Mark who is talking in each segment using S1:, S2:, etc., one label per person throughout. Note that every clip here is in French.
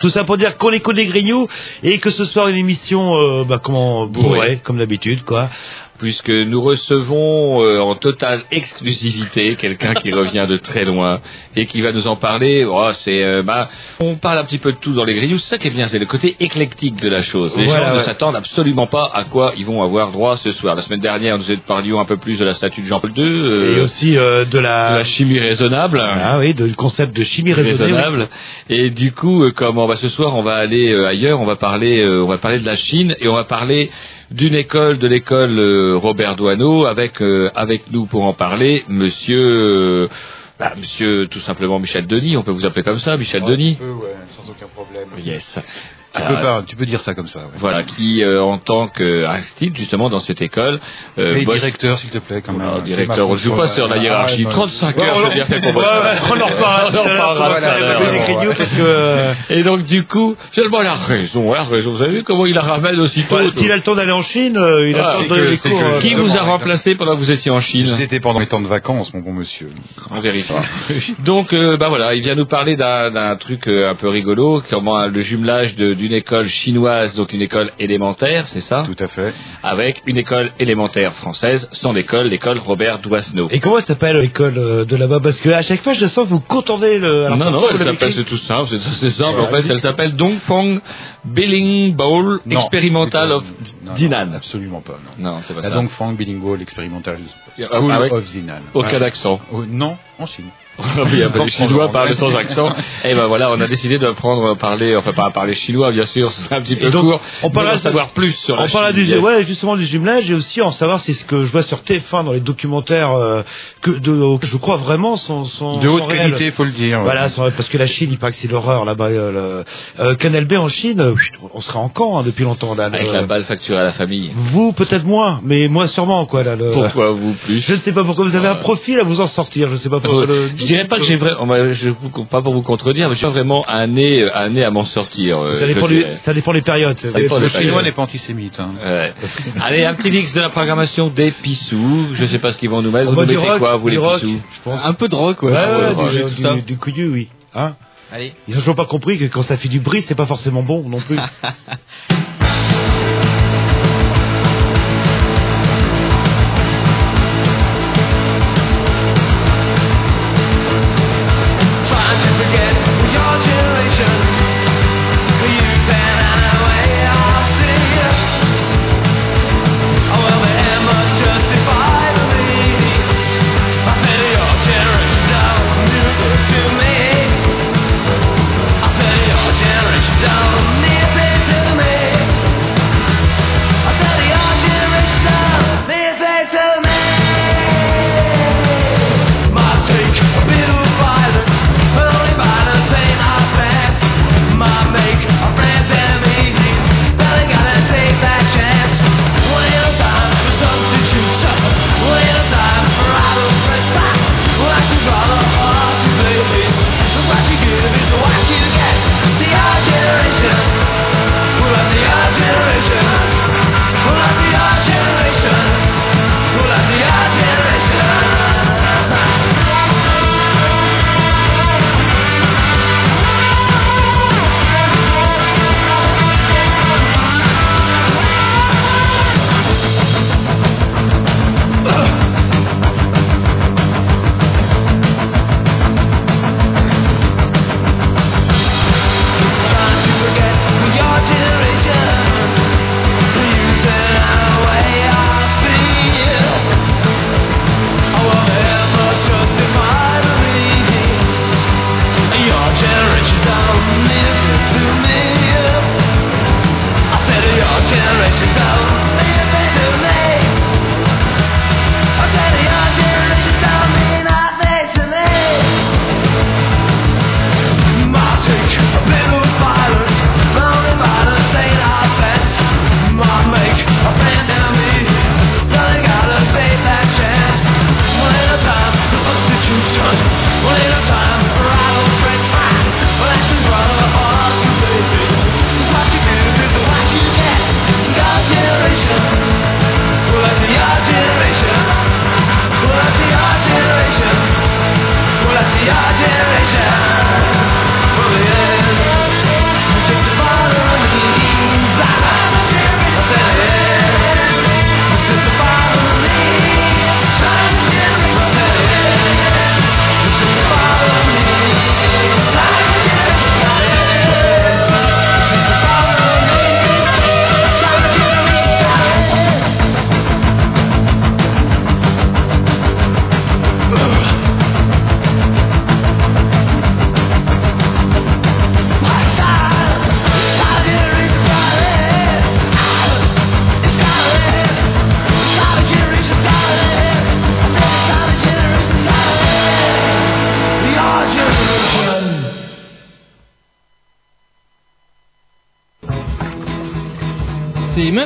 S1: Tout ça pour dire qu'on écoute les grignoux et que ce soir une émission, euh, bah, comment bourrée, comme d'habitude, quoi.
S2: Puisque nous recevons euh, en totale exclusivité quelqu'un qui revient de très loin et qui va nous en parler. Oh, c'est, euh, bah, on parle un petit peu de tout dans les grillous. C'est ça qui est bien, c'est le côté éclectique de la chose. Les
S1: Voilà,
S2: gens ne s'attendent absolument pas à quoi ils vont avoir droit ce soir. La semaine dernière, nous parlions un peu plus de la statue de Jean-Paul II, euh,
S1: et aussi euh, de
S2: de
S1: la,
S2: la chimie raisonnable.
S1: ah oui, du concept de chimie
S2: raisonnable. Et du coup, euh, comme on va ce soir, on va aller ailleurs, on va parler, euh, on va parler de la Chine et on va parler d'une école, de l'école euh, Robert Doisneau, avec euh, avec nous pour en parler, Monsieur. euh, bah, monsieur, tout simplement Michel Denis, on peut vous appeler comme ça, Michel Denis.
S3: Tu peux, ouais, sans aucun problème.
S2: Yes.
S3: Tu, peux pas, tu peux dire ça comme ça. Ouais.
S2: Voilà, qui euh, en tant qu'institut justement dans cette école, euh,
S3: Et
S2: bosse-
S3: directeur, s'il te plaît, quand même.
S2: Alors, directeur, on ne joue pas sur la
S3: Ah,
S2: hiérarchie.
S3: ouais,
S2: 35
S3: ouais,
S2: heures, c'est bien fait pour
S1: ouais, on en reparlera parce que
S2: Et donc du coup, finalement, il a raison, il a raison. Vous avez vu comment il la ramène aussitôt
S1: ouais, s'il a le temps d'aller en Chine, euh, il a
S2: Ah,
S1: le
S3: c'est
S1: temps de les cours.
S2: Qui vous a remplacé pendant que vous étiez en Chine
S3: C'était pendant mes temps de vacances, mon bon monsieur.
S2: On vérifie. Donc, euh, bah voilà, il vient nous parler d'un truc un peu rigolo, comment le jumelage de- d'une école chinoise, donc une école élémentaire, c'est ça,
S3: Tout à fait.
S2: avec une école élémentaire française, son école, l'école Robert Doisneau.
S1: Et comment elle s'appelle l'école euh, de là-bas? Parce que à chaque fois, je sens que vous contendez le. alors,
S2: non, non, elle s'appelle, c'est tout simple, c'est assez simple.
S3: Voilà.
S2: en fait, elle s'appelle Dongfang Billing Bowl
S3: Non.
S2: Experimental of
S3: Non, non,
S2: Dinan.
S3: Absolument pas, non.
S2: Non, c'est pas
S3: La
S2: ça.
S3: Dongfang Bilingual Experimental
S2: Ah,
S3: School
S2: ah
S3: of Zinan.
S2: Aucun accent.
S3: Oh, non, en Chine.
S2: les Chinois
S3: anglais.
S2: sans accent. Et ben voilà, on a décidé de prendre, parler, enfin pas parler chinois, bien sûr, c'est un petit peu
S1: donc,
S2: court.
S1: on parlera
S2: d'en
S1: de-
S2: savoir plus sur la
S1: On parle
S2: Chine.
S1: du, ouais, justement du jumelage et aussi en savoir si ce que je vois sur TF1 dans les documentaires euh, que, de, je crois vraiment sont, sont
S3: De haute
S1: sont
S3: qualité, faut le dire.
S1: Voilà, c'est vrai, parce que la Chine, il paraît que c'est l'horreur là-bas. Euh, euh, Canal B en Chine, euh, on serait en camp hein, depuis longtemps là.
S2: Avec la balle facturée à la famille.
S1: Vous peut-être moins, mais moi sûrement quoi là. Le...
S2: Pourquoi vous plus
S1: Je ne sais pas pourquoi vous avez un profil à vous en sortir. Je ne sais pas pourquoi.
S2: Euh,
S1: le-
S2: dirais pas que j'ai vraiment, je vous, pas pour vous contredire, mais je suis vraiment un nez, un nez à m'en sortir. euh,
S1: ça
S2: je
S1: dépend, du- ça dépend des périodes.
S2: dépend
S3: Le chinois n'est pas antisémite. Hein.
S2: Ouais. Allez, un petit mix de la programmation des Pissous. Je sais pas ce qu'ils vont nous mettre.
S1: On
S2: Vous nous mettez
S1: rock,
S2: quoi, vous les
S1: rock,
S2: Pissous?
S1: Je pense.
S4: Un peu de rock, ouais.
S1: Ouais,
S2: Ah,
S1: ouais,
S2: ouais,
S1: du,
S2: ouais,
S1: du,
S4: tout ça.
S1: du couillu, oui. Hein?
S4: Allez.
S1: Ils ont toujours pas compris que quand ça fait du bruit, c'est pas forcément bon non plus.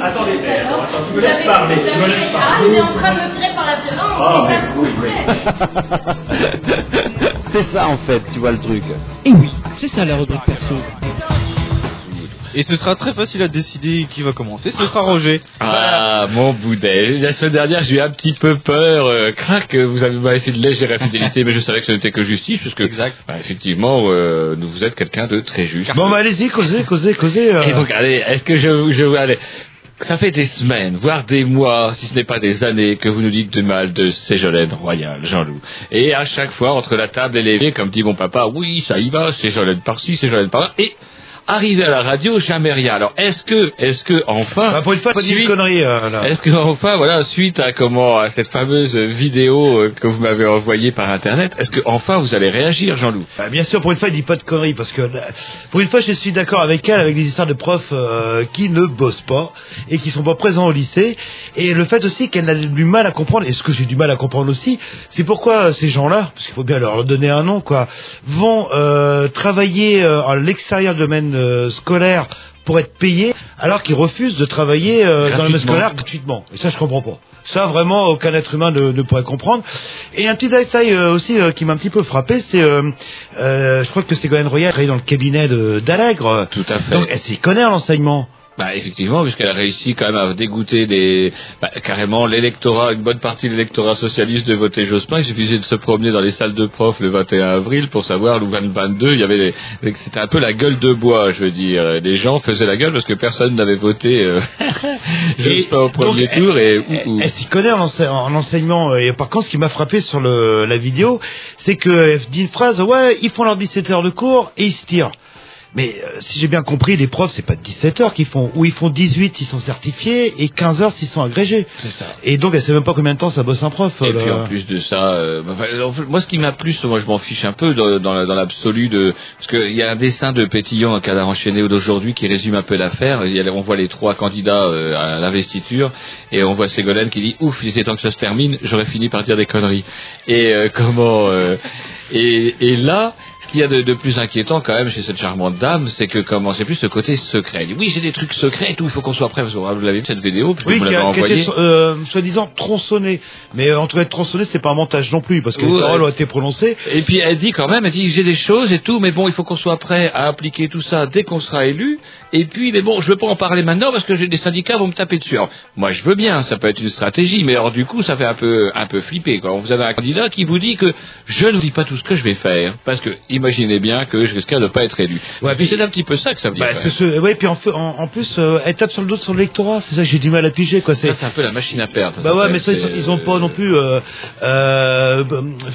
S5: Attendez, mais attends, attends, tu me laisses parler, tu me laisses
S6: Ah,
S5: parler.
S6: il est en train de me tirer par la violence.
S5: Ah,
S6: c'est
S5: mais oui.
S7: C'est ça en fait, tu vois le truc.
S4: Et oui, c'est ça la rubrique perso.
S3: Et ce sera très facile à décider qui va commencer. Ce sera Roger.
S2: Ah, mon boudet. La semaine dernière, j'ai eu un petit peu peur. Euh, crac, vous avez m'avez fait de légère infidélité, mais je savais que ce n'était que justice, puisque
S3: Exact.
S2: bah, effectivement, euh, vous êtes quelqu'un de très juste.
S1: Bon, bah allez-y, causez, causez, causez. euh.
S2: Et donc, allez, est-ce que je, je allez, ça fait des semaines, voire des mois, si ce n'est pas des années, que vous nous dites du mal de Ségolène Royal, Jean-Loup. Et à chaque fois, entre la table et les comme dit mon papa, oui, ça y va, Ségolène par-ci, Ségolène par-là, et arrivé à la radio, jamais rien. Alors, est-ce que, est-ce que, enfin,
S1: Bah, pour une fois, pas une
S2: suite-
S1: connerie. euh, là.
S2: est-ce que enfin voilà suite à comment à cette fameuse vidéo euh, que vous m'avez envoyée par internet est-ce que enfin vous allez réagir Jean-Loup?
S1: Bah, bien sûr, pour une fois, il dit pas de conneries parce que pour une fois, je suis d'accord avec elle avec les histoires de profs euh, qui ne bossent pas et qui sont pas présents au lycée et le fait aussi qu'elle a du mal à comprendre et ce que j'ai du mal à comprendre aussi, c'est pourquoi ces gens-là, parce qu'il faut bien leur donner un nom quoi, vont euh, travailler euh, à l'extérieur du domaine euh, scolaire pour être payés alors qu'ils refusent de travailler euh, dans le
S2: Gratuitement.
S1: scolaire gratuitement. Et ça, je comprends pas. Ça, vraiment, aucun être humain ne, ne pourrait comprendre. Et un petit détail euh, aussi euh, qui m'a un petit peu frappé, c'est, je crois que Ségolène Royal travaille dans le cabinet d'Allègre.
S2: Tout à fait.
S1: Donc, elle s'y connaît en enseignement.
S2: Bah effectivement, puisqu'elle a réussi quand même à dégoûter des bah, carrément l'électorat, une bonne partie de l'électorat socialiste de voter Jospin. Il suffisait de se promener dans les salles de profs le 21 avril pour savoir le 22, il y avait les, c'était un peu la gueule de bois, je veux dire. Les gens faisaient la gueule parce que personne n'avait voté euh, Jospin au premier
S1: donc,
S2: tour et
S1: Elle,
S2: ou- ou-
S1: elle s'y connaît en, ense- en enseignement. Et par contre, ce qui m'a frappé sur le, la vidéo, c'est qu'elle dit une phrase, ouais, ils font leurs 17 heures de cours et ils se tirent. Mais euh, si j'ai bien compris, les profs, c'est pas 17 heures qu'ils font. Ou ils font 18 s'ils sont certifiés et 15 heures s'ils sont agrégés.
S2: c'est ça.
S1: Et donc, elle sait même pas combien de temps ça bosse un prof.
S2: Et
S1: là.
S2: puis en plus de ça, euh, enfin, moi ce qui m'a plu, moi je m'en fiche un peu dans, dans la- dans l'absolu de parce qu'il y a un dessin de Pétillon un cadre enchaîné d'aujourd'hui qui résume un peu l'affaire. On voit les trois candidats euh, à l'investiture et on voit Ségolène qui dit ouf, il était temps que ça se termine, j'aurais fini par dire des conneries. Et euh, comment euh, et, et là, qu'il y a de, de plus inquiétant quand même chez cette charmante dame, c'est que comment c'est plus ce côté secret. Elle dit, oui, j'ai des trucs secrets et tout, il faut qu'on soit prêt. Parce que vous l'avez vu cette vidéo, puisque
S1: Oui,
S2: vous
S1: qui, a, qui euh, soi-disant tronçonné. Mais euh, en tout cas, tronçonné, c'est pas un montage non plus, parce que
S2: Ouais.
S1: les paroles ont été prononcées.
S2: Et puis elle dit quand même, elle dit j'ai des choses et tout, mais bon, il faut qu'on soit prêt à appliquer tout ça dès qu'on sera élu. Et puis, mais bon, je veux pas en parler maintenant parce que j'ai des syndicats vont me taper dessus. Alors, moi, je veux bien, ça peut être une stratégie, mais alors du coup, ça fait un peu, un peu flipper. Vous avez un candidat qui vous dit que je ne vous dis pas tout ce que je vais faire, parce que imaginez bien que je risquerais de ne pas être élu.
S1: Ouais,
S2: puis c'est un petit peu ça que ça veut dire.
S1: Bah, ce, ouais, puis en, fait- en, en plus, euh, elle tape sur le dos de son électorat, c'est ça que j'ai du mal à piger, quoi. C'est,
S2: Ça, c'est un peu la machine à perdre. ça
S1: bah ouais, mais ça, ils,
S2: C'est,
S1: sont- ils ont pas
S2: euh,
S1: non plus euh, euh,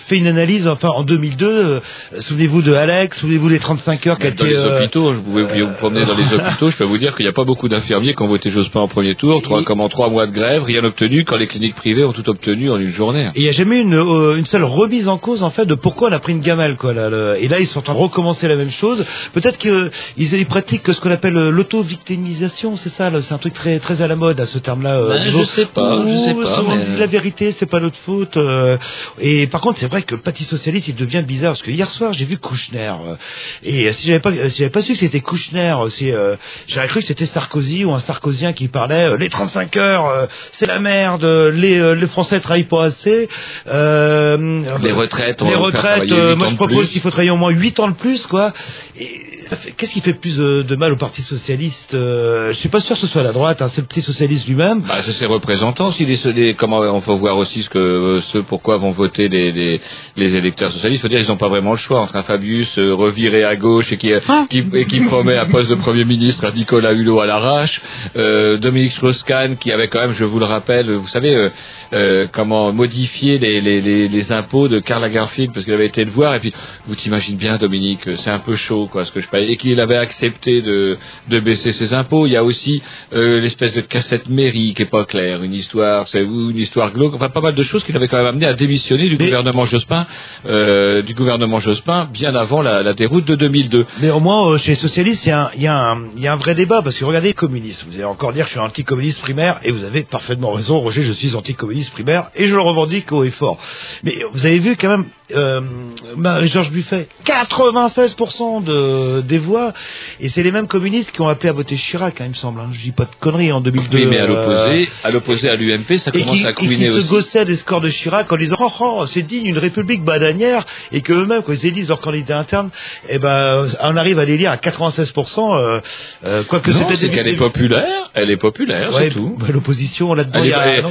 S1: fait une analyse. Enfin, en 2002, euh, souvenez-vous de Alex, souvenez-vous des 35 heures
S2: Même dans les
S1: euh,
S2: hôpitaux, je pouvais vous promener dans les hôpitaux, je peux vous dire qu'il n'y a pas beaucoup d'infirmiers qui ont voté Jospin en premier tour, trois, comme en trois mois de grève, rien obtenu, quand les cliniques privées ont tout obtenu en une journée.
S1: Et il n'y a jamais eu une, euh, une seule remise en cause en fait de pourquoi on a pris une gamelle quoi. Là, le- Et là ils sont en train de recommencer la même chose. Peut-être qu'ils ils pratiquent ce qu'on appelle euh, l'auto-victimisation, c'est ça. C'est un truc très très à la mode à ce terme-là.
S2: Ben, je sais pas, je sais pas, mais-
S1: la vérité, c'est pas notre faute. euh. Et par contre c'est vrai que le Parti socialiste il devient bizarre parce que hier soir j'ai vu Kouchner et si j'avais pas si j'avais pas su que c'était Kouchner, euh, euh, j'aurais cru que c'était Sarkozy ou un Sarkozien qui parlait euh, les 35 heures, euh, c'est la merde, les euh, les Français travaillent pas assez. Euh,
S2: Les retraites, on
S1: les retraites, euh, moi je propose qu'il faut travailler au moins 8 ans de plus, quoi. Qu'est-ce qui fait plus de, de mal au Parti socialiste euh, Je suis pas sûr que ce soit la droite, hein, c'est le Parti socialiste lui-même.
S2: Bah, c'est ses représentants. Si les, les- comment on faut voir aussi ce que euh, ceux pourquoi vont voter les, les, les électeurs socialistes. Faut dire ils n'ont pas vraiment le choix entre un Fabius euh, reviré à gauche et qui, qui, et qui promet un poste de premier ministre à Nicolas Hulot à l'arrache, euh, Dominique Strauss-Kahn qui avait quand même, je vous le rappelle, vous savez euh, euh, comment modifier les, les, les, les impôts de Karl Lagerfeld parce qu'il avait été le voir et puis vous t'imaginez bien Dominique, euh, c'est un peu chaud quoi, ce que je paye et qu'il avait accepté de, de baisser ses impôts. Il y a aussi euh, l'espèce de cassette mairie qui est pas claire, une histoire, c'est une histoire glauque, enfin pas mal de choses qui l'avaient quand même amené à démissionner du
S1: Mais-
S2: gouvernement Jospin, euh, du gouvernement Jospin bien avant la, la déroute de 2002.
S1: Mais au moins, euh, chez les socialistes, il y, a un- y, y a vrai débat, parce que regardez, les communistes, vous allez encore dire que je suis anticommuniste primaire, et vous avez parfaitement raison, Roger, je suis anticommuniste primaire, et je le revendique haut et fort. Mais vous avez vu quand même, euh, Marie-Georges Buffet, 96% de, des voix, et c'est les mêmes communistes qui ont appelé à voter Chirac, hein, il me semble, hein, je dis pas de conneries, en 2002.
S2: Oui, mais à
S1: euh,
S2: l'opposé, à l'opposé à l'UMP, ça commence
S1: qui,
S2: à
S1: et qui se
S2: aussi.
S1: gossaient des scores de Chirac en disant oh, oh, c'est digne une république bananière et que eux-mêmes quand ils élisent leur candidat interne eh ben on arrive à les lire à 96% euh, euh, quoique c'était
S2: c'est qu'elle est populaire, elle est populaire,
S1: Ouais,
S2: c'est tout.
S1: bah, l'opposition là-dedans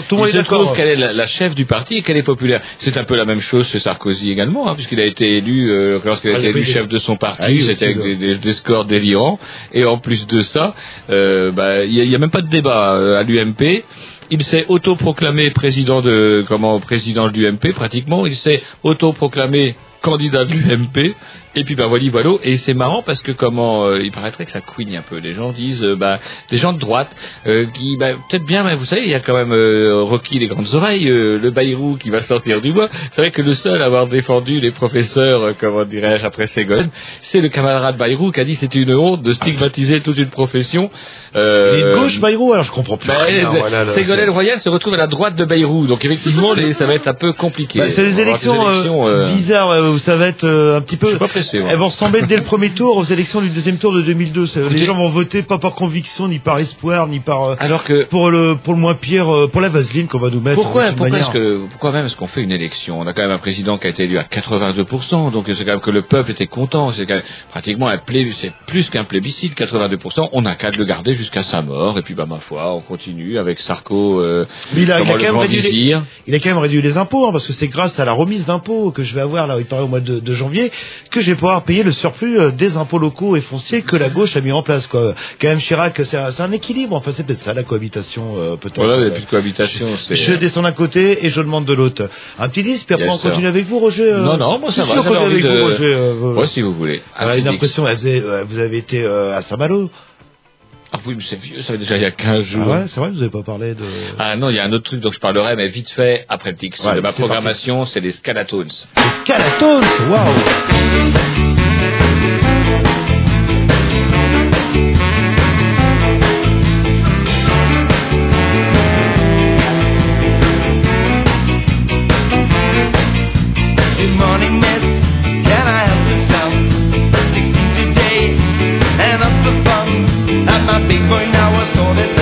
S1: tout le monde est d'accord
S2: qu'elle est la, la chef du parti et qu'elle est populaire. C'est un peu la même chose chez Sarkozy également, hein, puisqu'il a été élu, euh, lorsqu'il a
S1: Ah,
S2: été élu chef de son parti,
S1: Ah
S2: c'était avec des, des- des scores délirants. Et en plus de ça, euh, bah, il n'y a, il y a même pas de débat euh, à l'UMP. Il s'est autoproclamé président de comment président de l'UMP pratiquement. Il s'est autoproclamé candidat de l'UMP. Et puis bah voilà, voilà. Et c'est marrant parce que comment euh, il paraîtrait que ça couigne un peu. Les gens disent, euh, bah, des gens de droite euh, qui, bah, peut-être bien, mais vous savez, il y a quand même euh, Rocky les grandes oreilles, euh, le Bayrou qui va sortir du bois. C'est vrai que le seul à avoir défendu les professeurs, euh, comment dirais-je, après Ségolène, c'est le camarade Bayrou qui a dit c'était une honte de stigmatiser toute une profession. Euh,
S1: il est de gauche Bayrou alors je comprends plus
S2: bah,
S1: rien, voilà, là,
S2: Ségolène Royal se retrouve à la droite de Bayrou, donc effectivement, les- ça va être un peu compliqué.
S1: Bah, c'est des élections, euh,
S2: élections,
S1: bizarres ça va être euh, un petit peu Elles vont ressembler dès le premier tour aux élections du deuxième tour de 2002. C'est- Les gens vont voter pas par conviction, ni par espoir, ni par euh,
S2: Alors que
S1: pour le pour le moins pire, euh, pour la vaseline qu'on va nous mettre.
S2: Pourquoi, pourquoi,
S1: manière.
S2: est-ce que, pourquoi même est-ce qu'on fait une élection? On a quand même un président qui a été élu à 82%, donc c'est quand même que le peuple était content. C'est quand même pratiquement un plé, c'est plus qu'un plébiscite, 82%. On n'a qu'à le garder jusqu'à sa mort, et puis bah ma foi, on continue avec Sarko, euh,
S1: Mais il a, il a quand même les, il a quand même réduit les impôts, hein, parce que c'est grâce à la remise d'impôts que je vais avoir là, au mois de, de janvier, que vais pouvoir payer le surplus euh, des impôts locaux et fonciers que la gauche a mis en place. Quoi. Quand même Chirac, c'est un, un équilibre. Enfin, c'est peut-être ça la cohabitation, euh, peut-être.
S2: Voilà, il n'y
S1: Euh,
S2: a plus de cohabitation. c'est-
S1: je descends d'un côté et je demande de l'autre. Un petit disque, puis après
S2: Yes,
S1: on
S2: sir.
S1: continue avec vous, Roger. euh,
S2: Non, non, moi, ça va,
S1: si, on continue avec vous, Roger. euh,
S2: Ouais, si vous voulez. Un
S1: une impression, euh, vous avez été euh, à Saint-Malo.
S2: Ah oui, mais c'est vieux, ça fait déjà il y a 15 jours.
S1: Ah ouais, c'est vrai, vous n'avez pas parlé de...
S2: Ah non, il y a un autre truc dont je parlerai, mais vite fait, après le.
S1: Ouais,
S2: de ma programmation, c'est les Scalatones.
S1: Les Scalatons, waouh
S2: はそ
S1: れ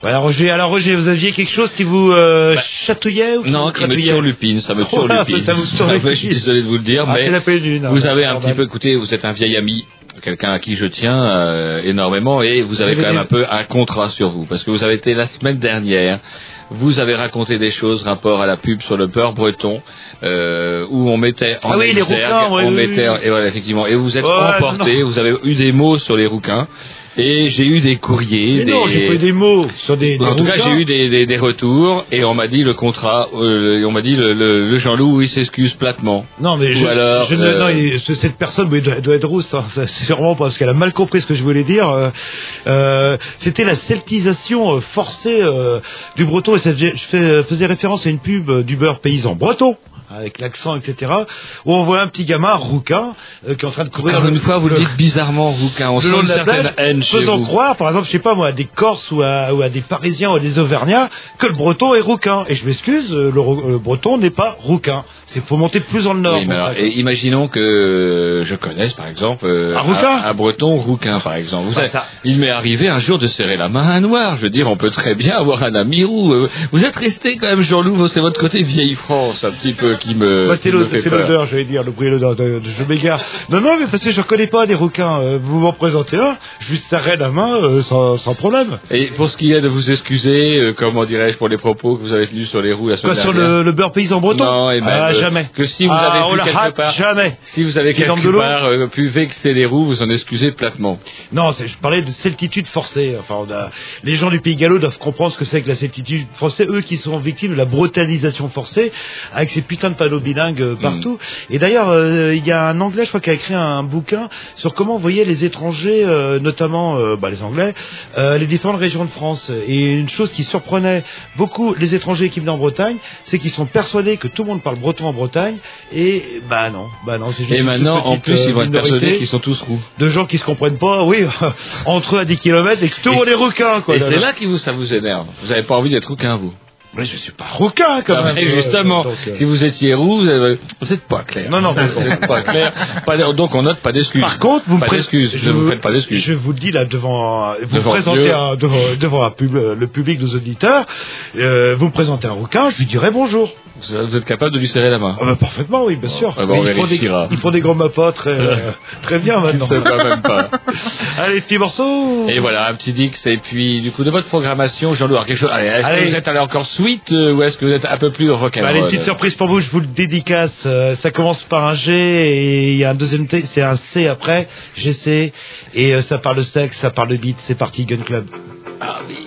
S1: Voilà, Roger, alors Roger, vous aviez quelque chose qui vous euh, chatouillait ou qui
S2: Non,
S1: vous
S2: qui me turlupine, ça me turlupine.
S1: ça vous
S2: Ah,
S1: turlupine.
S2: Je suis désolé de vous le dire,
S1: Ah,
S2: mais
S1: la d'une,
S2: vous
S1: hein,
S2: avez un petit peu, écoutez, vous êtes un vieil ami, quelqu'un à qui je tiens euh, énormément, et vous avez quand même un peu un contrat sur vous, parce que vous avez été la semaine dernière, vous avez raconté des choses rapport à la pub sur le beurre breton, euh, où on mettait en
S1: Ah oui, les
S2: exergue,
S1: rouquins, ouais,
S2: on
S1: oui,
S2: mettait,
S1: oui.
S2: et voilà, effectivement, et vous êtes emporté, vous avez eu des mots sur les rouquins, et j'ai eu des courriers,
S1: Mais
S2: des...
S1: non, j'ai eu des mots sur des. des
S2: En tout cas, j'ai eu des, des, des retours et on m'a dit le contrat, euh, on m'a dit le, le, le Jean-Loup, il s'excuse platement.
S1: Non, mais
S2: Ou
S1: je,
S2: alors,
S1: je
S2: euh,
S1: non, il- cette personne doit, doit être rousse. hein. C'est sûrement parce qu'elle a mal compris ce que je voulais dire. Euh, euh, C'était la celtisation euh, forcée euh, du breton. Et ça, faisait- faisais référence à une pub du beurre paysan breton avec l'accent, etc. Où on voit un petit gamin rouquin euh, qui est en train de courir.
S2: Encore une fois, vous le dites bizarrement, Rouquin. On
S1: le
S2: sent une certaine haine chez
S1: faisant
S2: vous.
S1: croire, par exemple, je sais pas moi, à des Corses ou à, ou à des Parisiens ou à des Auvergnats, que le Breton est rouquin. Et je m'excuse, euh, le, Breton n'est pas rouquin. C'est faut monter plus dans le nord.
S2: Oui,
S1: pour
S2: mais alors,
S1: ça.
S2: et imaginons que euh, je connaisse, par exemple, euh,
S1: Un rouquin
S2: un, breton rouquin, par exemple. Vous
S1: Bah,
S2: savez,
S1: ça-
S2: il m'est arrivé un jour de serrer la main à un noir. Je veux dire, on peut très bien avoir un ami roux. Vous êtes resté quand même, Jean-Loup, c'est votre côté vieille France, un petit peu, qui me,
S1: c'est l'odeur, l'odeur, je vais dire, le bruit, l'odeur, de- de- je m'égare. Non, non, mais parce que je connais pas des rouquins. Euh, vous m'en présentez un, je lui serrerai la main euh, sans, sans problème.
S2: Et pour ce qui est de vous excuser, euh, comment dirais-je, pour les propos que vous avez tenus sur les roues la semaine
S1: Quoi, sur
S2: dernière
S1: le, le beurre paysan breton
S2: Non, et même,
S1: Ah,
S2: euh,
S1: jamais.
S2: que si vous
S1: Ah,
S2: avez
S1: la
S2: quelque part,
S1: Jamais.
S2: si vous avez quelque part euh, pu vexer les roues, vous en excusez platement.
S1: Non, je parlais de celtitude forcée. Enfin, on a, les gens du Pays Gallo doivent comprendre ce que c'est que la celtitude forcée. Eux qui sont victimes de la brutalisation forcée, avec ces putains de panneaux bilingues euh, partout. Et d'ailleurs, euh, il y a un Anglais, je crois, qui a écrit un bouquin sur comment on voyait les étrangers, euh, notamment euh, bah, les Anglais, les différentes régions de France. Et une chose qui surprenait beaucoup les étrangers qui venaient en Bretagne, c'est qu'ils sont persuadés que tout le monde parle breton en Bretagne. Et bah non, bah non, c'est juste
S2: Et maintenant, en plus, ils vont être persuadés qu'ils sont tous roux.
S1: de gens qui se comprennent pas, oui, entre eux à 10 km et que tout le monde est rouquin, quoi.
S2: Et c'est là que vous, ça vous énerve. Vous n'avez pas envie d'être rouquin, vous.
S1: Mais je suis pas rouquin, quand
S2: Ah,
S1: même.
S2: mais
S1: euh,
S2: justement,
S1: donc, euh,
S2: si vous étiez roux, vous n'êtes pas clair.
S1: Non, non,
S2: vous n'êtes pas clair. Pas donc on note pas d'excuses.
S1: Par contre, vous me
S2: pas
S1: pré- je
S2: Ne vous
S1: vous-
S2: faites pas d'excuses.
S1: Je vous le dis là devant, vous
S2: Devant
S1: me présentez un- devant, devant un pub- le public, nos auditeurs, euh, vous me présentez un rouquin, je lui dirai bonjour.
S2: Vous êtes capable de lui serrer la main.
S1: Ah bah, parfaitement, oui, bien sûr.
S2: ah bah, on
S1: ils, font des, ils font des grands mapas très, euh, très bien maintenant.
S2: Même pas.
S1: Allez, petit morceau.
S2: Et voilà, un petit Dix. Et puis, du coup, de votre programmation, Jean-Louis, alors, quelque chose. Allez, est-ce que vous êtes allé encore sweet euh, ou est-ce que vous êtes un peu plus rock'n'roll
S1: Bah, allez, petite surprise pour vous, je vous le dédicace. Euh, ça commence par un G et il y a un deuxième T, c'est un C après, GC, et euh, ça parle de sexe, ça parle de beat, c'est parti, Gun Club.
S2: Ah oui.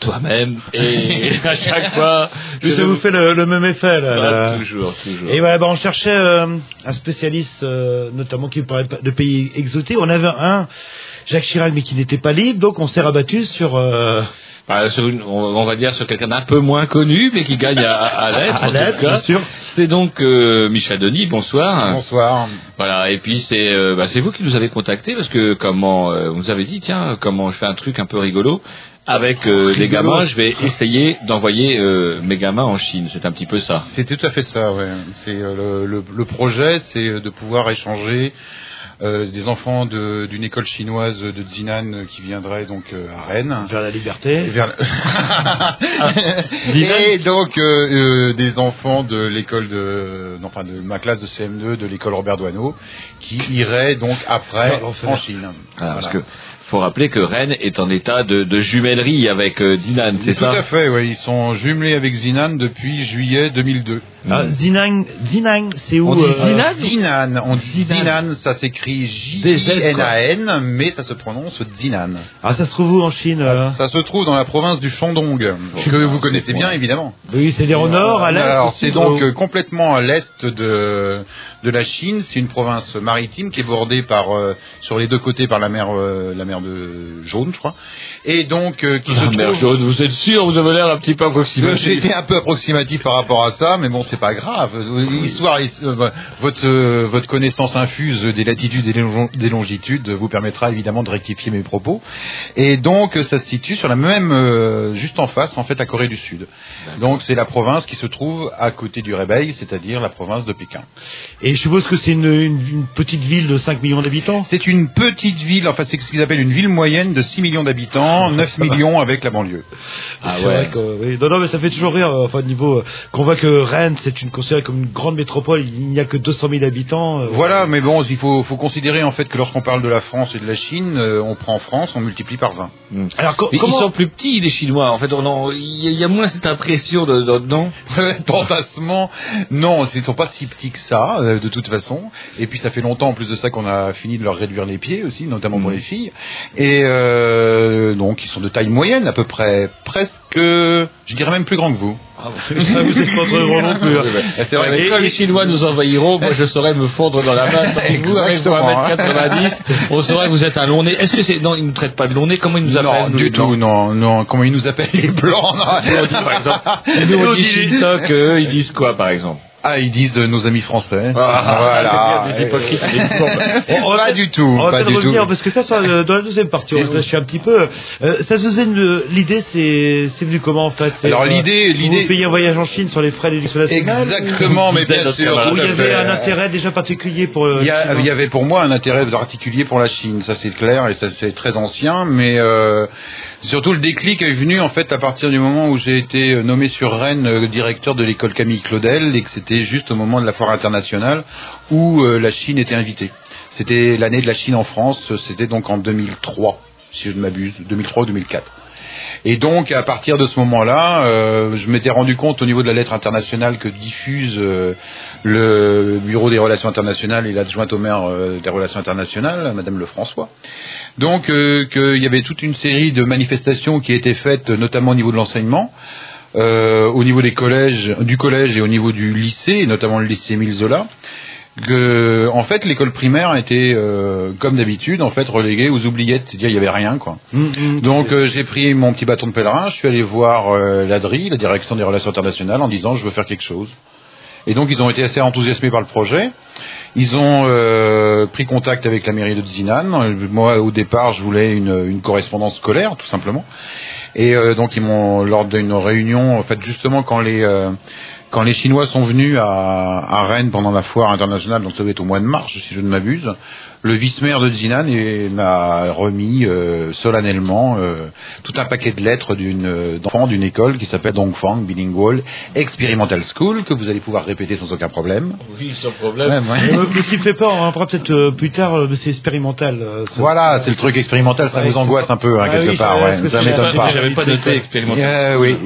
S2: Toi-même. Et à chaque fois.
S1: Puis ça vous fait le, le même effet là.
S2: Ah,
S1: là.
S2: toujours, toujours.
S1: Et voilà, bah, on cherchait euh, un spécialiste, euh, notamment qui parlait de de pays exotés. On avait un, Jacques Chirac, mais qui n'était pas libre, donc on s'est rabattu sur. euh,
S2: Bah, sur une- on, on va dire sur quelqu'un d'un peu moins connu, mais qui gagne à, à l'être.
S1: À
S2: en
S1: l'être,
S2: tout cas.
S1: bien sûr.
S2: C'est donc euh, Michel Denis. Bonsoir.
S8: Bonsoir.
S2: Voilà. Et puis c'est euh, bah, c'est vous qui nous avez contacté parce que comment euh, vous avez dit tiens comment je fais un truc un peu rigolo avec euh, les gamins, je vais essayer d'envoyer euh, mes gamins en Chine. C'est un petit peu ça.
S8: C'est tout à fait ça, ouais. C'est euh, le, le, le projet, c'est euh, de pouvoir échanger euh, des enfants de- d'une école chinoise de Zinan euh, qui viendrait donc euh, à Rennes.
S1: vers la liberté.
S8: Et, vers le- Et donc euh, euh, des enfants de l'école de, non, enfin de ma classe de CM2 de l'école Robert Doisneau qui iraient donc après en Chine.
S2: Ah, Parce que faut rappeler que Rennes est en état de, de jumellerie avec euh, Dinan, c'est
S8: Tout
S2: ça
S8: à fait, ouais. Ils sont jumelés avec Zinan depuis juillet 2002.
S1: Ah, Zinang, Zinang, c'est où
S8: On dit
S1: euh,
S8: Zinan Zinan. On dit Zinan, ça s'écrit J-I-N-A-N, mais ça se prononce Zinan.
S1: Ah, ça se trouve où en Chine euh
S8: Ça se trouve dans la province du Shandong, que vous connaissez bien évidemment.
S1: Oui, c'est-à-dire au nord, à l'est.
S8: Alors c'est donc
S1: au-
S8: euh, complètement à l'est de de la Chine. C'est une province maritime qui est bordée par euh, sur les deux côtés par la mer euh, la mer de jaune, je crois. Et donc euh, qui se
S2: La
S8: trouve
S2: jaune, vous êtes sûr Vous avez l'air un petit peu
S8: Euh, J'ai
S2: approximatif.
S8: été un peu approximatif par rapport à ça, mais bon, c'est pas grave. L'histoire, euh, votre votre connaissance infuse des latitudes et des long- des longitudes vous permettra évidemment de rectifier mes propos. Et donc, ça se situe sur la même, euh, juste en face, en fait, la Corée du Sud. Donc, c'est la province qui se trouve à côté du Réveil, c'est-à-dire la province de Pékin.
S1: Et je suppose que c'est une, une- une petite ville de 5 millions d'habitants?
S8: C'est une petite ville, enfin, c'est ce qu'ils appellent une ville moyenne de 6 millions d'habitants, 9 millions avec la banlieue.
S2: Ah ouais.
S1: vrai que, oui. Non, non, mais ça fait toujours rire, euh, enfin, niveau, euh, qu'on voit que Rennes, c'est une, considérée comme une grande métropole, il n'y a que 200 000 habitants. euh,
S8: Voilà, mais bon, il faut, faut considérer en fait que lorsqu'on parle de la France et de la Chine, euh, on prend France, on multiplie par 20.
S1: Alors, co-
S2: Mais
S1: comment...
S2: Ils sont plus petits, les Chinois. En fait, il y, a- il y a moins cette impression de, de- non
S8: Tentassement, non, ils sont pas si petits que ça, euh, de toute façon. Et puis ça fait longtemps en plus de ça qu'on a fini de leur réduire les pieds aussi, notamment pour
S2: Mhm.
S8: les filles. Et euh, donc ils sont de taille moyenne à peu près, presque, je dirais même plus grands que vous.
S1: Ah, vous êtes pas très grand non plus. hein.
S8: C'est vrai.
S2: Mais
S8: Et-
S2: quand les Chinois nous envahiront, moi je saurais me fondre dans la que vous, avec vos
S8: Exactement, hein.
S2: 1m90, on saurait que vous êtes un long nez. Est-ce que c'est. Non, ils ne traitent pas de long nez. Comment ils nous appellent
S8: non,
S2: nous,
S8: du tout, non, non. Comment ils nous appellent les blancs non.
S2: Nous, on dit, par exemple, nous on dit Shintok, eux, ils disent quoi par exemple?
S8: Ah, ils disent euh, nos amis français.
S2: Ah,
S8: voilà.
S2: c'est bien, des hypocrites, courbes.
S1: On
S8: Pas du tout,
S1: On va
S8: pas du
S1: revenir
S8: tout.
S1: parce que ça, ça euh, dans la deuxième partie, on réfléchit un petit peu. Euh, ça une- l'idée, c'est c'est venu comment en fait?
S8: Alors,
S1: euh,
S8: l'idée- l'idée-
S1: payez un voyage en Chine sur les frais de l'éducation nationale?
S8: Exactement,
S1: ou-
S8: mais bien sûr.
S1: il y avait un intérêt déjà particulier pour euh,
S8: Il y, a-
S1: Chinois
S8: il y avait pour moi un intérêt particulier pour la Chine, ça c'est clair et ça c'est très ancien, mais euh, surtout le déclic est venu en fait à partir du moment où j'ai été euh, nommé sur Rennes euh, directeur de l'école Camille Claudel et que c'était juste au moment de la foire internationale où euh, la Chine était invitée. C'était l'année de la Chine en France, c'était donc en 2003, si je ne m'abuse, 2003 ou 2004. Et donc, à partir de ce moment-là, euh, je m'étais rendu compte au niveau de la lettre internationale que diffuse euh, le Bureau des relations internationales et l'adjointe au maire euh, des relations internationales, Madame Lefrançois. Donc, qu'il y avait toute une série de manifestations qui étaient faites, notamment au niveau de l'enseignement, au niveau des collèges, du collège et au niveau du lycée, notamment le lycée Émile Zola que en fait l'école primaire était euh, comme d'habitude en fait reléguée aux oubliettes, c'est-à-dire il y avait rien quoi. Donc euh, j'ai pris mon petit bâton de pèlerin, je suis allé voir euh, l'ADRI, la direction des relations internationales, en disant je veux faire quelque chose. Et donc ils ont été assez enthousiasmés par le projet. Ils ont euh, pris contact avec la mairie de Xinan. Euh, Moi au départ je voulais une, une correspondance scolaire tout simplement. Et euh, donc ils m'ont lors d'une réunion, en fait justement quand les euh, quand les Chinois sont venus à, à Rennes pendant la foire internationale, donc ça doit être au mois de mars, si je ne m'abuse, le vice-maire de Xinan est- m'a remis euh, solennellement euh, tout un paquet de lettres d'une euh, d'enfants d'une école qui s'appelle Dongfang Bilingual Experimental School, que vous allez pouvoir répéter sans aucun problème.
S2: Oui, sans problème.
S8: Ouais, ouais.
S1: Euh, mais ce qui me fait peur, on en parlera peut-être euh, plus tard, euh, mais c'est expérimental. euh, ça.
S8: Voilà, c'est le truc expérimental, ça
S1: Ouais,
S8: vous angoisse un peu, hein,
S1: Ah
S8: quelque
S1: oui,
S8: part, ouais, ça m'étonne pas.
S2: J'avais pas noté expérimental.
S8: Euh, oui,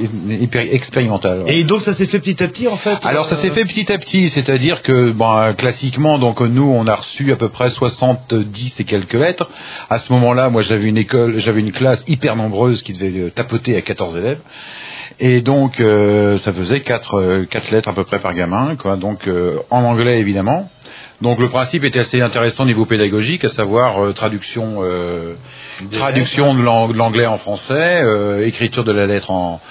S8: expérimental. ouais.
S1: Et donc ça s'est fait petit à petit en fait.
S8: Alors ça s'est fait petit à petit, c'est-à-dire que bon, classiquement, donc nous on a reçu à peu près 70 et quelques lettres. À ce moment-là, moi j'avais une école, j'avais une classe hyper nombreuse qui devait euh, tapoter à 14 élèves. Et donc euh, ça faisait quatre euh, quatre lettres à peu près par gamin, quoi. Donc euh, en anglais évidemment. Donc le principe était assez intéressant au niveau pédagogique, à savoir euh, traduction euh, traduction de l'ang- de l'anglais en français, euh, écriture de la lettre en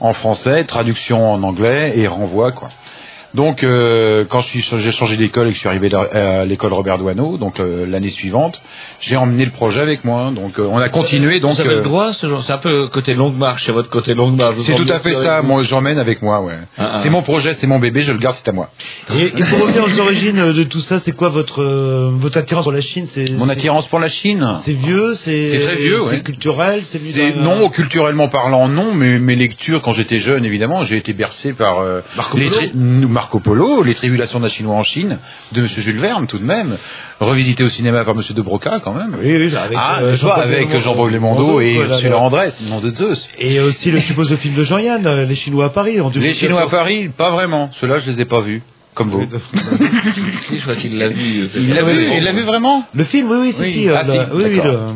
S8: en français, traduction en anglais et renvoi quoi. Donc, euh, quand j'ai changé d'école et que je suis arrivé à l'école Robert Doisneau, donc euh, l'année suivante, j'ai emmené le projet avec moi. Donc, euh, on a continué. Donc,
S2: Vous avez
S8: euh,
S2: le droit, ce genre- c'est un peu côté longue marche, c'est votre côté longue marche.
S8: c'est tout à fait ça. Moi, j'emmène avec moi. Ouais.
S2: Ah, ah.
S8: C'est mon projet, c'est mon bébé, je le garde, c'est à moi.
S1: Et, et pour revenir aux origines de tout ça, c'est quoi votre euh, votre attirance pour la Chine? C'est
S8: Mon
S1: c'est-
S8: attirance pour la Chine?
S1: C'est vieux, c'est
S8: C'est très vieux,
S1: c'est
S8: ouais.
S1: culturel, c'est
S8: non, culturellement parlant, non, mais mes lectures quand j'étais jeune, évidemment, j'ai été bercé par euh,
S1: Marco
S8: les
S1: Polo
S8: Marco Polo, les tribulations d'un Chinois en Chine, de Monsieur Jules Verne, tout de même, revisité au cinéma par Monsieur de Broca, quand même.
S1: Oui, oui, avec,
S8: ah,
S1: euh,
S8: je vois,
S1: Jean-Paul
S8: avec
S1: Belmondo,
S8: Jean-Paul Belmondo, et
S1: voilà,
S8: Ursula
S1: là.
S8: Andress, nom de Zeus.
S1: Et aussi le suppose le film de Jean-Yann, euh, les Chinois à Paris. En
S8: Les
S1: 2014.
S8: Chinois à Paris, pas vraiment. Ceux-là, je les ai pas vus, comme vous.
S2: Si, je crois qu'il l'a vu. euh,
S8: Il l'a vu, il l'a vu vraiment
S1: Le film, oui, oui, si,
S8: Oui.
S1: si. euh,
S8: Ah, si,
S1: le- oui, oui,
S8: d'accord.
S1: le-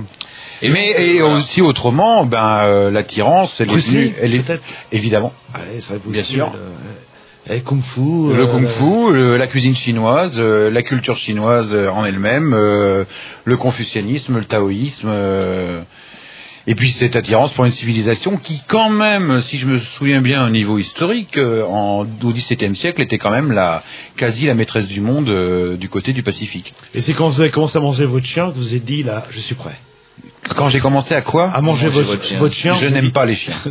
S8: Et mais et aussi autrement, ben euh, l'attirance, elle est venue, elle est évidemment.
S1: Ouais, ça
S8: Bien sûr.
S1: Le, et Kung Fu.
S8: Le
S1: euh,
S8: kung-fu, le- la cuisine chinoise, euh, la culture chinoise euh, en elle-même, euh, le confucianisme, le taoïsme, euh, et puis cette attirance pour une civilisation qui, quand même, si je me souviens bien au niveau historique, en, au XVIIe siècle, était quand même la quasi la maîtresse du monde euh, du côté du Pacifique.
S1: Et c'est quand vous avez commencé à manger votre chien que vous vous êtes dit, là, je suis prêt.
S8: Quand j'ai commencé à quoi
S1: À manger
S2: Manger
S1: votre,
S2: votre chien.
S1: votre chien.
S8: Je n'aime pas les chiens.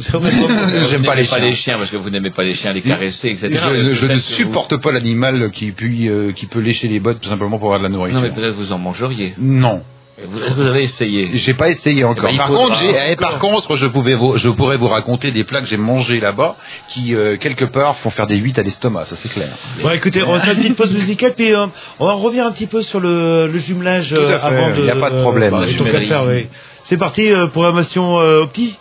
S8: J'aime pas les
S2: pas
S8: chiens.
S2: les chiens parce que vous n'aimez pas les chiens, les caresser, etc.
S8: Je, ne
S2: vous-
S8: supporte pas l'animal qui, puis, euh, qui peut lécher les bottes tout simplement pour avoir de la nourriture.
S2: Non, mais peut-être vous en mangeriez.
S8: Non.
S2: Vous, est-ce que vous avez essayé
S8: J'ai pas essayé encore.
S2: Eh ben, il
S8: par, contre, j'ai- eh, par contre, je pouvais vous, je pourrais vous raconter des plats que j'ai mangés là-bas qui euh, quelque part font faire des 8 à l'estomac, ça c'est clair.
S1: Bon, écoutez, on va faire une petite pause musicale, puis euh, on va revenir un petit peu sur le, le jumelage euh,
S8: fait,
S1: avant de.
S8: y a pas de problème.
S1: euh,
S2: jumellerie.
S1: faire, oui. C'est parti, euh, programmation euh, au petit.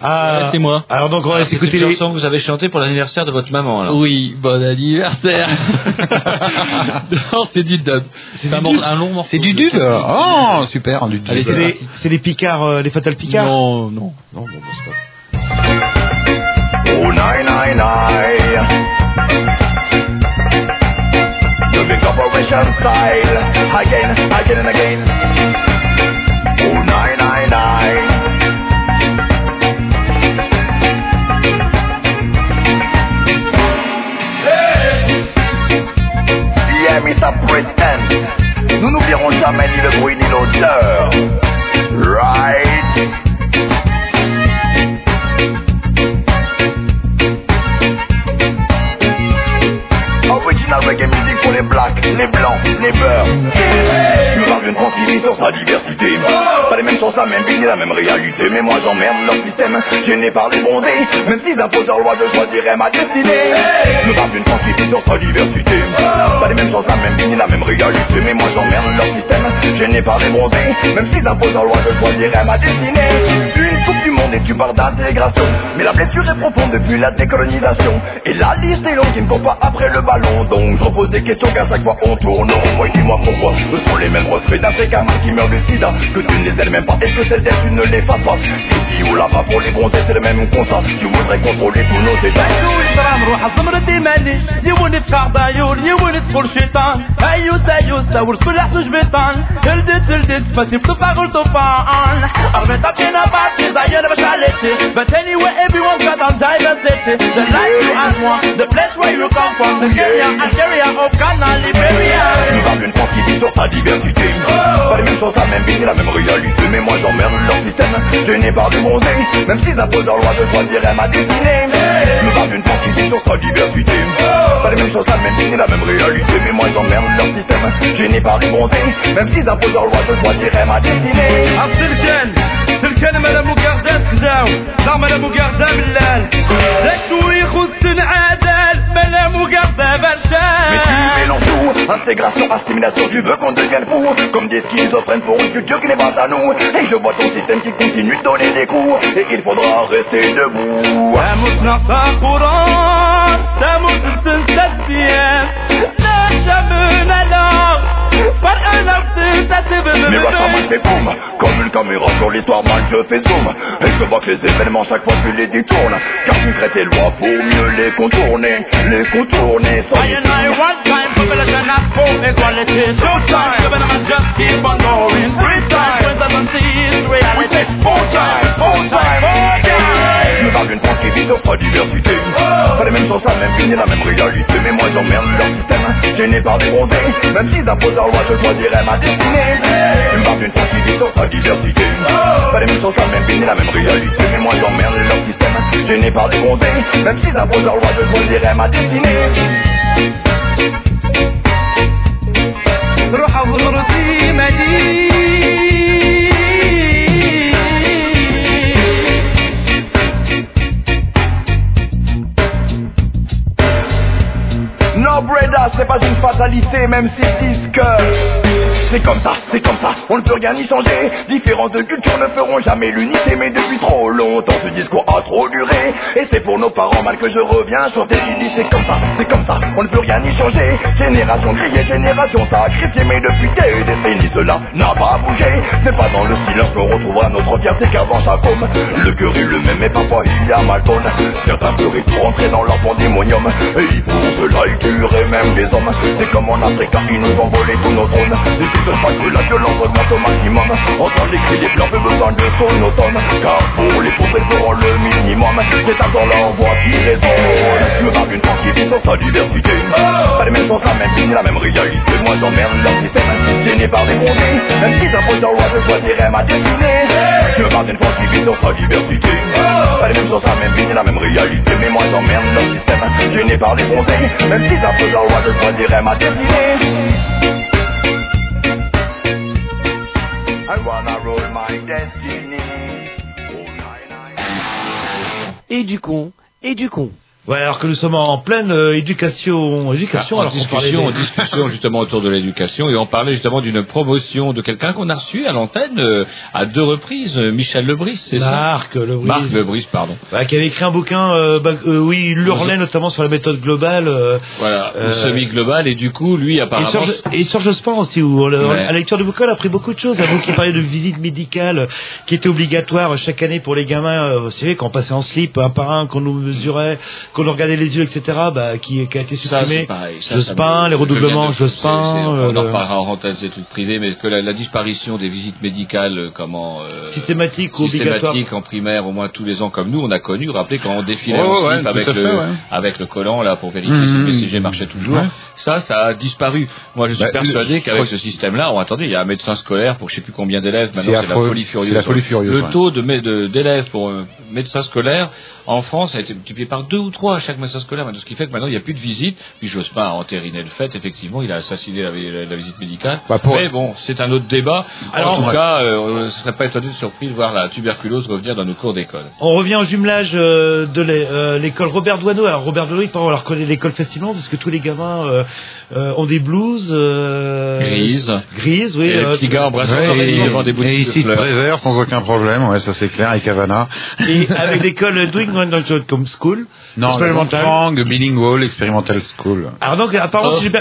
S1: Ah,
S4: Ouais, c'est moi.
S1: Alors donc on va écouter les.
S2: chanson que vous avez chantée pour l'anniversaire de votre maman, alors.
S4: Oui, bon anniversaire. non, c'est du dub. C'est un, un long morceau.
S8: C'est du dub Oh, super, du dub.
S1: Allez, c'est les, c'est les Picards, euh, les Fatal Picards.
S4: Non, non.
S1: Non, bon, bah, c'est pas.
S9: Oh, nine, nine, nine. The big operation style. Again, again and again. Oh, nine, nine, nine. Yeah, Mr. Pretend. Nous n'oublierons jamais ni le bruit ni l'odeur. Right? Original reggae music pour les blacks, les blancs, les beurs.
S10: Qui vit sur sa diversité. Pas les mêmes chances, la même vie, la même réalité. Mais moi j'emmerde leur système, gêné par les bronzés. Même s'ils imposent leur loi, je choisirais ma destinée. Me parle d'une vit sur sa diversité. Pas les mêmes chances, la même vie, la même réalité. Mais moi j'emmerde leur système, gêné par les bronzés. Même s'ils imposent leur loi, je choisirais ma destinée. Une coupe du monde et tu parles d'intégration. Mais la blessure est profonde depuis la décolonisation. Et la liste est longue ne court pas après le ballon. Donc je repose des questions qu'à chaque fois on tourne. Et dis-moi pourquoi ce sont les mêmes refrains blessés d'Africains qui meurent de sida, que tu ne les aimes même pas et que celles d'elles tu ne les fasses pas. Ici ou là-bas pour les bronzés, c'est le même constat. Tu voudrais contrôler tous nos états. Pas les mêmes choses, la même vie, ni la même réalité. Mais moi j'emmerde leur système, gêné par des bronzés. Même s'ils imposent leur loi, je choisirais ma destinée. Je parle d'une France qui vit sur sa diversité. Pas les mêmes choses, la même vie, ni la même réalité. Mais moi j'emmerde leur système, gêné par des bronzés. Même s'ils imposent leur loi, je choisirais ma destinée.
S11: السلكان سلكان مالا مقردة تزاو لا مالا مقردة بلال ذاك شو يخص العدال مالا مقردة
S10: Mais tu
S11: برشال
S10: mélanges tout, intégration, assimilation, tu veux qu'on devienne fou comme des schizophrènes pour une culture qui n'est pas à nous. Et je vois ton système qui continue de donner des coups. Et il faudra rester debout
S11: par
S10: un artiste Mes voix s'en boum Comme une caméra sur l'histoire mal je fais zoom. Et je vois que les événements chaque fois tu les détournes. Car concrète et loi pour mieux les contourner Les contourner sans
S11: is reality Four times, four times, four times
S10: Je me parle d'une France qui vit sur sa diversité Pas les mêmes choses, la même vie ni la même réalité Mais moi j'emmerde leur système Gêné par des bronzés Même s'ils imposent leur loi je choisirais ma destinée Je me parle d'une France qui vit sur sa diversité Pas les mêmes choses, la même vie ni la même réalité Mais moi j'emmerde leur système Gêné par des bronzés Même s'ils imposent leur loi je choisirais ma destinée
S11: روح وغرتي مدينة
S10: C'est pas une fatalité, même s'ils disent que c'est comme ça, c'est comme ça, on ne peut rien y changer. Différences de culture ne feront jamais l'unité, mais depuis trop longtemps ce discours a trop duré. Et c'est pour nos parents mal que je reviens chanter Lily, c'est comme ça, c'est comme ça, on ne peut rien y changer. Génération grillée, génération sacrifiée, mais depuis des décennies cela n'a pas bougé. C'est pas dans le silence qu'on retrouvera notre fierté qu'avant homme. Le cœur est le même, et parfois il y a mal tonne. Certains pleuraient pour entrer dans leur pandémonium, et pour cela ils tueraient même des hommes. C'est comme en Afrique, ils nous ont volé tous nos trônes. Ne pas que la violence augmente au maximum. Entendre les cris des blancs, peu besoin de son automne. Car pour les pauvres, ils feront le minimum. C'est attends leur voix qui résonne. Je me parle d'une France qui vit dans sa diversité. Pas les mêmes choses, la même ni la même réalité. Moi j'emmerde leur système, gêné par des bronzés. Même s'ils imposent leur loi, je choisirais ma destinée. Je parle d'une France qui vit dans sa diversité. Pas les mêmes choses, la même ni la même réalité. Mais moi j'emmerde leur système, gêné par des bronzés. Même s'ils imposent leur loi, je choisirais ma destinée. I wanna roll my destiny.
S12: Et du con, et du con.
S1: Ouais, alors que nous sommes en pleine euh, éducation, éducation,
S2: en
S1: alors parlait
S2: discussion,
S1: des-
S2: discussion justement autour de l'éducation et on parlait justement d'une promotion de quelqu'un qu'on a reçu à l'antenne euh, à deux reprises, euh, Michel Lebris, c'est ça
S1: Marc Lebris.
S2: Marc Lebris, pardon.
S1: Ouais, qui avait écrit un bouquin, euh, bah, euh, oui, il hurlait notamment sur la méthode globale. euh,
S2: Voilà,
S1: Euh,
S2: semi-global et du coup, lui
S1: et
S2: apparemment...
S1: sur, et sur Jospin aussi, où on-
S2: Ouais.
S1: à la lecture du bouquin, on a appris beaucoup de choses. À vous qui parlez de visite médicale, qui était obligatoire chaque année pour les gamins, euh, vous savez, quand on passait en slip, un par un, qu'on nous mesurait, qu'on nous regardait les yeux, etc., bah, qui, qui a été
S2: Ça,
S1: supprimé.
S2: c'est pareil. Ça,
S1: Jospin,
S2: me-
S1: les redoublements, Jospin. euh,
S2: On en
S1: le-
S2: reparlera en antenne des trucs privés, mais que la, la disparition des visites médicales, euh, comment... euh,
S1: Systématique ou obligatoire.
S2: systématique en primaire au moins tous les ans comme nous on a connu rappelez quand on défilait
S8: Ouais,
S2: en
S8: ouais,
S2: avec le
S8: fait, ouais.
S2: avec le collant là pour vérifier si le BCG marchait toujours
S8: Ouais.
S2: ça ça a disparu moi je suis
S8: Bah,
S2: persuadé
S8: le-
S2: qu'avec ce système là on attendez il y a un médecin scolaire pour je sais plus combien d'élèves maintenant
S8: C'est
S2: la folie furieuse
S8: C'est la folie furieuse,
S2: le taux de d'élèves pour un médecin scolaire en France a été multiplié par deux ou trois à chaque master scolaire, maintenant, ce qui fait que maintenant il n'y a plus de visite. Puis j'ose pas entériner le fait, effectivement, il a assassiné la, la- la visite médicale.
S8: Bah, pour-
S2: Mais bon, c'est un autre débat.
S1: Alors,
S2: en tout
S1: ouais.
S2: cas, euh, on ne serait pas étonné de surpris de voir la tuberculose revenir dans nos cours d'école.
S1: On revient au jumelage euh, de euh, l'école Robert Doisneau. Alors Robert Doisneau, il on la reconnaît l'école facilement parce que tous les gamins euh, euh, ont des blouses euh,
S2: Grises.
S1: grises, oui.
S2: Et les petits gars embrassant
S8: Ouais,
S2: leur devant des boutiques
S8: et
S2: de
S8: ici de. Prévert sans aucun problème, ouais, ça c'est clair, et Cavana.
S1: et avec l'école Doing comme School.
S8: Non,
S1: expérimental.
S8: Lang, Bilingual, Experimental School.
S1: Alors donc apparemment si j'ai bien.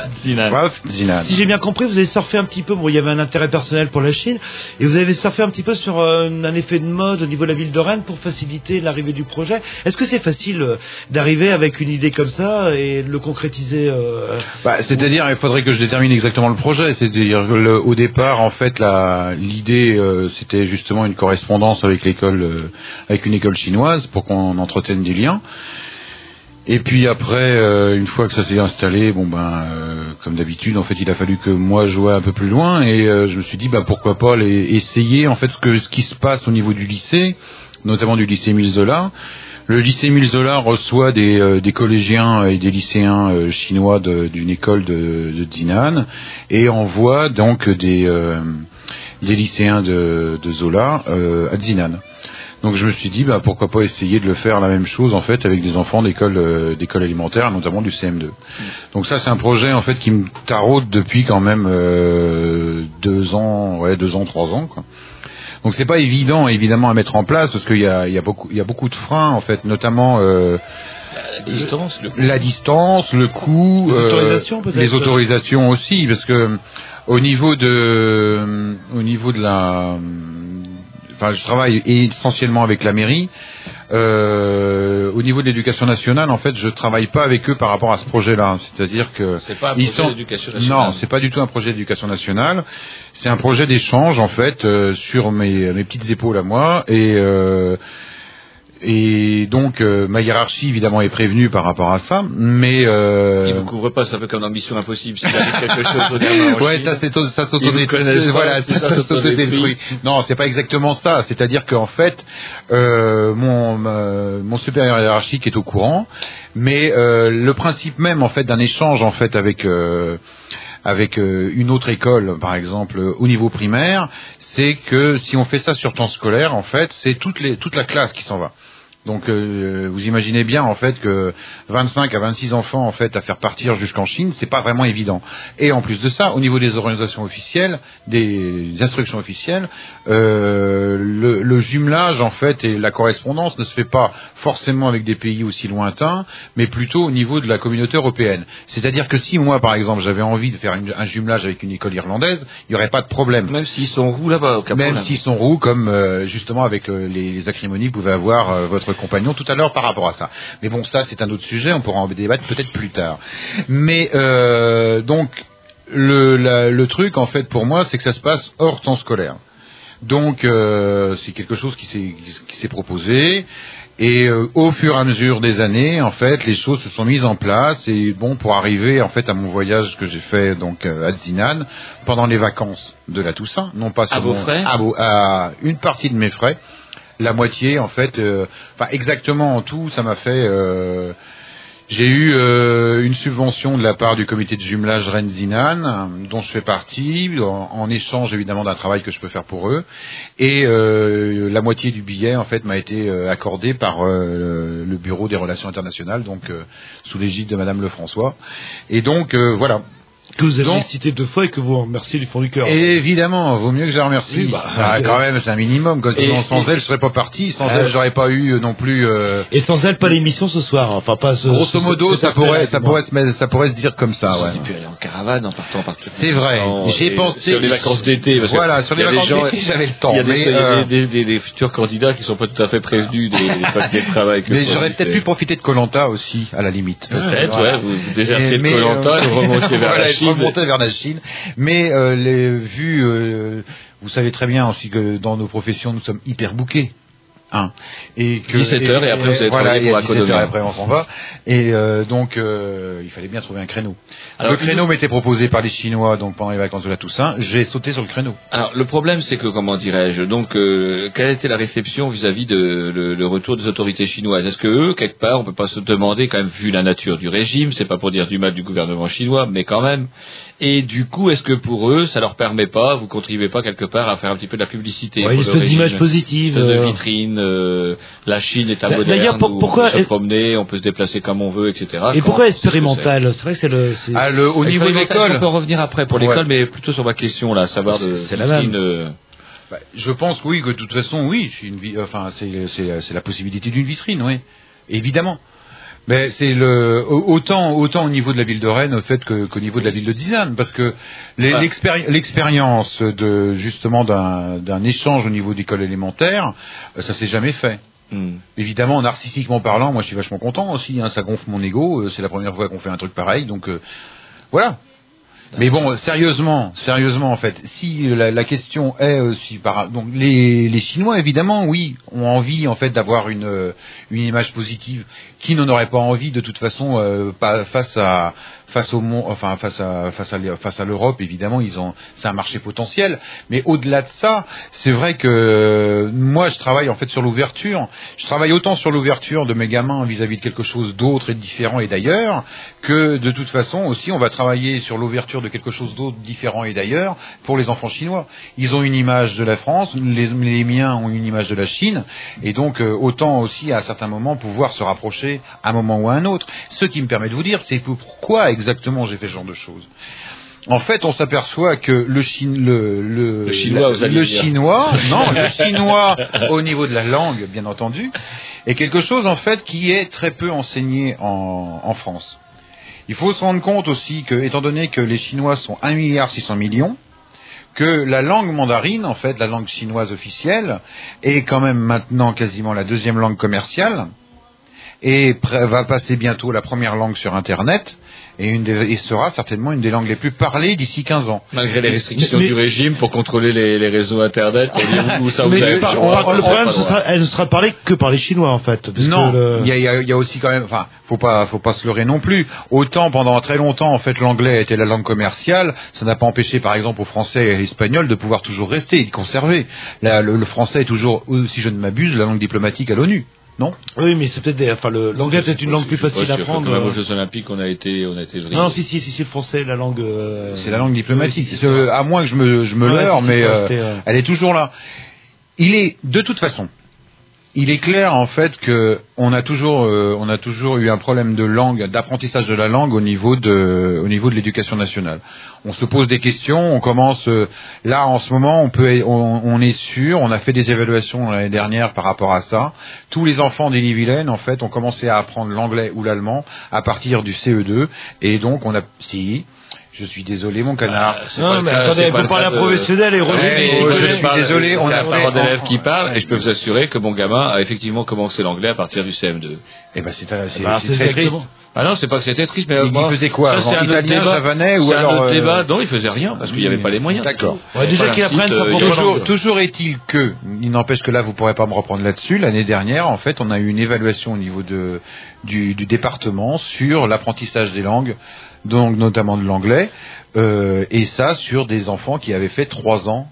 S1: Si j'ai bien compris, vous avez surfé un petit peu. Bon, il y avait un intérêt personnel pour la Chine, et vous avez surfé un petit peu sur euh, un effet de mode au niveau de la ville de Rennes pour faciliter l'arrivée du projet. Est-ce que c'est facile euh, d'arriver avec une idée comme ça et de le concrétiser euh,
S8: Bah, c'est-à-dire, il faudrait que je détermine exactement le projet. C'est-à-dire, au départ, en fait, la- l'idée, euh, c'était justement une correspondance avec l'école, euh, avec une école chinoise, pour qu'on entretienne des liens. Et puis après, euh, une fois que ça s'est installé, bon ben, euh, comme d'habitude, en fait, il a fallu que moi je voie un peu plus loin, et euh, je me suis dit, bah pourquoi pas les, essayer, en fait, ce que ce qui se passe au niveau du lycée, notamment du lycée Émile Zola. Le lycée Émile Zola reçoit des, euh, des collégiens et des lycéens euh, chinois d'une école de, de Zinan et envoie donc des, euh, des lycéens de, de Zola à Zinan. Donc je me suis dit bah, pourquoi pas essayer de le faire la même chose en fait avec des enfants d'école euh, d'école élémentaire, notamment du CM2. Donc ça c'est un projet en fait qui me taraude depuis quand même euh, deux ans, ouais deux ans, trois ans quoi. Donc c'est pas évident évidemment à mettre en place parce qu'il y a, il y a beaucoup il y a beaucoup de freins en fait, notamment euh,
S2: La distance, le
S8: la distance, le coût,
S1: Les
S8: euh,
S1: autorisations, peut-être
S8: les autorisations aussi, parce que au niveau de, au niveau de la, enfin, je travaille essentiellement avec la mairie. Euh, au niveau de l'éducation nationale, en fait, je travaille pas avec eux par rapport à ce projet-là. C'est-à-dire que
S2: C'est pas un projet
S8: sont-
S2: d'éducation nationale.
S8: non, c'est pas du tout un projet d'éducation nationale. C'est un projet d'échange en fait euh, sur mes, mes petites épaules à moi et euh, et donc euh, ma hiérarchie évidemment est prévenue par rapport à ça, mais euh,
S2: Ils vous couvrent pas, c'est un peu comme dans Mission Impossible. S'il arrive quelque chose au
S8: Ouais, ça c'est ça s'autodétruit.
S2: pas,
S8: Voilà, ça,
S2: ça, s'autodétruit.
S8: Non, c'est pas exactement ça. C'est-à-dire qu'en fait, euh, mon ma- mon supérieur hiérarchique est au courant, mais euh, le principe même en fait d'un échange en fait avec euh, avec euh, une autre école, par exemple, au niveau primaire, c'est que si on fait ça sur temps scolaire, en fait, c'est toute toute la classe qui s'en va. Donc euh, vous imaginez bien en fait que 25 à 26 enfants en fait à faire partir jusqu'en Chine, c'est pas vraiment évident. Et en plus de ça, au niveau des organisations officielles, des instructions officielles, euh, le, le jumelage en fait et la correspondance ne se fait pas forcément avec des pays aussi lointains, mais plutôt au niveau de la communauté européenne. C'est-à-dire que si moi par exemple j'avais envie de faire une- un jumelage avec une école irlandaise, il n'y aurait pas de problème.
S2: Même s'ils sont roux là-bas,
S8: Même s'ils sont roux, comme euh, justement avec les, les acrimonies que pouvait avoir votre compagnon tout à l'heure par rapport à ça. Mais bon, ça c'est un autre sujet, on pourra en débattre peut-être plus tard. Mais euh, donc le, la- le truc en fait pour moi, c'est que ça se passe hors temps scolaire. Donc euh, c'est quelque chose qui s'est proposé. Et euh, au fur et à mesure des années, en fait, les choses se sont mises en place. Et bon, pour arriver en fait à mon voyage que j'ai fait donc euh, à Zinan pendant les vacances de la Toussaint, non pas sur
S2: vos frais
S8: à, à une partie de mes frais, la moitié en fait, euh, enfin exactement en tout, ça m'a fait. euh, j'ai eu euh, une subvention de la part du comité de jumelage euh, dont je fais partie, en, échange évidemment d'un travail que je peux faire pour eux. Et la moitié du billet, en fait, m'a été accordée par le Bureau des relations internationales, donc sous l'égide de Madame Lefrançois. Et donc, voilà.
S1: Que vous avez
S8: Donc-
S1: cité deux fois et que vous remerciez du fond du cœur.
S8: Évidemment, vaut mieux que je la remercie.
S1: Oui, bah,
S8: Ah,
S1: euh,
S8: quand même, c'est un minimum. Comme sinon,
S1: et-
S8: sans
S1: et-
S8: elle, je serais pas parti. Sans
S1: Euh,
S8: elle, j'aurais pas eu euh, non plus. euh,
S1: Et sans elle, pas l'émission ce soir. Enfin, pas ce.
S8: Grosso modo, ça pourrait, ça pourrait se ça pourrait se dire comme ça. Ouais.
S2: pu aller en caravane en partant en partie.
S8: C'est vrai. J'ai pensé
S2: sur les vacances d'été. parce que
S8: Voilà, sur les vacances d'été, j'avais le temps.
S2: Il y a des,
S8: mais,
S2: il y a
S8: euh,
S2: des, des- des futurs candidats qui sont pas tout à fait prévenus des, des papiers de travail. que
S8: mais j'aurais peut-être pu profiter de Colanta aussi, à la limite.
S2: Peut-être, ouais, désertiez
S8: Et-
S2: de
S8: euh,
S2: vous remontiez vers la Chine.
S8: Vers la Chine. Mais euh, les vues, euh, vous savez très bien aussi que dans nos professions, nous sommes hyper bouqués. Hein. Et que,
S2: 17 heures, et après, vous allez
S8: voilà,
S2: travailler pour
S8: à 17 heures, après on s'en va. Et euh, donc euh, il fallait bien trouver un créneau.
S2: Alors,
S8: le créneau m'était proposé par les Chinois donc pendant les vacances de la Toussaint. J'ai sauté sur le créneau.
S2: Alors le problème c'est que comment dirais-je donc euh, quelle était la réception vis-à-vis de le, le retour des autorités chinoises? Est-ce que eux quelque part on peut pas se demander quand même vu la nature du régime c'est pas pour dire du mal du gouvernement chinois mais quand même et du coup est-ce que pour eux ça leur permet pas vous contribuez pas quelque part à faire un petit peu de la publicité
S1: Ouais, une espèce d'image positive,
S2: de
S1: euh.
S2: vitrine euh, la Chine est un
S1: D'a-
S2: moderne
S1: d'ailleurs, pour- pourquoi
S2: on peut se promener on peut se déplacer comme on veut etc
S1: Et
S2: Quand-
S1: pourquoi
S2: c'est ce que
S1: expérimental C'est vrai que c'est le. c'est-
S8: Ah, le- au
S2: c'est-
S8: niveau de l'école.
S2: On peut en revenir après pour
S8: Ouais.
S2: l'école mais plutôt sur ma question là savoir de
S1: C'est la
S2: vitrine,
S1: même.
S2: euh,
S8: Bah, je pense oui que de toute façon oui, enfin c'est c'est la possibilité d'une vitrine, oui, évidemment. Mais c'est le au- autant autant au niveau de la ville de Rennes au fait que qu'au niveau de la ville de Dizaine parce que l'expérience de justement d'un d'un échange au niveau d'école élémentaire, euh, ça s'est jamais fait.
S2: hmm.
S8: Évidemment, narcissiquement parlant, moi je suis vachement content aussi. Hein, ça gonfle mon ego. euh, C'est la première fois qu'on fait un truc pareil, donc euh, voilà. Mais bon, sérieusement, sérieusement en fait, si la, la question est aussi par donc les, les Chinois évidemment, oui, ont envie en fait d'avoir une euh, une image positive. Qui n'en aurait pas envie de toute façon euh, face à face au enfin face à face à l'Europe évidemment, ils ont c'est un marché potentiel. Mais au-delà de ça, c'est vrai que euh, moi je travaille en fait sur l'ouverture. Je travaille autant sur l'ouverture de mes gamins vis-à-vis de quelque chose d'autre et différent et d'ailleurs que de toute façon aussi on va travailler sur l'ouverture de quelque chose d'autre, différent et d'ailleurs pour les enfants chinois. Ils ont une image de la France, les, les miens ont une image de la Chine et donc euh, autant aussi à certains moments pouvoir se rapprocher à un moment ou à un autre. Ce qui me permet de vous dire, c'est pourquoi exactement j'ai fait ce genre de choses. En fait, on s'aperçoit que le, Chine, le, le,
S2: Le chinois, vous allez
S8: le
S2: dire.
S8: chinois, non, le chinois au niveau de la langue, bien entendu, est quelque chose en fait qui est très peu enseigné en, en France. Il faut se rendre compte aussi que, étant donné que les Chinois sont 1 milliard 600 millions, que la langue mandarine, en fait, la langue chinoise officielle, est quand même maintenant quasiment la deuxième langue commerciale et va passer bientôt la première langue sur Internet et, une des- et sera certainement une des langues les plus parlées d'ici 15 ans.
S2: Malgré les restrictions
S1: Mais-
S2: du régime pour contrôler les, les réseaux internet, pour dire où ça vous
S1: Mais
S2: avez pas
S1: par-
S2: le droit,
S1: problème, ce sera, elle ne sera parlée que par les Chinois en fait. parce
S8: non,
S1: que le-
S8: il y, a, il y a- il y a aussi quand même, enfin, faut pas, faut pas se leurrer non plus. Autant pendant très longtemps, en fait, l'anglais était la langue commerciale, ça n'a pas empêché, par exemple, aux Français et à l'Espagnol de pouvoir toujours rester et de conserver. La- le, le français est toujours, si je ne m'abuse, la langue diplomatique à l'ONU. Non
S1: Oui, mais c'est peut-être des- enfin le l'anglais est peut-être une langue plus facile à
S2: c'est-
S1: prendre.
S2: Aux
S1: euh.
S2: Jeux Olympiques, on a été, on a été.
S1: Non, si, si, si, si, le français, la langue. euh,
S8: C'est la langue diplomatique.
S1: c'est
S8: C'est- à moins que je me, je me
S1: Ouais,
S8: leurre, mais euh, elle est toujours là. Il est, de toute façon, il est clair en fait que on a toujours, euh, on a toujours eu un problème de langue, d'apprentissage de la langue au niveau de, au niveau de l'éducation nationale. On se pose des questions, on commence euh, là en ce moment, on peut, on, est sûr, on a fait des évaluations l'année dernière par rapport à ça. Tous les enfants d'Ille-et-Vilaine en fait ont commencé à apprendre l'anglais ou l'allemand à partir du CE2 et donc on a, si. Je suis désolé, mon canard.
S2: Ah, c'est
S1: Non, mais attendez, vous
S2: le
S1: parlez à professionnel et Roger,
S2: je suis désolé, on a
S8: un
S2: un
S8: parent
S2: parent d'élève
S8: d'élève
S2: qui parle et je peux vous assurer que mon gamin a effectivement commencé l'anglais à partir du CM2.
S8: Eh ben c'est c'est très
S1: exactement.
S8: triste.
S2: Ah non, c'est pas que c'était triste, mais euh,
S8: Il- il faisait quoi
S2: ça,
S8: avant
S2: c'est un autre
S8: Italien,
S2: débat.
S8: javanais, ou
S2: un
S8: alors,
S2: autre
S8: euh,
S2: débat. Non, il faisait rien parce qu'il n'y avait pas les moyens.
S8: D'accord.
S1: Ouais, déjà
S2: Voilà,
S1: qu'il apprenne sa
S2: euh, a-
S8: Toujours, toujours est-il que, il n'empêche que là, vous pourrez pas me reprendre là-dessus. L'année dernière, en fait, on a eu une évaluation au niveau de, du, du département sur l'apprentissage des langues, donc notamment de l'anglais, euh, et ça sur des enfants qui avaient fait trois ans.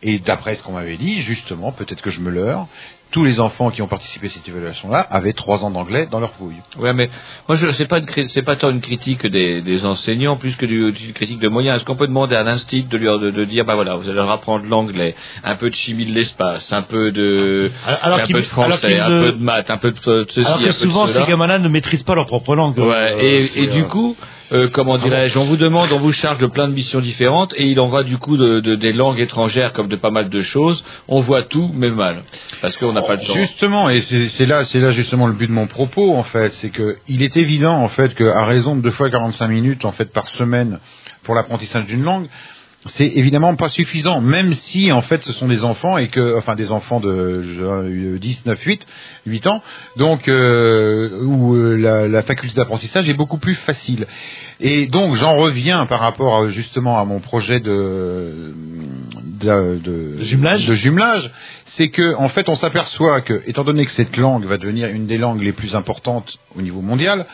S8: Et d'après ce qu'on m'avait dit, justement, peut-être que je me leurre, tous les enfants qui ont participé à cette évaluation-là avaient trois ans d'anglais dans leur fouille.
S2: Ouais, mais moi, je c'est pas c'est pas tant une critique des, des enseignants plus que du- d'une critique de moyens. Est-ce qu'on peut demander à l'instit de lui de, de dire bah voilà, vous allez leur apprendre l'anglais, un peu de chimie de l'espace, un peu de
S1: Alors
S2: un peu de français, un
S1: ne-
S2: peu de maths, un peu de ceci,
S1: Alors
S2: un
S1: que
S2: peu
S1: souvent,
S2: de
S1: ces gamins-là ne maîtrisent pas leur propre langue.
S2: Ouais,
S1: Euh,
S2: et,
S1: c'est,
S2: et du
S1: euh,
S2: coup, euh, comment dirais-je, on vous demande, on vous charge de plein de missions différentes, et il en va du coup de, de- des langues étrangères comme de pas mal de choses. On voit tout, mais mal, parce qu'on n'a pas le temps.
S8: Justement, et c'est c'est là, c'est là justement le but de mon propos en fait, c'est que il est évident en fait qu'à raison de deux fois 45 minutes en fait par semaine pour l'apprentissage d'une langue, c'est évidemment pas suffisant, même si en fait ce sont des enfants et que, enfin des enfants de je- 10, 9, 8, 8 ans, donc euh, où euh, la, la faculté d'apprentissage est beaucoup plus facile. Et donc j'en reviens par rapport à, justement à mon projet de de, de,
S1: Jumelage.
S8: de jumelage, c'est que en fait on s'aperçoit que, étant donné que cette langue va devenir une des langues les plus importantes au niveau mondial,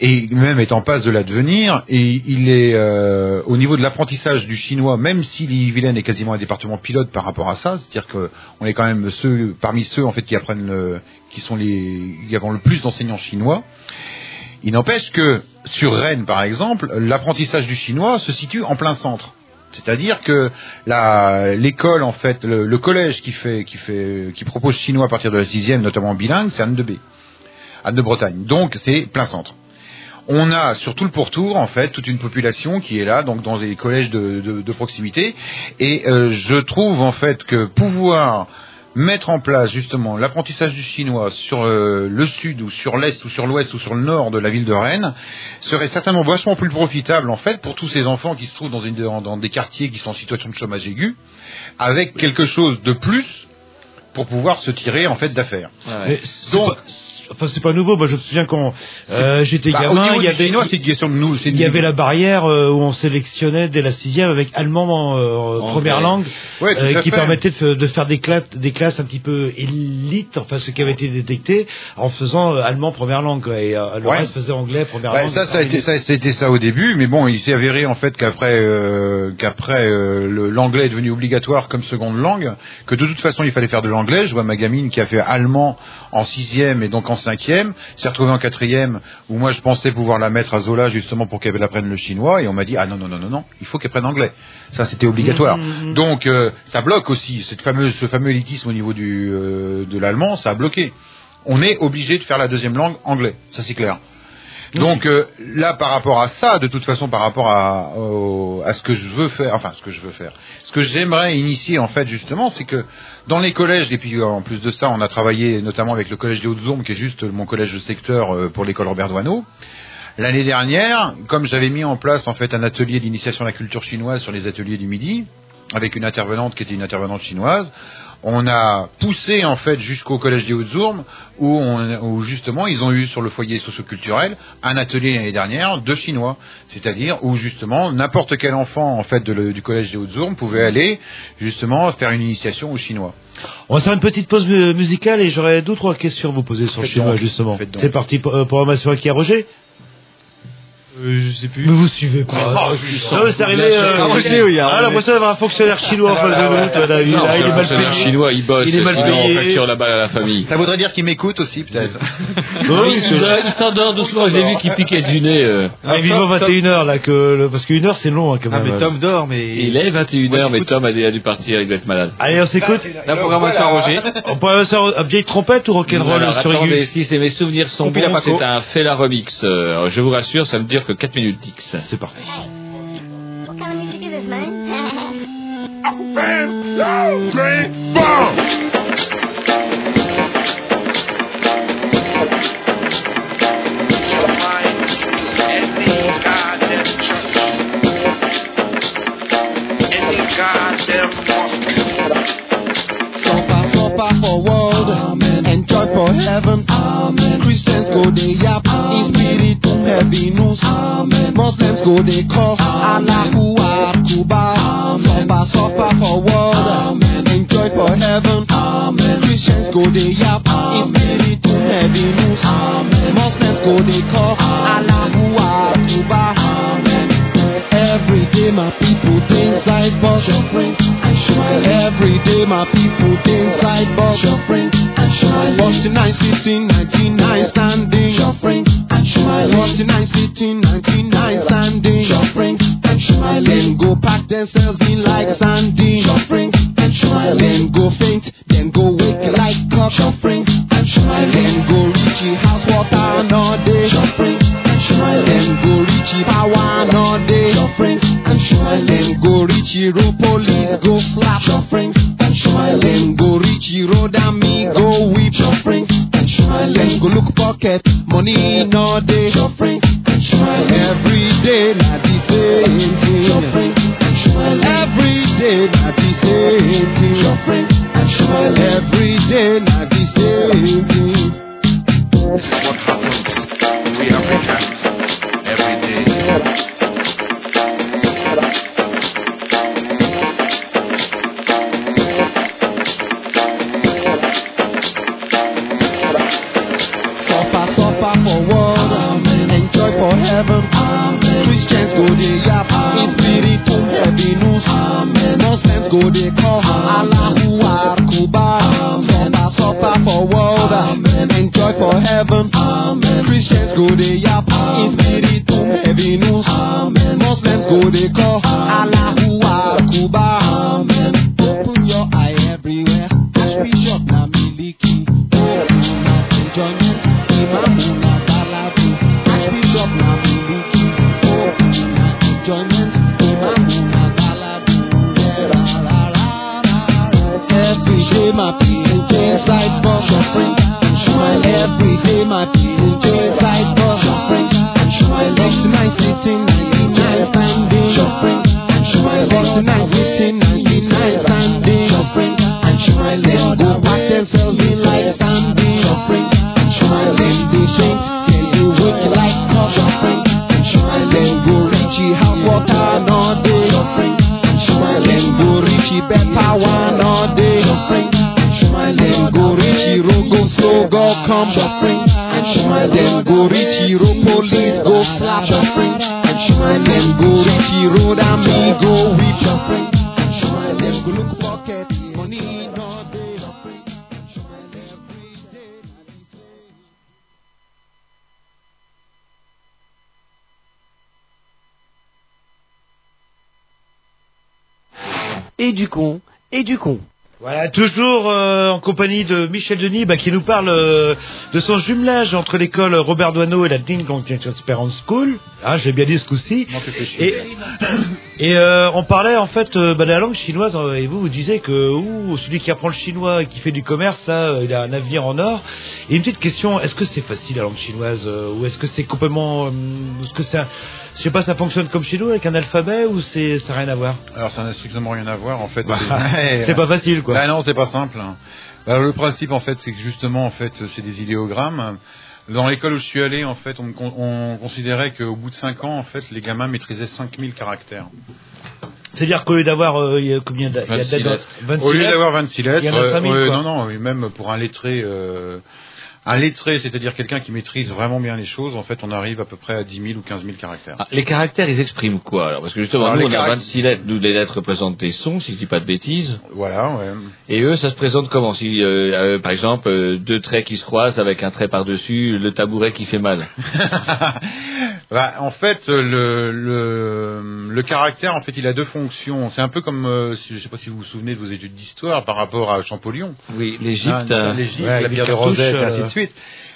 S8: et même est en passe de la devenir, et il est euh, au niveau de l'apprentissage du chinois, même si l'Ille-et-Vilaine est quasiment un département pilote par rapport à ça, c'est-à-dire que on est quand même ceux parmi ceux en fait qui apprennent, le, qui sont les, qui avons le plus d'enseignants chinois. Il n'empêche que sur Rennes, par exemple, l'apprentissage du chinois se situe en plein centre. C'est-à-dire que l'école, en fait, le, le collège qui fait, qui fait, qui propose chinois à partir de la sixième, notamment bilingue, c'est Anne de B, Anne de Bretagne. Donc c'est plein centre. On a sur tout le pourtour, en fait, toute une population qui est là, donc dans les collèges de, de- de proximité. Et euh, je trouve en fait que pouvoir mettre en place justement l'apprentissage du chinois sur euh, le sud ou sur l'est ou sur l'ouest ou sur le nord de la ville de Rennes serait certainement vachement plus profitable en fait pour tous ces enfants qui se trouvent dans, une, dans, dans des quartiers qui sont en situation de chômage aigu avec quelque chose de plus pour pouvoir se tirer en fait d'affaires.
S1: Pas- Enfin, c'est pas nouveau. Moi, je me souviens quand euh, j'étais
S8: Bah,
S1: gamin, il y avait,
S8: chinois, c'est une question de nous. c'est
S1: il y avait la barrière euh, où on sélectionnait dès la sixième avec allemand euh, première langue,
S8: Ouais,
S1: euh, qui permettait de, faire des classes, des classes un petit peu élites, enfin ce qui avait été détecté en faisant allemand première langue, quoi, et le
S8: Ouais.
S1: reste faisait anglais première
S8: Ouais,
S1: langue.
S8: ça, ça a été ça, c'était ça au début, mais bon, il s'est avéré en fait qu'après, euh, qu'après euh, l'anglais est devenu obligatoire comme seconde langue, que de toute façon il fallait faire de l'anglais. Je vois ma gamine qui a fait allemand en sixième et donc en cinquième, s'est retrouvée en quatrième, où moi je pensais pouvoir la mettre à Zola justement pour qu'elle apprenne le chinois, et on m'a dit ah non non non non non, il faut qu'elle prenne anglais. Ça c'était obligatoire.
S1: Mhm.
S8: Donc euh, ça bloque aussi cette fameuse, ce fameux élitisme au niveau du euh, de l'allemand, ça a bloqué. On est obligé de faire la deuxième langue anglais, ça c'est clair. Donc euh, là, par rapport à ça, de toute façon, par rapport à, au- à ce que je veux faire, enfin ce que je veux faire, ce que j'aimerais initier en fait justement, c'est que dans les collèges, et puis euh, en plus de ça, on a travaillé notamment avec le collège des Hautes-Ombres, qui est juste mon collège de secteur euh, pour l'école Robert Doisneau. L'année dernière, comme j'avais mis en place en fait un atelier d'initiation à la culture chinoise sur les ateliers du midi, avec une intervenante qui était une intervenante chinoise, on a poussé en fait jusqu'au collège des Hautes-Ourmes où, où justement ils ont eu sur le foyer socioculturel un atelier l'année dernière de chinois, c'est-à-dire où justement n'importe quel enfant en fait de le- du collège des Hautes-Ourmes pouvait aller justement faire une initiation au chinois.
S1: On va faire une petite pause mu- musicale et j'aurais deux trois questions à vous poser sur le chinois
S8: donc,
S1: justement. C'est parti pour, euh, programmation qui a Roger.
S3: Euh, je sais plus.
S1: Mais vous suivez pas.
S3: Oh,
S1: non, mais c'est arrivé. Euh,
S3: Ah, Roger, oui,
S1: ah,
S3: ah,
S1: l'impression d'avoir un fonctionnaire chinois en face de nous. toi, David.
S2: Non,
S1: Là, il est mal
S2: fonctionnaire
S1: payé.
S2: chinois, il bosse,
S1: Il est mal
S2: sinon on
S1: payé.
S2: facture la balle à la famille.
S8: Ça voudrait dire qu'il m'écoute aussi peut-être.
S2: Il,
S1: c'est-
S2: il- il s'endort doucement, je l'ai vu qu'il piquait du nez. euh.
S1: Ah, vivant 21h là que le- parce qu'une heure c'est long hein, quand
S3: Ah,
S1: même.
S3: mais Tom dort, mais.
S2: Il est 21h, mais Tom a déjà dû partir, il doit être malade.
S1: Allez on s'écoute.
S3: La programmation à Roger.
S1: On peut faire une vieille trompette ou rock'n'roll sur
S2: attendez, si c'est mes souvenirs sont bons, c'est un Fela remix. Euh, je vous rassure, ça ne dure que 4 minutes X.
S1: C'est parti.
S13: Heaven. Christians go they yap in spirit, heavy news. Muslims go they call Allahu Akbar. Suffer, suffer for world, enjoy for heaven. Christians go they yap in spirit, heavy news. Muslims go they call Allahu Akbar. Every day my people inside bus suffering and. Every day my people inside bus suffering and smile. Forty-nine sitting, ninety-nine standing, suffering and smile. Forty-nine sitting, ninety-nine standing, suffering and. Then go pack themselves in like sardine, suffering and. Then go faint, then go wake like cock, suffering and. Then go reach the house water no day, suffering and. Then go reach the power no day, suffering and. Then go reach the road police go slap, suffering and. Then go reach the road and me go whip, suffering and smile. Then go look pocket money no day. Every day na the same thing, suffering and smile. Every day na the same thing. Every day na the same thing. Come, suffering and smile. Them go reachy ro police go suffering and. Them go and me go and smile. Them go look pocket and.
S12: Et du con, et du con.
S1: Voilà, toujours euh, en compagnie de Michel Denis, bah, qui nous parle euh, de son jumelage entre l'école Robert Doisneau et la Dean Experience School. Ah, j'ai bien dit ce coup-ci. Et, et euh, on parlait en fait euh, bah, de la langue chinoise, euh, et vous, vous disiez que ouh, celui qui apprend le chinois et qui fait du commerce, ça, euh, il a un avenir en or. Et une petite question, est-ce que c'est facile la langue chinoise, euh, ou est-ce que c'est complètement... euh, est-ce que ça... Je sais pas, ça fonctionne comme chez nous avec un alphabet ou c'est ça n'a rien à voir?
S8: Alors ça n'a strictement rien à voir en fait.
S1: Bah,
S8: c'est
S1: pas facile, quoi.
S8: Ah non, c'est pas simple. Alors, le principe en fait, c'est que justement en fait, c'est des idéogrammes. Dans l'école où je suis allé, en fait, on, considérait qu'au bout de 5 ans, en fait, les gamins maîtrisaient 5000 caractères.
S1: C'est-à-dire qu'au lieu d'avoir euh, combien d'a- il y a
S8: 26
S1: d'être-
S8: lettres.
S1: 26
S8: Au lieu d'avoir 26 lettres,
S1: il y en a 5000,
S8: euh, non, non, même pour un lettré, euh, un lettré, c'est-à-dire quelqu'un qui maîtrise vraiment bien les choses, en fait, on arrive à peu près à 10 000 ou 15 000 caractères.
S2: Ah, les caractères, ils expriment quoi alors? Parce que justement,
S8: Alors,
S2: nous,
S8: les
S2: on a
S8: caract-
S2: 26 lettres, nous, les lettres représentent des sons, si je dis pas de bêtises.
S8: Voilà, ouais.
S2: Et eux, ça se présente comment? Si, euh, euh, par exemple, euh, deux traits qui se croisent avec un trait par-dessus, le tabouret qui fait mal.
S8: Bah, en fait, le, le, le caractère, en fait, il a deux fonctions. C'est un peu comme, euh, si, je sais pas si vous vous souvenez de vos études d'histoire par rapport à Champollion.
S2: Oui, l'Égypte.
S8: Ah,
S2: euh,
S8: l'Égypte,
S1: ouais,
S8: la pierre de Rosette, et ainsi de suite.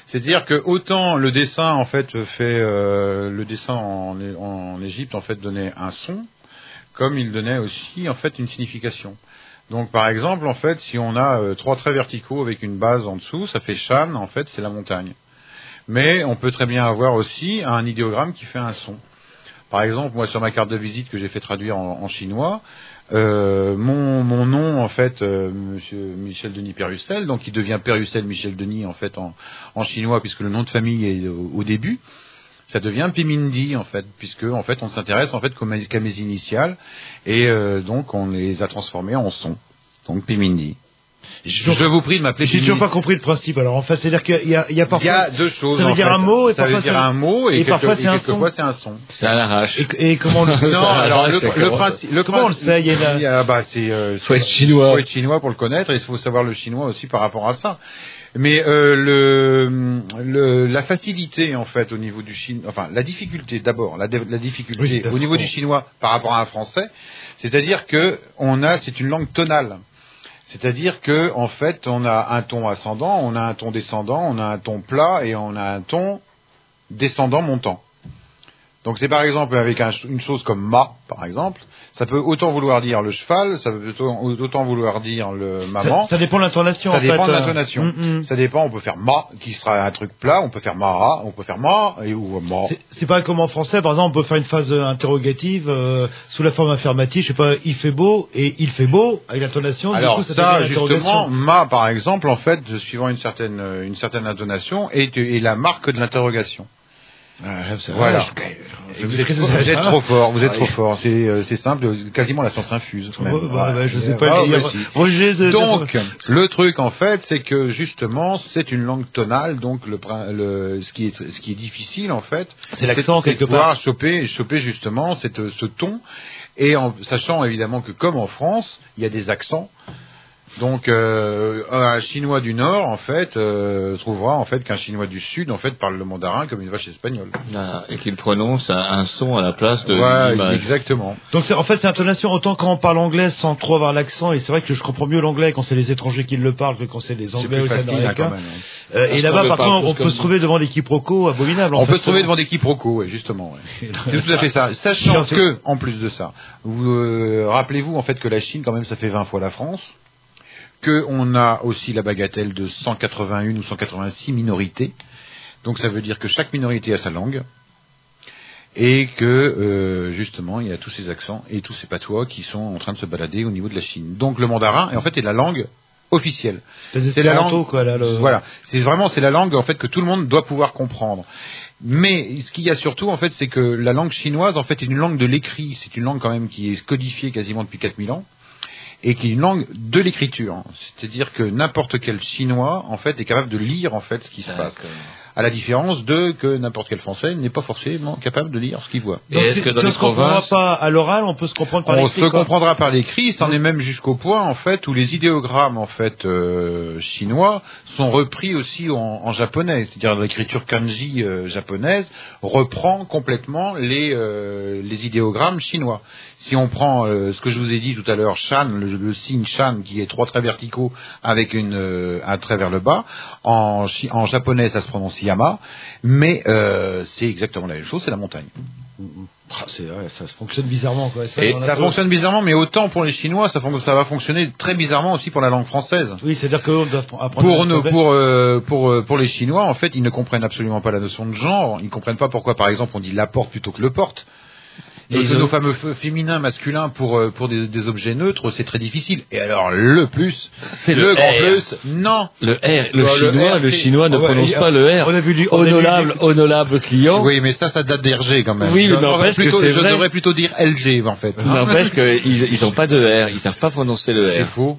S8: C'est-à-dire que autant le dessin en fait fait euh, le dessin en, Égypte en fait donnait un son, comme il donnait aussi en fait une signification. Donc par exemple en fait si on a euh, trois traits verticaux avec une base en dessous, ça fait Shan en fait c'est la montagne. Mais on peut très bien avoir aussi un idéogramme qui fait un son. Par exemple, moi sur ma carte de visite que j'ai fait traduire en chinois, euh, mon, mon nom en fait, euh, Monsieur Michel Denis Perrussel, donc il devient Perrussel Michel Denis en fait en, chinois puisque le nom de famille est au, début. Ça devient Pimindi en fait, puisque en fait on s'intéresse en fait qu'à mes initiales et euh, donc on les a transformés en son. Donc Pimindi. Je, je vous prie de m'appeler
S1: J'ai toujours pas compris le principe. Alors en fait, c'est-à-dire qu'il y a, il y a
S8: Il
S1: parfois.
S8: y a deux choses.
S1: Ça veut
S8: en
S1: dire
S8: fait.
S1: un mot et
S8: ça
S1: parfois
S8: veut dire
S1: c'est
S8: un mot et,
S1: et parfois c'est un
S8: quelquefois
S1: son.
S8: c'est un son.
S2: C'est à l'arrache.
S1: Et, et comment on le
S8: Non, alors le, le principe, le
S1: Comment on le sait Il y a une-
S8: il y a- bah, c'est euh,
S2: Faut être chinois.
S8: faut être chinois pour le connaître et il faut savoir le chinois aussi par rapport à ça. Mais euh, le, le, la facilité en fait au niveau du chinois, enfin la difficulté d'abord, la, la difficulté
S1: Oui,
S8: au niveau du chinois par rapport à un français, c'est-à-dire que on a, c'est une langue tonale. C'est-à-dire que en fait, on a un ton ascendant, on a un ton descendant, on a un ton plat et on a un ton descendant montant. Donc c'est par exemple avec un- une chose comme ma, par exemple, ça peut autant vouloir dire le cheval, ça peut autant, autant vouloir dire le maman.
S1: Ça, ça dépend de l'intonation.
S8: Ça
S1: en
S8: dépend
S1: fait,
S8: de
S1: euh.
S8: l'intonation.
S1: Mm, mm.
S8: Ça dépend, on peut faire ma, qui sera un truc plat, on peut faire mara, on peut faire ma, et ou ma.
S1: C'est- pas comme en français, par exemple, on peut faire une phase interrogative euh, sous la forme affirmative. Je sais pas, il fait beau et il fait beau avec l'intonation. du
S8: Alors
S1: coup, ça,
S8: justement, ma, par exemple, en fait, suivant une certaine, une certaine intonation, est, est la marque de l'interrogation. Voilà.
S1: Et
S8: Vous êtes, vous êtes trop fort, vous êtes trop fort. C'est euh, c'est simple, quasiment la science infuse. même.
S1: Bah, bah, je sais
S8: Ah,
S1: pas.
S8: bah, si. Donc, le truc en fait, c'est que justement, c'est une langue tonale, donc le, ce qui est ce qui est difficile en fait,
S1: C'est l'accent,
S8: c'est de
S1: quelque
S8: pouvoir
S1: part.
S8: choper choper justement cette ce ton et en sachant évidemment que comme en France, il y a des accents. Donc euh, un chinois du nord en fait euh, trouvera en fait qu'un chinois du sud en fait parle le mandarin comme une vache espagnole.
S2: Là, et qu'il prononce un, un son à la place de
S8: Ouais,
S2: l'image.
S8: exactement.
S1: Donc en fait c'est intonation autant quand on parle anglais sans trop avoir l'accent et c'est vrai que je comprends mieux l'anglais quand c'est les étrangers qui le parlent que quand c'est les
S8: C'est
S1: anglais
S8: plus
S1: ou les américains.
S8: hein.
S1: Euh, et là-bas par contre on peut se trouver devant des quiproquos abominables. en
S8: On peut se trouver devant des quiproquos, ouais, justement. ouais. C'est tout à fait ça. Sachant que, en plus de ça, vous euh, rappelez-vous en fait que la Chine, quand même, ça fait 20 fois la France, que on a aussi la bagatelle de 181 ou 186 minorités. Donc ça veut dire que chaque minorité a sa langue. Et que euh, justement il y a tous ces accents et tous ces patois qui sont en train de se balader au niveau de la Chine. Donc le mandarin est en fait est la langue officielle.
S1: C'est la langue. Quoi, là, le-
S8: Voilà, c'est vraiment c'est la langue en fait que tout le monde doit pouvoir comprendre. Mais ce qu'il y a surtout en fait, c'est que la langue chinoise en fait est une langue de l'écrit. C'est une langue quand même qui est codifiée quasiment depuis 4000 ans et qui est une langue de l'écriture. C'est-à-dire que n'importe quel chinois en fait est capable de lire en fait ce qui se passe. À la différence de que n'importe quel français n'est pas forcément capable de lire ce qu'il voit.
S1: Donc, si, si on se comprendra pas à l'oral, on peut se comprendre par
S8: On
S1: l'écrit.
S8: se
S1: quoi.
S8: comprendra par l'écrit, c'en est même jusqu'au point en fait où les idéogrammes en fait euh, chinois sont repris aussi en, en japonais, c'est-à-dire l'écriture kanji euh, japonaise reprend complètement les euh, les idéogrammes chinois. Si on prend euh, ce que je vous ai dit tout à l'heure, shan, le, le signe shan qui est trois traits verticaux avec une euh, un trait vers le bas, en japonais ça se prononce yama, mais euh, c'est exactement la même chose, c'est la montagne.
S1: Ah, ouais, ça fonctionne bizarrement quoi. Ça,
S8: Et fonctionne bizarrement, mais autant pour les Chinois, ça, va fonctionner très bizarrement aussi pour la langue française.
S1: Oui, c'est-à-dire apprendre.
S8: Pour
S1: alphabet.
S8: pour euh, pour euh, pour les Chinois, en fait, ils ne comprennent absolument pas la notion de genre. Ils ne comprennent pas pourquoi, par exemple, on dit la porte plutôt que le porte.
S2: Ils
S8: nos fameux féminins, masculins pour euh, pour des, des objets neutres, c'est très difficile. Et alors le plus,
S2: C'est
S8: le,
S2: le
S8: grand
S2: R.
S8: plus, non.
S2: Le R, le
S8: Bah, le
S2: chinois,
S8: R,
S2: le,
S8: c'est-
S2: chinois ne prononce pas le R.
S1: on a vu du-
S2: honorable, honorable client.
S8: Oui, mais ça, ça date d'RG quand même.
S2: Oui, mais n'empêche que
S8: plutôt-
S2: c'est
S8: Je
S2: vrai.
S8: devrais plutôt dire LG en fait.
S2: N'empêche qu'ils ils ont pas de R, ils savent pas prononcer le
S8: C'est
S2: R.
S8: faux.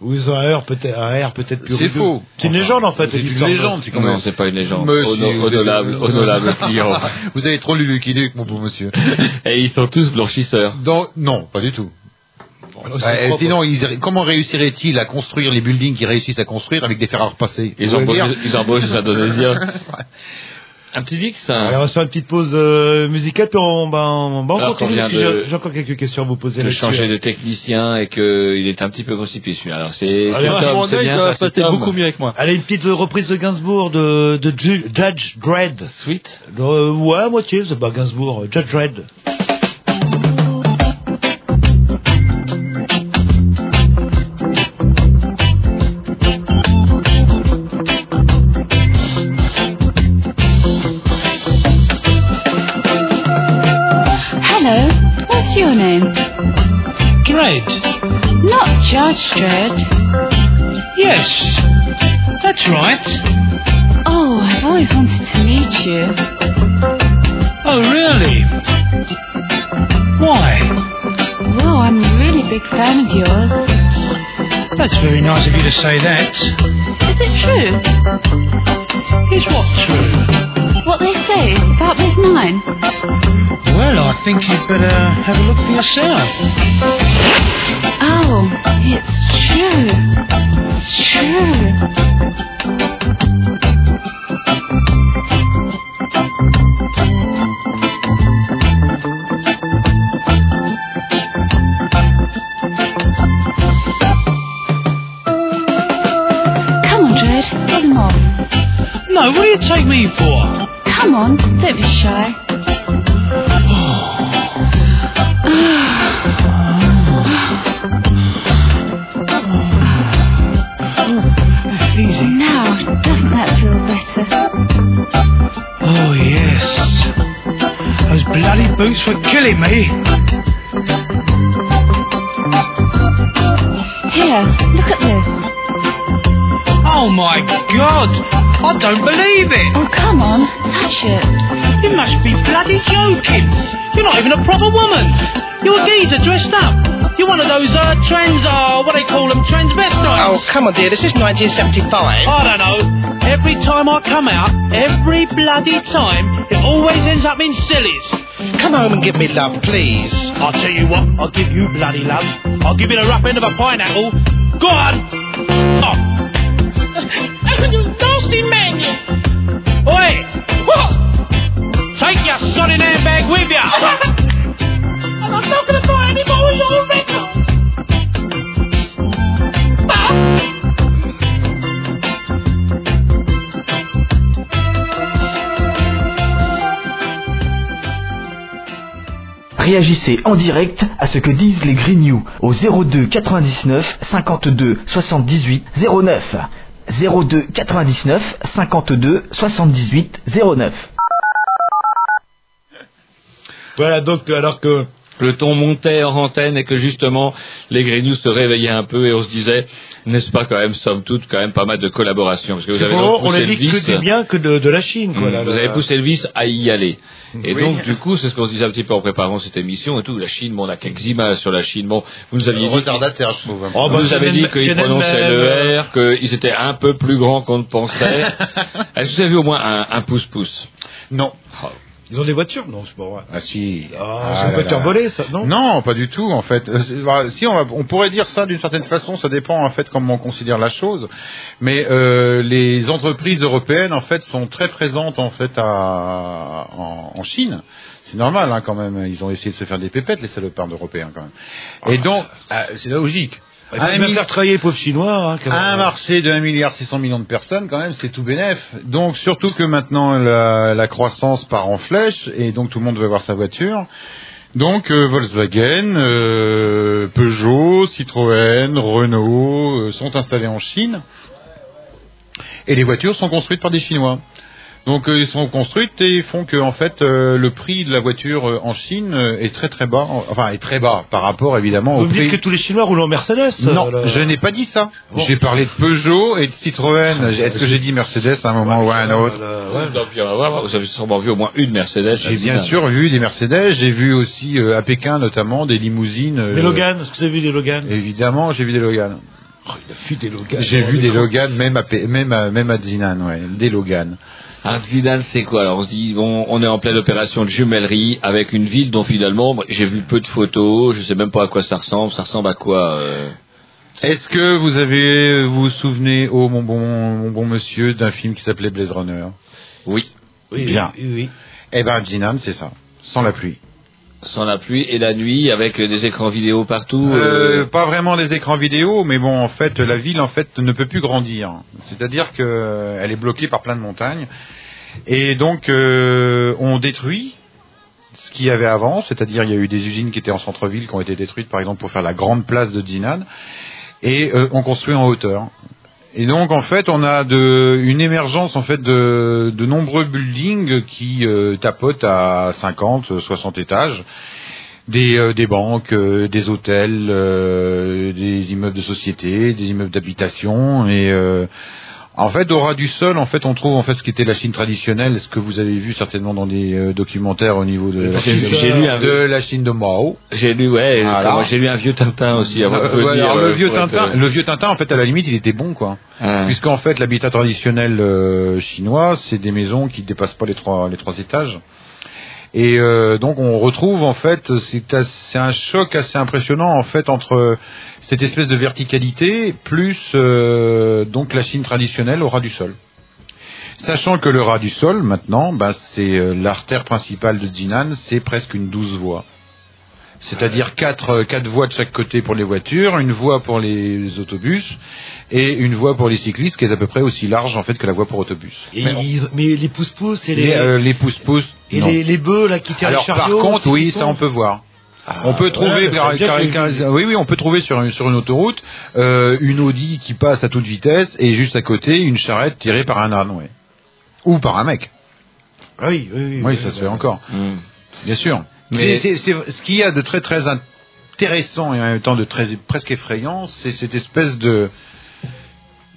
S1: Ou ils ont un R peut-être un R peut-être plus
S8: C'est faux.
S1: C'est une légende en fait.
S8: c'est une légende, c'est
S2: Non, c'est pas une légende.
S8: Monsieur,
S2: honorable, honorable client.
S8: Vous avez trop lu Lucky Luke, mon beau monsieur.
S2: Et ils sont tous blanchisseurs.
S8: Donc, non, pas du tout.
S1: Propre.
S8: sinon, ils- comment réussiraient-ils à construire les buildings qu'ils réussissent à construire avec des fers à repasser
S2: Ils embauchent,
S8: dire
S2: ils embauchent des Indonésiens. Un petit hein.
S1: Alors, on va se faire une petite pause euh, musicale, puis on, ben, on, ben, on
S2: Alors qu'on
S1: continue,
S2: vient
S1: parce que
S2: de-
S1: j'ai- j'ai encore quelques questions à vous poser
S2: de
S1: là-dessus.
S2: changer de technicien et qu'il est un petit peu constipé celui-là. Alors c'est c'est
S1: Allez,
S2: Tom,
S1: franchement,
S2: c'est bien
S3: ça va beaucoup mieux avec moi.
S1: Allez, une petite reprise de Gainsbourg de, de Ju- Judge Dredd.
S2: Sweet.
S1: Euh, ouais, à moitié, c'est pas Gainsbourg, Judge Dredd.
S14: Judge
S15: Yes, that's right.
S14: Oh, I've always wanted to meet you.
S15: Oh, really? Why?
S14: Well, I'm a really big fan of yours.
S15: That's very nice of you to say that.
S14: Is it true?
S15: Is what true?
S14: What they say about Biz Nine?
S15: Well, I think you'd better have a look for yourself.
S14: Oh, it's true. It's true. Come on, Dredd, get them off.
S15: No, what do you take me for?
S14: Come on, don't be shy.
S15: Me.
S14: Here, look at this.
S15: Oh, my God. I don't believe it.
S14: Oh, come on, touch it.
S15: You must be bloody joking. You're not even a proper woman. You're a geezer dressed up. You're one of those uh, trans, uh, what they call them, transvestites.
S16: Oh, come on, dear. This is 1975.
S15: I don't know. Every time I come out, every bloody time, it always ends up in sillies.
S16: Come home and give me love, please.
S15: I'll tell you what, I'll give you bloody love. I'll give you the rough end of a pineapple. Go on.
S12: Réagissez en direct à ce que disent les Grignoux au 02 99 52 78 09. 02 99 52 78 09.
S1: Voilà, donc, alors que
S2: le ton montait en antenne et que justement les Grignoux se réveillaient un peu et on se disait, n'est-ce pas quand même, somme toute, quand même pas mal de collaboration. Parce que vous avez
S1: bon,
S2: donc
S1: on a
S2: poussé
S1: dit
S2: le vice.
S1: que du bien que de, de la Chine, quoi.
S2: Mm,
S1: là,
S2: vous
S1: là.
S2: avez poussé le vice à y aller. Et
S1: Oui.
S2: donc, du coup, c'est ce qu'on se disait un petit peu en préparant cette émission et tout. La Chine, bon, on a quelques images sur la Chine. Bon, vous nous aviez dit.
S8: Retardataire, je trouve.
S2: Oh,
S1: bah,
S2: vous nous avez dit qu'ils prononçaient le R, qu'ils étaient un peu plus grands qu'on ne pensait. Est-ce que vous avez vu au moins un, un pouce-pouce?
S8: Non.
S1: Ils ont des voitures Non, c'est pas vrai.
S8: Ah si.
S1: Ah, c'est une voiture volée, ça, non
S8: Non, pas du tout, en fait. Euh, bah, si on, va- on pourrait dire ça d'une certaine façon, ça dépend en fait comment on considère la chose. Mais euh, les entreprises européennes, en fait, sont très présentes en fait à, en, en Chine. C'est normal, hein, quand même. Ils ont essayé de se faire des pépettes, les salopards européens, quand même. Et donc, ah, c'est logique.
S1: Faut
S8: Un
S1: faire travailler pauvres Chinois. Hein,
S8: un marché de 1 milliard 600 millions de personnes, quand même, c'est tout bénef. Donc, surtout que maintenant, la, la croissance part en flèche, et donc tout le monde veut avoir sa voiture. Donc, euh, Volkswagen, euh, Peugeot, Citroën, Renault euh, sont installés en Chine. Et les voitures sont construites par des Chinois. Donc euh, ils sont construites et font que en fait euh, le prix de la voiture euh, en Chine euh, est très très bas, enfin est très bas par rapport évidemment
S1: Vous
S8: au prix.
S1: que tous les Chinois roulent en Mercedes
S8: Non,
S1: là.
S8: je n'ai pas dit ça.
S1: Bon.
S8: J'ai parlé de Peugeot et de Citroën. Est-ce que j'ai dit Mercedes à un moment ou à un autre
S2: Ouais, donc, Vous avez sûrement vu au moins une Mercedes.
S8: J'ai bien sûr vu des Mercedes. J'ai vu aussi euh, à Pékin notamment des limousines. euh,
S1: Des Logan, est-ce que vous avez vu des Logan
S8: Évidemment, j'ai vu des Logan.
S1: Oh, Il a vu des Logan.
S8: J'ai
S1: Oh,
S8: vu des
S1: cons.
S8: Logan même à même à, même à Zinan, ouais, des Logan.
S2: Un Zidane, c'est quoi Alors on se dit, bon, on est en pleine opération de jumellerie avec une ville dont finalement, j'ai vu peu de photos, je sais même pas à quoi ça ressemble. Ça ressemble à quoi euh
S8: Est-ce que vous avez vous vous souvenez, oh mon bon mon bon monsieur, d'un film qui s'appelait Blaze Runner?
S2: Oui.
S1: Oui,
S8: Bien.
S1: oui, oui.
S8: Eh ben Jinan, c'est ça, sans la pluie.
S2: Sans la pluie et la nuit avec des écrans vidéo partout.
S8: Euh,
S2: euh,
S8: pas vraiment des écrans vidéo, mais bon, en fait, la ville en fait ne peut plus grandir. C'est-à-dire que euh, est bloquée par plein de montagnes, et donc euh, on détruit ce qu'il y avait avant, c'est-à-dire il y a eu des usines qui étaient en centre-ville qui ont été détruites, par exemple pour faire la grande place de Jinan, et euh, on construit en hauteur. Et donc en fait, on a une émergence en fait de, nombreux buildings qui euh, tapotent à 50, 60 étages. Des, euh, banques, euh, des hôtels, des immeubles de société, des immeubles d'habitation et en fait, au ras du sol, en fait, on trouve en fait ce qui était la Chine traditionnelle, ce que vous avez vu certainement dans des euh, documentaires au niveau de la Chine,
S2: j'ai lu un-
S8: de la Chine de Mao.
S2: J'ai lu, ouais, euh, j'ai lu un vieux Tintin aussi avant de
S8: Euh,
S2: venir,
S8: alors,
S2: euh,
S8: le vieux
S2: pour être,
S8: Tintin,
S2: euh,
S8: le vieux Tintin, en fait, à la limite, il était bon, quoi.
S2: Ah.
S8: Puisqu'en fait, l'habitat traditionnel euh, chinois, c'est des maisons qui dépassent pas les trois les trois étages. Et euh, donc on retrouve en fait, c'est un choc assez impressionnant en fait entre cette espèce de verticalité plus euh, donc la Chine traditionnelle au ras du sol. Sachant que le ras du sol maintenant, bah, c'est euh, l'artère principale de Jinan, c'est presque une douze voies. C'est-à-dire quatre, euh, quatre voies de chaque côté pour les voitures, une voie pour les autobus et une voie pour les cyclistes qui est à peu près aussi large en fait que la voie pour autobus.
S1: Et
S8: Mais on-
S1: ils- mais les pousse-pousse et les,
S8: les, euh, les pousse-pousse.
S1: et
S8: non.
S1: les, les bœufs là qui tirent
S8: Alors
S1: les chariots.
S8: par contre, oui, ça on peut voir.
S1: Ah,
S8: on peut trouver,
S1: ouais,
S8: car- car- car- oui, oui, on peut trouver sur une, sur une autoroute euh, une Audi qui passe à toute vitesse et juste à côté une charrette tirée par un âne, ou par un mec.
S1: Ah oui, oui, oui.
S8: Oui, ça se fait encore,
S2: hmm.
S8: bien sûr.
S2: Mais-
S8: C'est- ce qu'il y a de très très intéressant et en même temps de très presque effrayant, c'est cette espèce de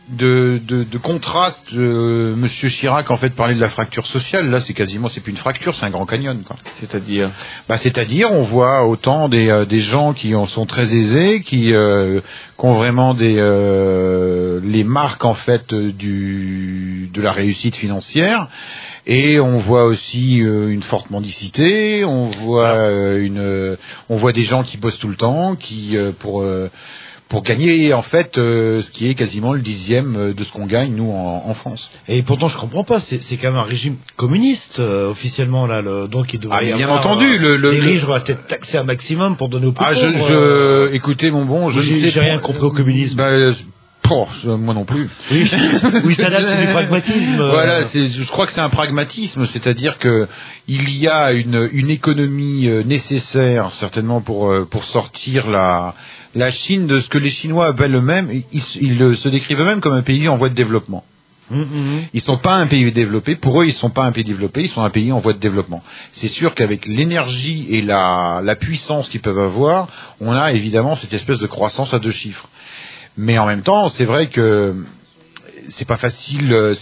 S8: de, de, de contraste. euh, Monsieur Chirac en fait parlait de la fracture sociale. Là, c'est quasiment, c'est plus une fracture, c'est un grand canyon.
S2: C'est-à-dire?
S8: Bah, c'est-à-dire, on voit autant des, euh, des gens qui en sont très aisés, qui, euh, qui ont vraiment des euh, les marques en fait du de la réussite financière. Et on voit aussi euh, une forte mendicité. On voit euh, une, euh, on voit des gens qui bossent tout le temps, qui euh, pour euh, pour gagner en fait euh, ce qui est quasiment le dixième de ce qu'on gagne nous en, en France.
S1: Et pourtant, je comprends pas. C'est c'est quand même un régime communiste euh, officiellement là. Le, donc il devrait
S8: Ah,
S1: y
S8: bien
S1: avoir,
S8: entendu,
S1: euh,
S8: le- le-
S1: les
S8: le-
S1: riches être taxés un maximum pour donner aux plus
S8: Ah, je,
S1: pauvres,
S8: je-
S1: euh,
S8: écoutez mon bon, je ne sais
S1: j'ai rien compris au communisme.
S8: Bah, euh, oh, moi non plus.
S1: Oui, oui ça c'est du pragmatisme.
S8: Voilà, je crois que c'est un pragmatisme, c'est-à-dire que il y a une, une économie euh, nécessaire certainement pour euh, pour sortir la la Chine de ce que les Chinois appellent eux-mêmes. Ils, ils se décrivent eux-mêmes comme un pays en voie de développement.
S1: Hum, hum.
S8: Ils sont pas un pays développé. Pour eux, ils sont pas un pays développé. Ils sont un pays en voie de développement. C'est sûr qu'avec l'énergie et la, la puissance qu'ils peuvent avoir, on a évidemment cette espèce de croissance à deux chiffres. Mais en même temps, c'est vrai que c'est pas facile. euh,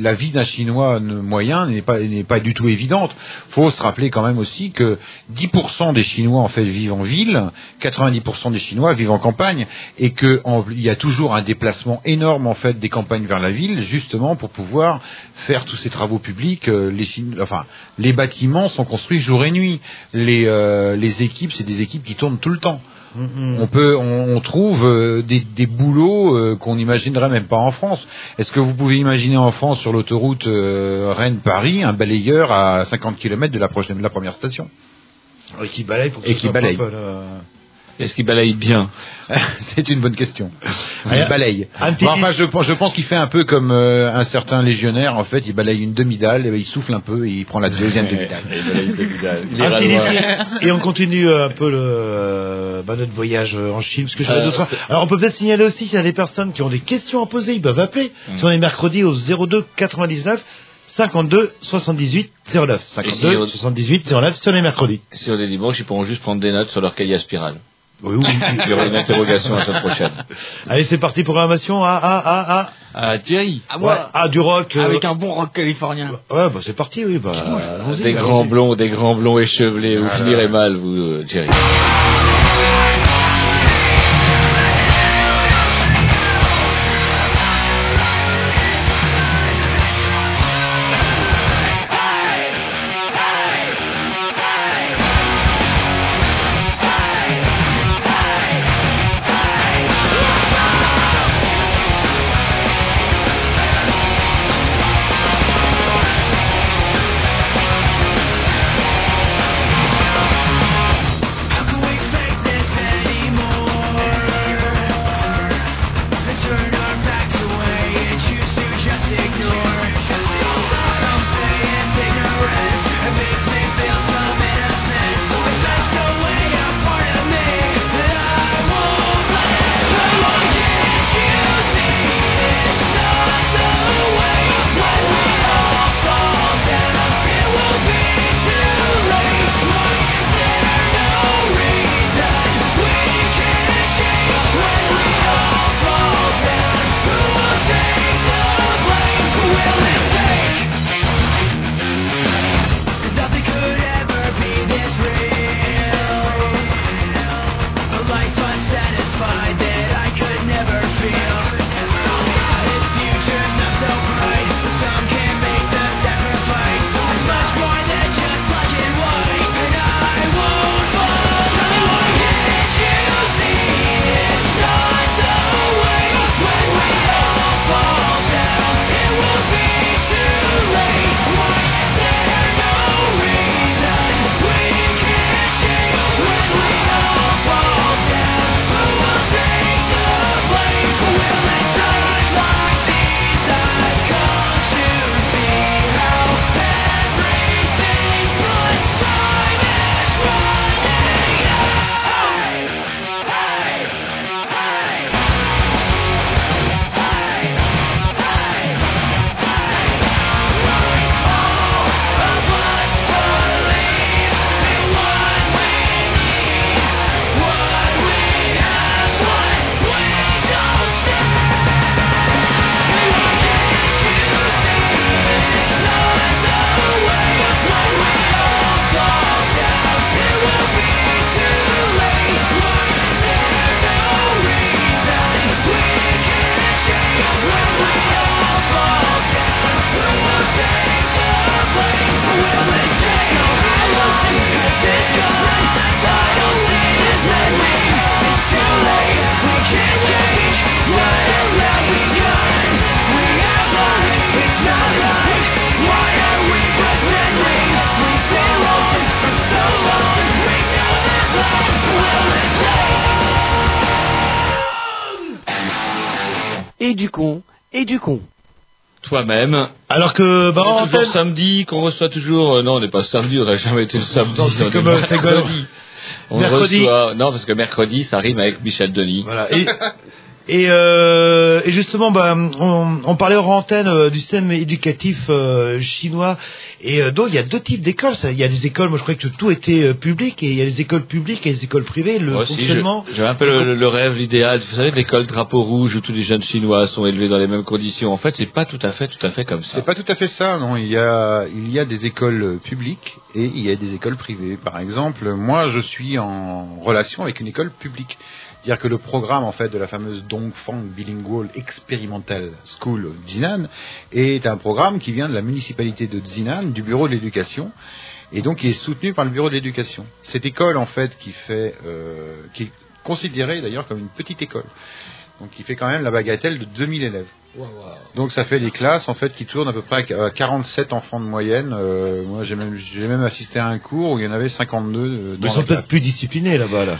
S8: la vie d'un Chinois moyen n'est pas n'est pas du tout évidente. Faut se rappeler quand même aussi que 10% des Chinois en fait vivent en ville, 90% des Chinois vivent en campagne, et que en- il y a toujours un déplacement énorme en fait des campagnes vers la ville, justement pour pouvoir faire tous ces travaux publics. euh, Les enfin, les bâtiments sont construits jour et nuit. Les euh, les équipes, c'est des équipes qui tournent tout le temps. On peut, on, on trouve euh, des, des boulots euh, qu'on n'imaginerait même pas en France. Est-ce que vous pouvez imaginer en France sur l'autoroute euh, Rennes-Paris un balayeur à 50 km de la, prochaine, de la première station?
S1: Et qui balaye pour que
S8: Et qui
S1: pas là.
S2: Est-ce qu'il balaye bien
S8: C'est une bonne question.
S1: Ah,
S8: Il balaye.
S1: un petit
S8: Bon, enfin, je, pense- je pense qu'il fait un peu comme euh, un certain légionnaire. En fait, il balaye une demi-dalle, il souffle un peu et il prend la deuxième demi-dalle.
S1: Un petit défi. Et on continue euh, un peu le, euh, bah, notre voyage en Chine. Parce que j'avais
S2: Euh,
S1: d'autres-
S2: c'est-
S1: Alors on peut peut-être signaler aussi s'il y a des personnes qui ont des questions à poser, ils peuvent appeler. Si on est mercredi au 02 99 52 78 09. 52
S2: on-
S1: 78 09 sur les mercredis.
S2: Sur les dimanches, ils pourront juste prendre des notes sur leur cahier à spirale.
S1: Oui, oui.
S2: Il y aura une interrogation la semaine prochaine.
S1: Allez, c'est parti, programmation. Ah, ah, ah, ah.
S3: Ah, Thierry.
S1: Ah, ouais. ah du rock. euh,
S3: Avec un bon rock californien.
S1: Ouais, bah c'est parti, oui. Bah,
S2: Des grands blonds, des grands blonds échevelés. Vous finirez mal, vous, euh,
S12: et du con, et du con.
S2: Toi-même.
S1: Alors que, bah,
S2: On est toujours samedi, qu'on reçoit toujours. euh, non, on n'est pas samedi, on n'a jamais été le samedi.
S1: Non, c'est comme, euh, c'est comme-
S2: mercredi. On
S1: Mercredi.
S2: reçoit. Non, parce que mercredi, ça rime avec Michel Denis.
S1: Voilà. Et, et, euh, et justement, bah, on, on parlait hors antenne euh, du système éducatif euh, chinois. Et euh, donc, il y a deux types d'écoles. Il y a des écoles, moi je croyais que tout était euh, public, et il y a les écoles publiques et les écoles privées. Le
S2: Moi
S1: fonctionnement.
S2: J'ai un peu le, le rêve, l'idéal. Vous savez, l'école drapeau rouge où tous les jeunes chinois sont élevés dans les mêmes conditions. En fait, c'est pas tout à fait, tout à fait comme ça.
S8: C'est pas tout à fait ça, non. Il y a, il y a des écoles publiques et il y a des écoles privées. Par exemple, moi, je suis en relation avec une école publique. C'est-à-dire que le programme, en fait, de la fameuse Dongfang Bilingual Experimental School of Zinan est un programme qui vient de la municipalité de Zinan, du bureau de l'éducation, et donc qui est soutenu par le bureau de l'éducation. Cette école, en fait, qui fait, euh, qui est considérée d'ailleurs comme une petite école. Donc, qui fait quand même la bagatelle de 2000 élèves. Donc ça fait des classes en fait qui tournent à peu près à 47 enfants de moyenne. Euh, moi j'ai même j'ai même assisté à un cours où il y en avait 52. euh,
S1: Mais
S8: dans
S1: ils sont peut-être plus disciplinés là-bas. Là.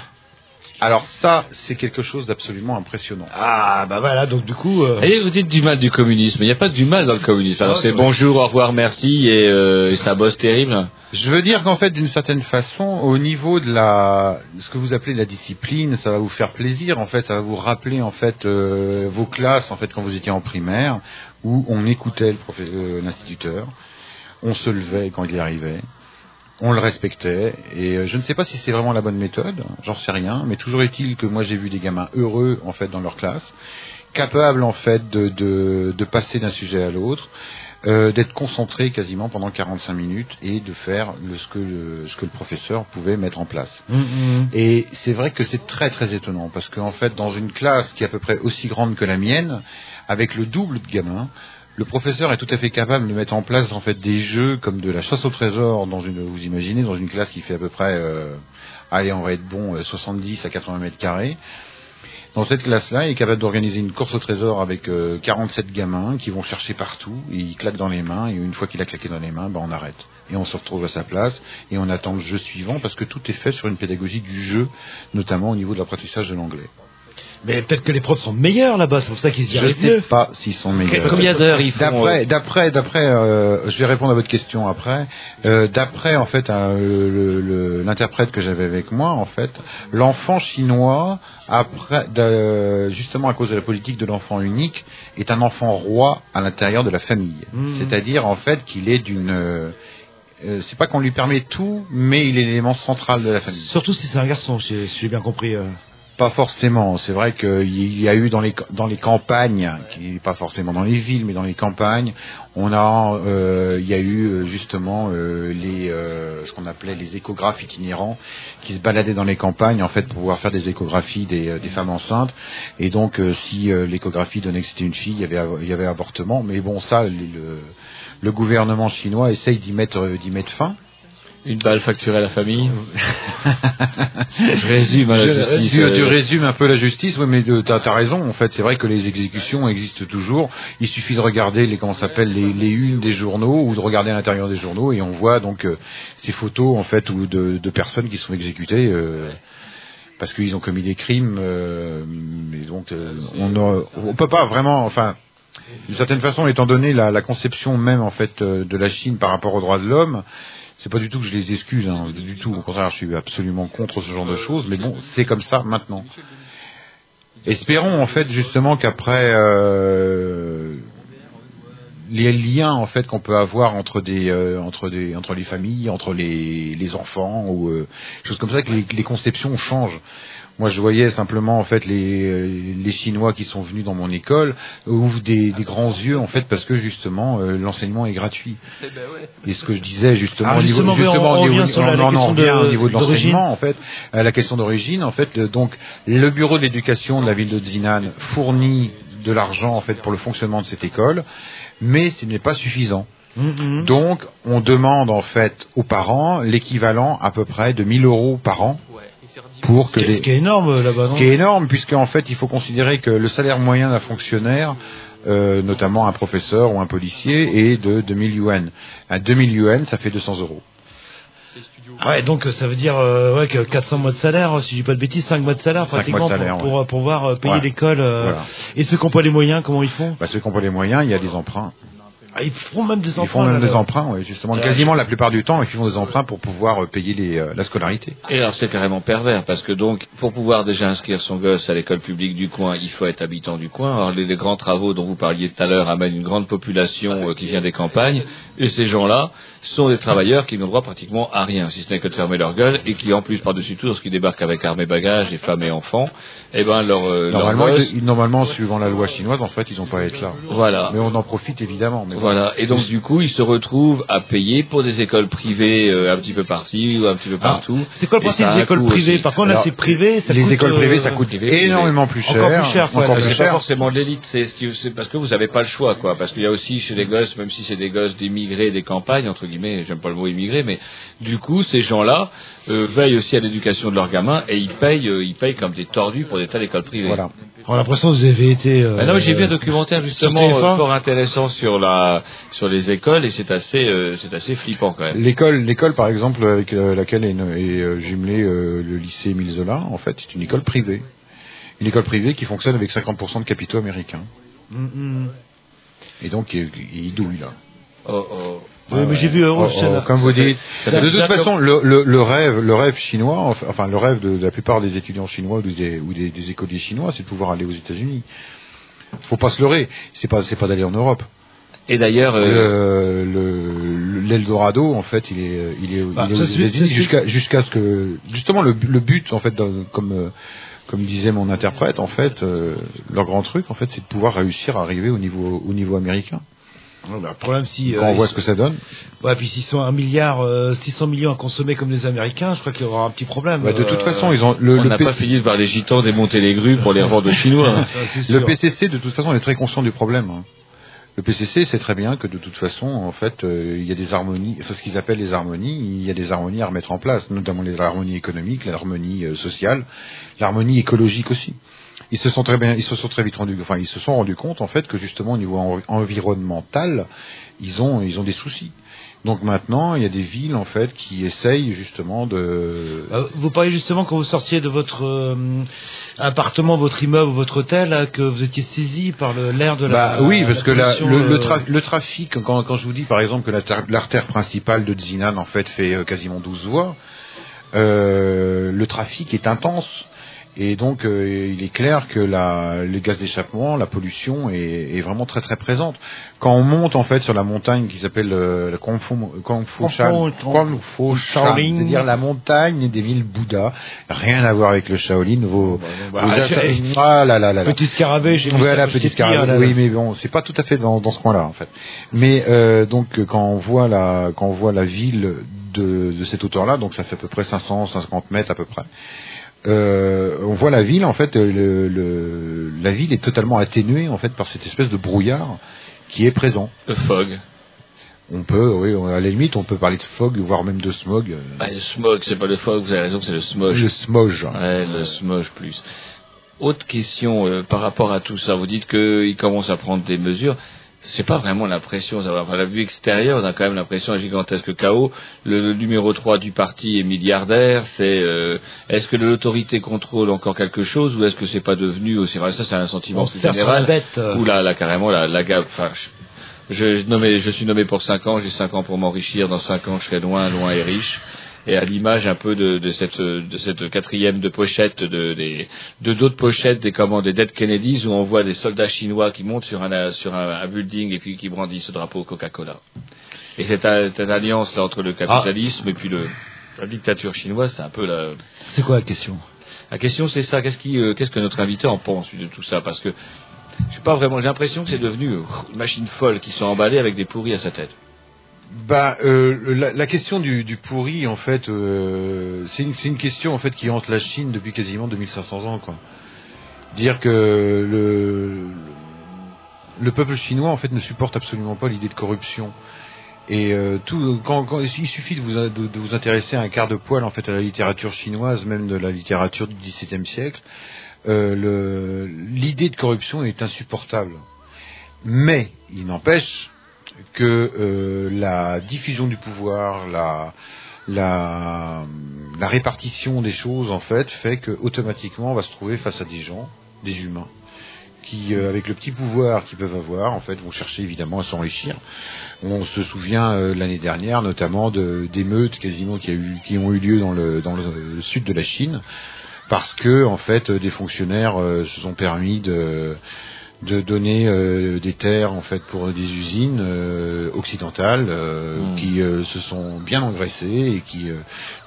S8: Alors ça c'est quelque chose d'absolument impressionnant.
S1: Ah bah voilà donc du coup. euh,
S2: Et vous dites du mal du communisme. Il n'y a pas du mal dans le communisme. Alors
S8: Ah,
S2: c'est bonjour, au revoir, merci et, euh, et ça bosse terrible.
S8: Je veux dire qu'en fait d'une certaine façon au niveau de la ce que vous appelez la discipline, ça va vous faire plaisir en fait, ça va vous rappeler en fait euh, vos classes en fait quand vous étiez en primaire où on écoutait euh, l'instituteur, on se levait quand il arrivait. On le respectait et euh, je ne sais pas si c'est vraiment la bonne méthode, j'en sais rien, mais toujours est-il que moi j'ai vu des gamins heureux en fait dans leur classe, capables en fait de, de, de passer d'un sujet à l'autre, euh, d'être concentrés quasiment pendant 45 minutes et de faire le, ce, que le, ce que le professeur pouvait mettre en place.
S1: Mhm.
S8: Et c'est vrai que c'est très très étonnant parce qu'en fait dans une classe qui est à peu près aussi grande que la mienne, avec le double de gamins, le professeur est tout à fait capable de mettre en place en fait des jeux comme de la chasse au trésor dans une vous imaginez dans une classe qui fait à peu près euh, allez on va être bon euh, 70 à 80 mètres carrés. Dans cette classe-là, il est capable d'organiser une course au trésor avec euh, 47 gamins qui vont chercher partout, et il claque dans les mains, et une fois qu'il a claqué dans les mains, ben on arrête. Et on se retrouve à sa place, et on attend le jeu suivant, parce que tout est fait sur une pédagogie du jeu, notamment au niveau de l'apprentissage de l'anglais.
S1: Mais peut-être que les profs sont meilleurs là-bas, c'est pour ça qu'ils y
S8: Je
S1: arrivent
S8: sais
S1: mieux.
S8: pas s'ils sont meilleurs.
S2: Combien d'heures ils font
S8: D'après,
S2: euh,
S8: d'après, d'après, euh, je vais répondre à votre question après. Euh, d'après en fait euh, l'interprète que j'avais avec moi, en fait, l'enfant chinois, après, justement à cause de la politique de l'enfant unique, est un enfant roi à l'intérieur de la famille.
S1: Mhm.
S8: C'est-à-dire en fait qu'il est d'une euh, c'est pas qu'on lui permet tout, mais il est l'élément central de la famille.
S1: Surtout si c'est un garçon, si j'ai bien compris.
S8: Pas forcément. C'est vrai qu'il y a eu dans les dans les campagnes, pas forcément dans les villes, mais dans les campagnes, on a euh, il y a eu euh, justement euh, les ce qu'on appelait les échographes itinérants qui se baladaient dans les campagnes en fait pour pouvoir faire des échographies des, femmes enceintes. Et donc si l'échographie donnait que c'était une fille, il y avait av- il y avait avortement. Mais bon ça le le gouvernement chinois essaye d'y mettre d'y mettre fin.
S2: Une balle facturée à la famille. je résume à la
S8: Je-
S2: justice.
S8: Tu,
S2: euh,
S8: tu résumes un peu la justice, oui, mais tu as, raison. En fait, c'est vrai que les exécutions existent toujours. Il suffit de regarder les comment ça s'appelle les, les unes des journaux ou de regarder à l'intérieur des journaux et on voit donc euh, ces photos en fait ou de, de personnes qui sont exécutées. euh, parce qu'ils ont commis des crimes, euh, mais donc euh, on, on peut pas vraiment, enfin, d'une certaine façon, étant donné la, la conception même en fait de la Chine par rapport aux droits de l'homme, c'est pas du tout que je les excuse, hein, du tout. Au contraire, je suis absolument contre ce genre de choses. Mais bon, c'est comme ça maintenant. Espérons en fait justement qu'après euh, les liens en fait qu'on peut avoir entre des euh, entre des entre les familles, entre les, les enfants ou euh, choses comme ça, que les, les conceptions changent. Moi, je voyais simplement en fait les, euh, les Chinois qui sont venus dans mon école ouvrent des, des grands yeux en fait parce que justement euh, l'enseignement est gratuit. Et ce que je disais justement,
S1: Ah,
S8: au niveau,
S1: justement,
S8: justement,
S1: on
S8: au niveau-
S1: revient sur la-
S8: on
S1: la
S8: en
S1: question
S8: revient
S1: de-
S8: au niveau de
S1: d'origine.
S8: l'enseignement en fait, à la question d'origine en fait, le- donc le bureau de l'éducation de la ville de Zinan fournit de l'argent en fait pour le fonctionnement de cette école, mais ce n'est pas suffisant.
S1: Mhm.
S8: Donc, on demande en fait aux parents l'équivalent à peu près de 1000 euros par an pour que
S1: Ce qui est-
S8: les...
S1: Ce qui est énorme là-bas,
S8: Ce qui est énorme, puisque en fait, il faut considérer que le salaire moyen d'un fonctionnaire, euh, notamment un professeur ou un policier, est de 2000 yuan. À 2000 yuan, ça fait 200 euros.
S1: Ouais, donc euh, ça veut dire euh, ouais, que 400 mois de salaire, si je dis pas de bêtises, 5 mois de salaire pratiquement
S8: mois de salaire,
S1: pour, pour,
S8: ouais.
S1: pour pouvoir euh, payer
S8: Ouais.
S1: l'école. euh,
S8: Voilà.
S1: Et ceux qui n'ont pas les moyens, comment ils font?
S8: Bah, ceux qui n'ont pas les moyens, il y a des emprunts.
S1: Ah, Ils font même des
S8: Ils
S1: emprunts.
S8: font même des emprunts, ouais, justement.
S2: Ouais.
S8: Quasiment la plupart du temps, ils font des emprunts pour pouvoir euh, payer les, euh, la scolarité.
S2: Et alors c'est carrément pervers parce que donc pour pouvoir déjà inscrire son gosse à l'école publique du coin, il faut être habitant du coin. Alors les, les grands travaux dont vous parliez tout à l'heure amènent une grande population euh, qui vient des campagnes et ces gens-là sont des travailleurs qui n'ont droit pratiquement à rien, si ce n'est que de fermer leur gueule et qui en plus par-dessus tout lorsqu'ils débarquent avec armes et bagages et femmes et enfants, eh ben leur, euh, leur
S8: Normalement,
S2: gosse-
S8: ils- normalement, suivant la loi chinoise, en fait, ils n'ont pas à être là.
S2: Voilà.
S8: Mais on en profite évidemment. Mais
S2: Voilà. Et donc du coup, ils se retrouvent à payer pour des écoles privées euh, un petit peu parti ou un petit peu partout.
S1: C'est quoi le principe des écoles privées
S2: aussi.
S1: Par contre, là, c'est privé, ça
S8: les
S1: coûte,
S8: écoles privées,
S1: euh,
S8: ça coûte
S2: privé,
S8: énormément plus cher.
S1: Encore plus cher, quoi.
S8: encore plus
S2: c'est pas
S8: cher.
S2: forcément de l'élite, c'est parce que vous n'avez pas le choix, quoi. Parce qu'il y a aussi chez les gosses, même si c'est des gosses d'immigrés des campagnes, entre guillemets, j'aime pas le mot immigré, mais du coup, ces gens-là euh, veillent aussi à l'éducation de leurs gamins et ils payent, euh, ils payent comme des tordus pour des tas d'écoles privées.
S8: Voilà.
S1: On a l'impression que vous avez été. euh,
S2: non, j'ai vu un documentaire justement
S1: sur TF1.
S2: fort intéressant sur la sur les écoles et c'est assez c'est assez flippant quand même.
S8: L'école, l'école par exemple avec laquelle est, est, jumelé le lycée Émile Zola, en fait, c'est une école privée. Une école privée qui fonctionne avec 50% de capitaux américains.
S1: Mm, mm.
S8: Et donc, il, il douille là.
S2: Oh, oh.
S1: Oui, mais j'ai vu
S8: Oh,
S1: oh,
S8: oh, comme vous dites. De toute façon, le, le, le rêve, le rêve chinois, enfin le rêve de, la plupart des étudiants chinois ou des, ou des, des écoliers chinois, c'est de pouvoir aller aux États-Unis. Faut pas se leurrer. C'est pas, c'est pas d'aller en Europe.
S2: Et d'ailleurs, euh,
S8: Le- le- l'Eldorado, en fait, il est, il est,
S1: Bah,
S8: est jusqu'à, jusqu'à ce que, justement, le, le but, en fait, dans- comme, euh, comme disait mon interprète, en fait, euh, leur grand truc, en fait, c'est de pouvoir réussir à arriver au niveau, au niveau américain.
S1: Bah, le problème, si.
S8: Quand
S1: euh,
S8: on voit
S1: sont-
S8: ce que ça donne.
S1: Ouais, puis s'ils sont un milliard, euh, 600 millions à consommer comme les Américains, je crois qu'il y aura un petit problème.
S8: Bah, de toute
S1: Euh,
S8: façon, ils ont le,
S2: on
S8: le
S2: n'a
S8: P-
S2: pas fini de voir les gitans démonter les grues pour les revendre aux Chinois.
S1: ça, c'est
S8: Le. PCC, de toute façon, est très conscient du problème. hein. Le PCC sait très bien que de toute façon, en fait, euh, il y a des harmonies, enfin ce qu'ils appellent les harmonies, il y a des harmonies à remettre en place, notamment les harmonies économiques, l'harmonie sociale, l'harmonie écologique aussi. Ils se sont très bien, ils se sont très vite rendus, enfin ils se sont rendus compte en fait que justement au niveau en- environnemental, ils ont ils ont des soucis. Donc maintenant, il y a des villes en fait qui essayent justement de
S1: Euh, Vous parliez justement quand vous sortiez de votre euh, appartement, votre immeuble, votre hôtel, que vous étiez saisi par l'air de la.
S8: Bah oui, parce que la-
S1: pollution,
S8: le, le
S1: euh,
S8: tra- le trafic, quand, quand je vous dis par exemple que l'artère principale de Xinan en fait fait quasiment 12 voies, euh, le trafic est intense. Et donc, euh, il est clair que la, les gaz d'échappement, la pollution est, est vraiment très très présente. Quand on monte en fait sur la montagne qui s'appelle euh, la c'est-à-dire la montagne des villes Bouddha, rien à voir avec le Shaolin. Vos,
S1: bah,
S8: vos
S1: bah,
S8: ah là là là.
S1: Petit scarabée, j'ai
S8: Voilà, petit scarabée. oui, mais bon, c'est pas tout à fait dans, dans ce coin-là, en fait. Mais euh, donc, quand on voit la, quand on voit la ville de, de cette hauteur-là, donc ça fait à peu près 500, 550 mètres à peu près. Euh, on voit la ville, en fait, euh, le, le- la ville est totalement atténuée, en fait, par cette espèce de brouillard qui est présent.
S2: Le fog.
S8: On peut, oui, à la limite, on peut parler de fog, voire même de smog.
S2: Bah, le smog, c'est pas le fog, vous avez raison, c'est le smog.
S8: Le smog.
S2: Ouais, le smog plus. Autre question euh, par rapport à tout ça. Vous dites qu'il commence à prendre des mesures. C'est pas vraiment l'impression. À la vue extérieure, on a quand même l'impression d'un gigantesque chaos. Le, le numéro 3 du parti est milliardaire. C'est euh, est-ce que l'autorité contrôle encore quelque chose ou est-ce que c'est pas devenu aussi vrai Ça, c'est un sentiment plus général.
S1: bête, euh.
S2: Ou là, là carrément la, la. Enfin, je, je, je nommé- je suis nommé pour 5 ans. J'ai 5 ans pour m'enrichir. Dans 5 ans, je serai loin, loin et riche et à l'image un peu de, de cette de cette quatrième de pochette de des de d'autres pochettes des commandes des Dead Kennedys où on voit des soldats chinois qui montent sur un sur un, un building et puis qui brandissent ce drapeau Coca-Cola. Et cette, cette alliance là entre le capitalisme et puis le la dictature chinoise, c'est un peu la
S1: C'est quoi la question?
S2: La question c'est ça, qu'est-ce qui euh, qu'est-ce que notre invité en pense de tout ça? Parce que je pas vraiment, j'ai l'impression que c'est devenu euh, une machine folle qui sont emballées avec des pourris à sa tête.
S8: Bah, euh, la, question du, pourri, en fait, euh, c'est une, question en fait qui hante la Chine depuis quasiment 2500 ans. Dire que le, le peuple chinois, en fait, ne supporte absolument pas l'idée de corruption. Et euh, tout, il suffit de vous, intéresser à un quart de poil en fait à la littérature chinoise, même de la littérature du XVIIe siècle, le- l'idée de corruption est insupportable. Mais il n'empêche que euh, la diffusion du pouvoir, la, la, la répartition des choses en fait fait que automatiquement on va se trouver face à des gens, des humains, qui euh, avec le petit pouvoir qu'ils peuvent avoir en fait vont chercher évidemment à s'enrichir. On se souvient euh, l'année dernière notamment d'émeutes quasiment qui, a eu, qui ont eu lieu dans le, dans le sud de la Chine parce que en fait des fonctionnaires euh, se sont permis de de donner euh, des terres en fait pour des usines euh, occidentales euh,
S2: Hmm.
S8: qui euh, se sont bien engraissées et qui euh,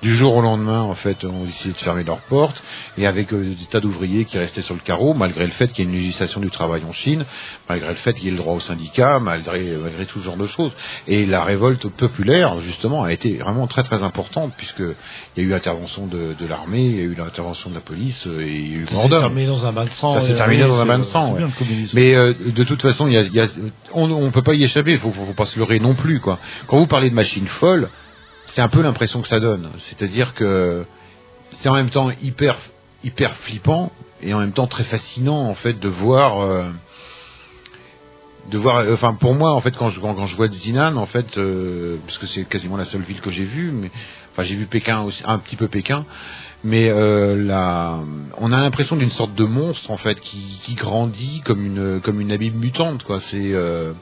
S8: du jour au lendemain en fait ont décidé de fermer leurs portes et avec des tas d'ouvriers qui restaient sur le carreau malgré le fait qu'il y ait une législation du travail en Chine malgré le fait qu'il y ait le droit au syndicat malgré malgré tout ce genre de choses et la révolte populaire justement a été vraiment très très importante puisque il y a eu intervention de, de l'armée il y a eu l'intervention de la police et il y a eu
S17: Ça s'est terminé dans un bain de sang.
S8: Ça s'est terminé dans un bain de sang. Mais euh, de toute façon, y a, y a- on, on peut pas y échapper. Il faut, faut, pas se leurrer non plus, quoi. Quand vous parlez de machine folle, c'est un peu l'impression que ça donne. C'est-à-dire que c'est en même temps hyper, hyper flippant et en même temps très fascinant en fait de voir. euh, de voir, enfin pour moi en fait quand je quand, quand je vois Zinan en fait euh, parce que c'est quasiment la seule ville que j'ai vue, enfin j'ai vu Pékin aussi, un petit peu Pékin, mais euh, la, on a l'impression d'une sorte de monstre en fait qui, qui grandit comme une comme une abeille mutante quoi. C'est euh,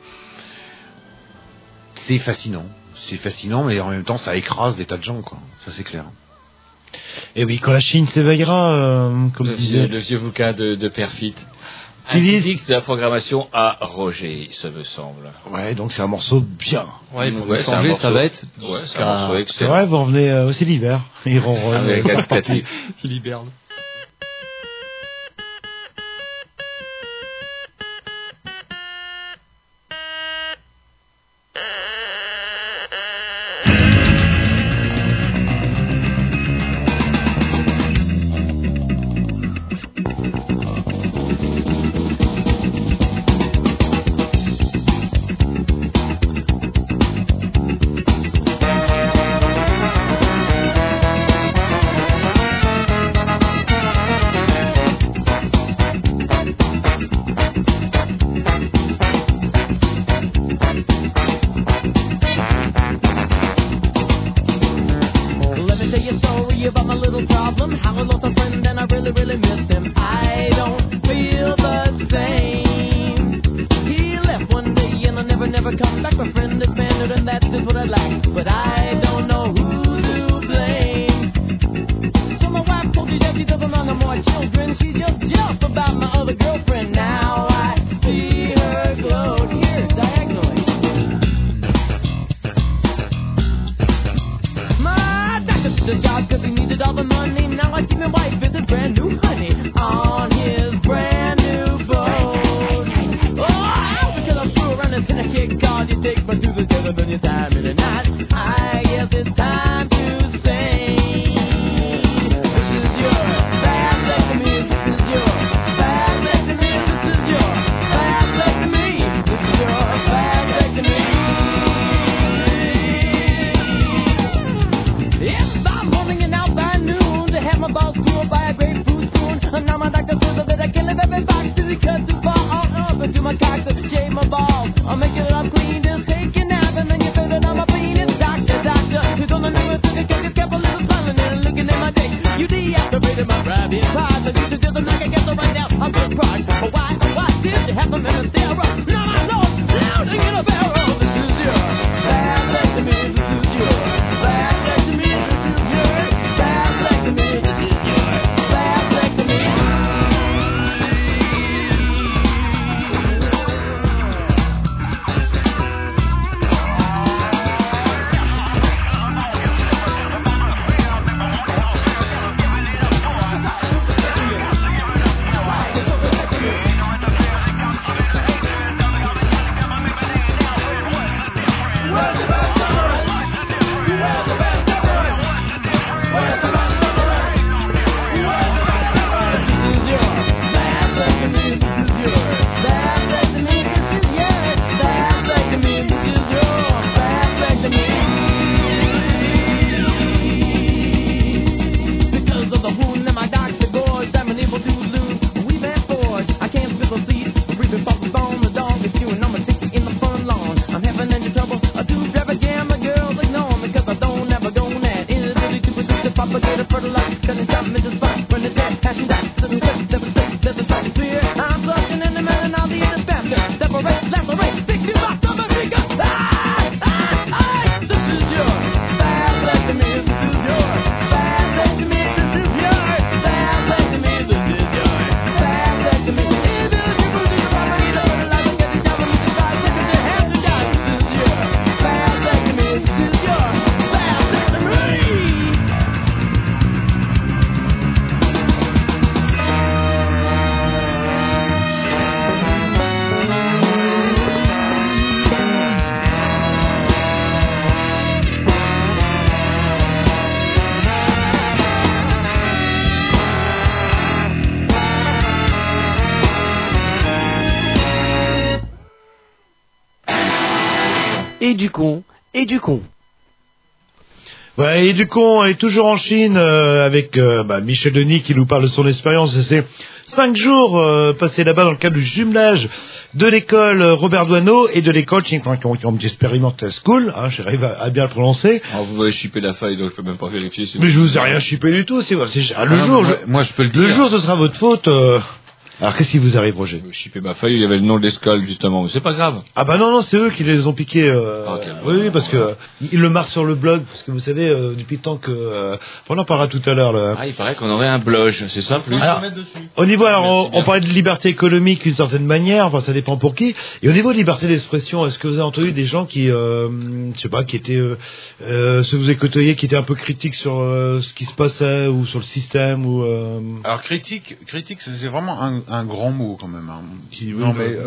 S8: c'est fascinant, c'est fascinant, mais en même temps ça écrase des tas de gens quoi. Ça c'est clair.
S17: Et oui, quand la Chine s'éveillera, euh, comme
S2: Le
S17: disait.
S2: le vieux bouquin de, de Perfit.
S17: Qui
S2: Anti-Dix de la programmation à Roger, ça me semble.
S17: Ouais, donc c'est un morceau bien.
S3: Ouais, pour
S2: Ouais, c'est
S3: changer,
S2: morceau-
S3: ça va être.
S2: Ouais, c'est un morceau
S17: C'est
S2: excellent.
S17: vrai, vous revenez euh, aussi l'hiver. Ils ronronnent.
S2: Avec
S17: euh,
S12: con, et du con.
S1: Voilà, et du coup, on est toujours en Chine euh, avec euh, bah, Michel Denis qui nous parle de son expérience. C'est cinq jours euh, passés là-bas dans le cadre du jumelage de l'école Robert Doisneau et de l'école Experimental School. Hein, J'arrive à, à bien le prononcer.
S2: Alors, vous m'avez chippé la faille, donc je peux même pas vérifier. si-
S1: Mais je vous ai rien chippé du tout. C'est ah, le
S2: Ah non,
S1: jour,
S2: moi,
S1: je-
S8: moi, je peux le
S1: Le
S8: dire.
S1: jour, ce sera votre faute. Euh. Alors qu'est-ce qui vous arrive, Roger
S2: Vous chippé ma feuille, il y avait le nom de l'école, justement. Mais c'est pas grave.
S1: Ah bah non non c'est eux qui les ont piqués. euh,
S2: Ah, quel
S1: oui oui parce que euh, ils le marquent sur le blog parce que vous savez euh, depuis le temps que euh, on en parlera tout à l'heure là.
S2: Ah, il paraît qu'on aurait un blog, c'est ça plus
S1: Alors, au niveau, alors, on, on parlait de liberté économique d'une certaine manière, enfin ça dépend pour qui. Et au niveau de liberté d'expression, est-ce que vous avez entendu des gens qui, euh, je sais pas, qui étaient, euh, euh, ceux que vous avez côtoyés, qui étaient un peu critiques sur euh, ce qui se passait ou sur le système ou euh,
S8: Alors critique, critique, c'est vraiment un, un grand mot quand même. hein.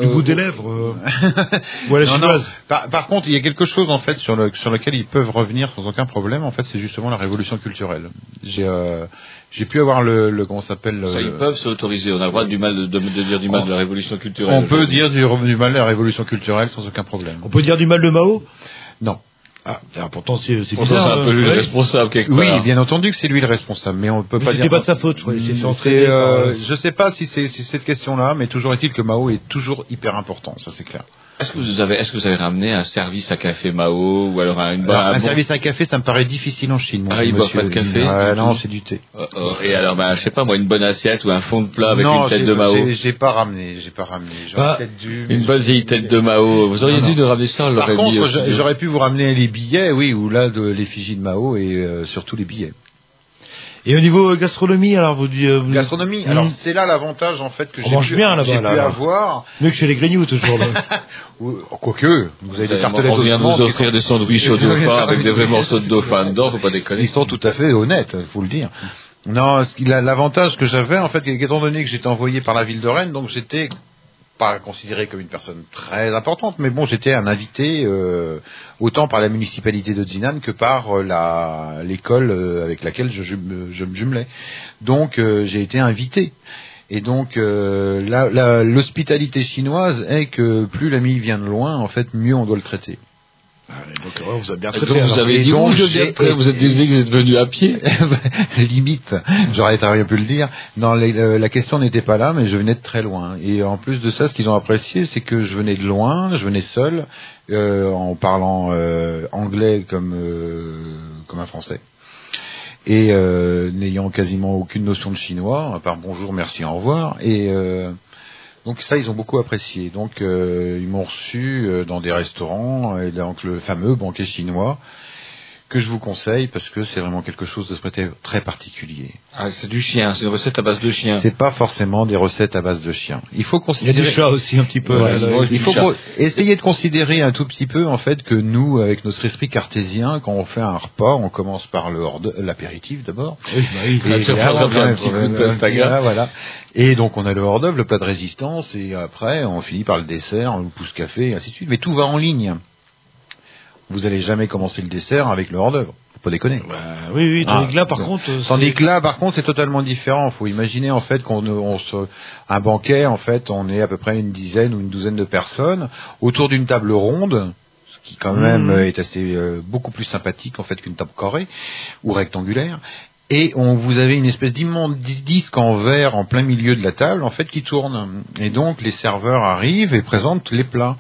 S1: du bout des lèvres euh, ou à la
S8: non, non.
S1: chinoise.
S8: Par, par contre, il y a quelque chose en fait sur, le, sur lequel ils peuvent revenir sans aucun problème. En fait, c'est justement la révolution culturelle. J'ai euh, j'ai pu avoir le, le comment ça s'appelle
S2: Ça, ils peuvent s'autoriser. On a le droit du mal de, de- de dire du mal de la révolution culturelle.
S8: On peut dire du, du mal de la révolution culturelle sans aucun problème.
S1: On peut dire du mal de Mao?
S8: Non.
S1: Ah, pourtant c'est c'est bizarre.
S2: c'est un peu
S1: hein.
S2: lui le responsable quelque
S8: Oui,
S2: part.
S8: bien entendu que c'est lui le responsable, mais on peut
S1: Mais
S8: pas
S1: c'était
S8: dire.
S1: pas de sa faute, je fait
S8: C'est, euh,
S1: euh,
S8: je sais pas si c'est si cette question-là, mais toujours est-il que Mao est toujours hyper important, ça c'est clair.
S2: Est-ce que vous avez, est-ce que vous avez ramené un service à café Mao ou alors un, une
S8: Alors,
S2: un bon-
S8: service à café, ça me paraît difficile en Chine. mon
S2: Ah, ils boivent pas de café du
S8: non, c'est du thé.
S2: Oh, oh. Et alors, ben, je sais pas moi, une bonne assiette ou un fond de plat avec
S8: non,
S2: une tête de Mao.
S8: j'ai- J'ai pas ramené, j'ai pas ramené. J'aurais
S1: Bah,
S8: peut-être dû.
S2: Une bonne vieille tête de Mao. Vous auriez
S8: Non,
S2: dû nous ramener ça,
S8: Par contre, j'aurais pu vous ramener les billets, oui, ou là de l'effigie de Mao et euh, surtout les billets.
S1: Et au niveau euh, gastronomie, alors vous dites. euh, vous-
S8: Gastronomie.
S1: Hmm.
S8: Alors c'est là l'avantage en fait que
S1: On
S8: j'ai
S1: mange
S8: pu,
S1: bien, là,
S8: pu
S1: là.
S8: avoir.
S1: Mieux que chez les Grignoux toujours.
S8: Ou- Quoique, vous avez des
S2: On
S8: tartelettes au
S2: vient
S8: saumon
S2: nous offrir des sandwichs au dauphin avec des vrais morceaux de dauphin dedans, faut pas déconner.
S8: Ils sont tout à fait honnêtes, faut le dire. Non, l'avantage que j'avais, en fait, étant donné que j'étais envoyé par la ville de Rennes, donc j'étais pas considéré comme une personne très importante, mais bon, j'étais un invité euh, autant par la municipalité de Dinan que par euh, l'école euh, avec laquelle je, je me jumelais. Donc, j'ai été invité. Et donc, l'hospitalité chinoise est que plus l'ami vient de loin, en fait, mieux on doit le traiter.
S1: Donc ouais, on vous a bien
S2: Donc,
S1: traité.
S2: vous avez dit,
S8: donc,
S2: vous êtes vous êtes venu à pied.
S8: limite, j'aurais pu le dire. Non, la question n'était pas là, mais je venais de très loin. Et en plus de ça, ce qu'ils ont apprécié, c'est que je venais de loin, je venais seul, euh, en parlant euh, anglais comme euh, comme un français, et euh, n'ayant quasiment aucune notion de chinois, à part bonjour, merci, au revoir. Et euh, donc ça, ils ont beaucoup apprécié. Donc euh, ils m'ont reçu euh, dans des restaurants, et donc le fameux banquet chinois que je vous conseille parce que c'est vraiment quelque chose de très- particulier.
S2: Ah, c'est du chien, c'est une recette à base de chien.
S8: C'est pas forcément des recettes à base de chien. Il faut
S1: Il y a
S8: considérer.
S1: du chat aussi un petit peu.
S8: Ouais,
S1: là, là.
S2: moi aussi.
S8: il faut essayer de considérer un tout petit peu en fait que nous, avec notre esprit cartésien, quand on fait un repas, on commence par le hors de- l'apéritif d'abord.
S1: Oui, bah oui.
S2: Tu
S8: Et
S2: reprendras
S8: là,
S2: bien un
S8: on-
S2: petit coup de
S8: un petit-
S2: pastaga.
S8: voilà, voilà. Et donc on a le hors d'œuvre, le plat de résistance, et après on finit par le dessert, le pouce café, et ainsi de suite. Mais tout va en ligne. Vous allez jamais commencer le dessert avec le hors d'œuvre. Faut pas déconner.
S1: Bah, oui, oui.
S8: Ah,
S1: Tandis que là, par contre. euh,
S8: Tandis
S1: c'est-
S8: que là, par contre, c'est totalement différent. faut imaginer en fait qu'on on se, un banquet, en fait, on est à peu près une dizaine ou une douzaine de personnes autour d'une table ronde, ce qui quand même
S1: Mhm.
S8: euh, est assez euh, beaucoup plus sympathique en fait qu'une table carrée ou rectangulaire. Et on, vous avez une espèce d'immense di- disque en verre en plein milieu de la table, en fait, qui tourne. Et donc, les serveurs arrivent et présentent les plats.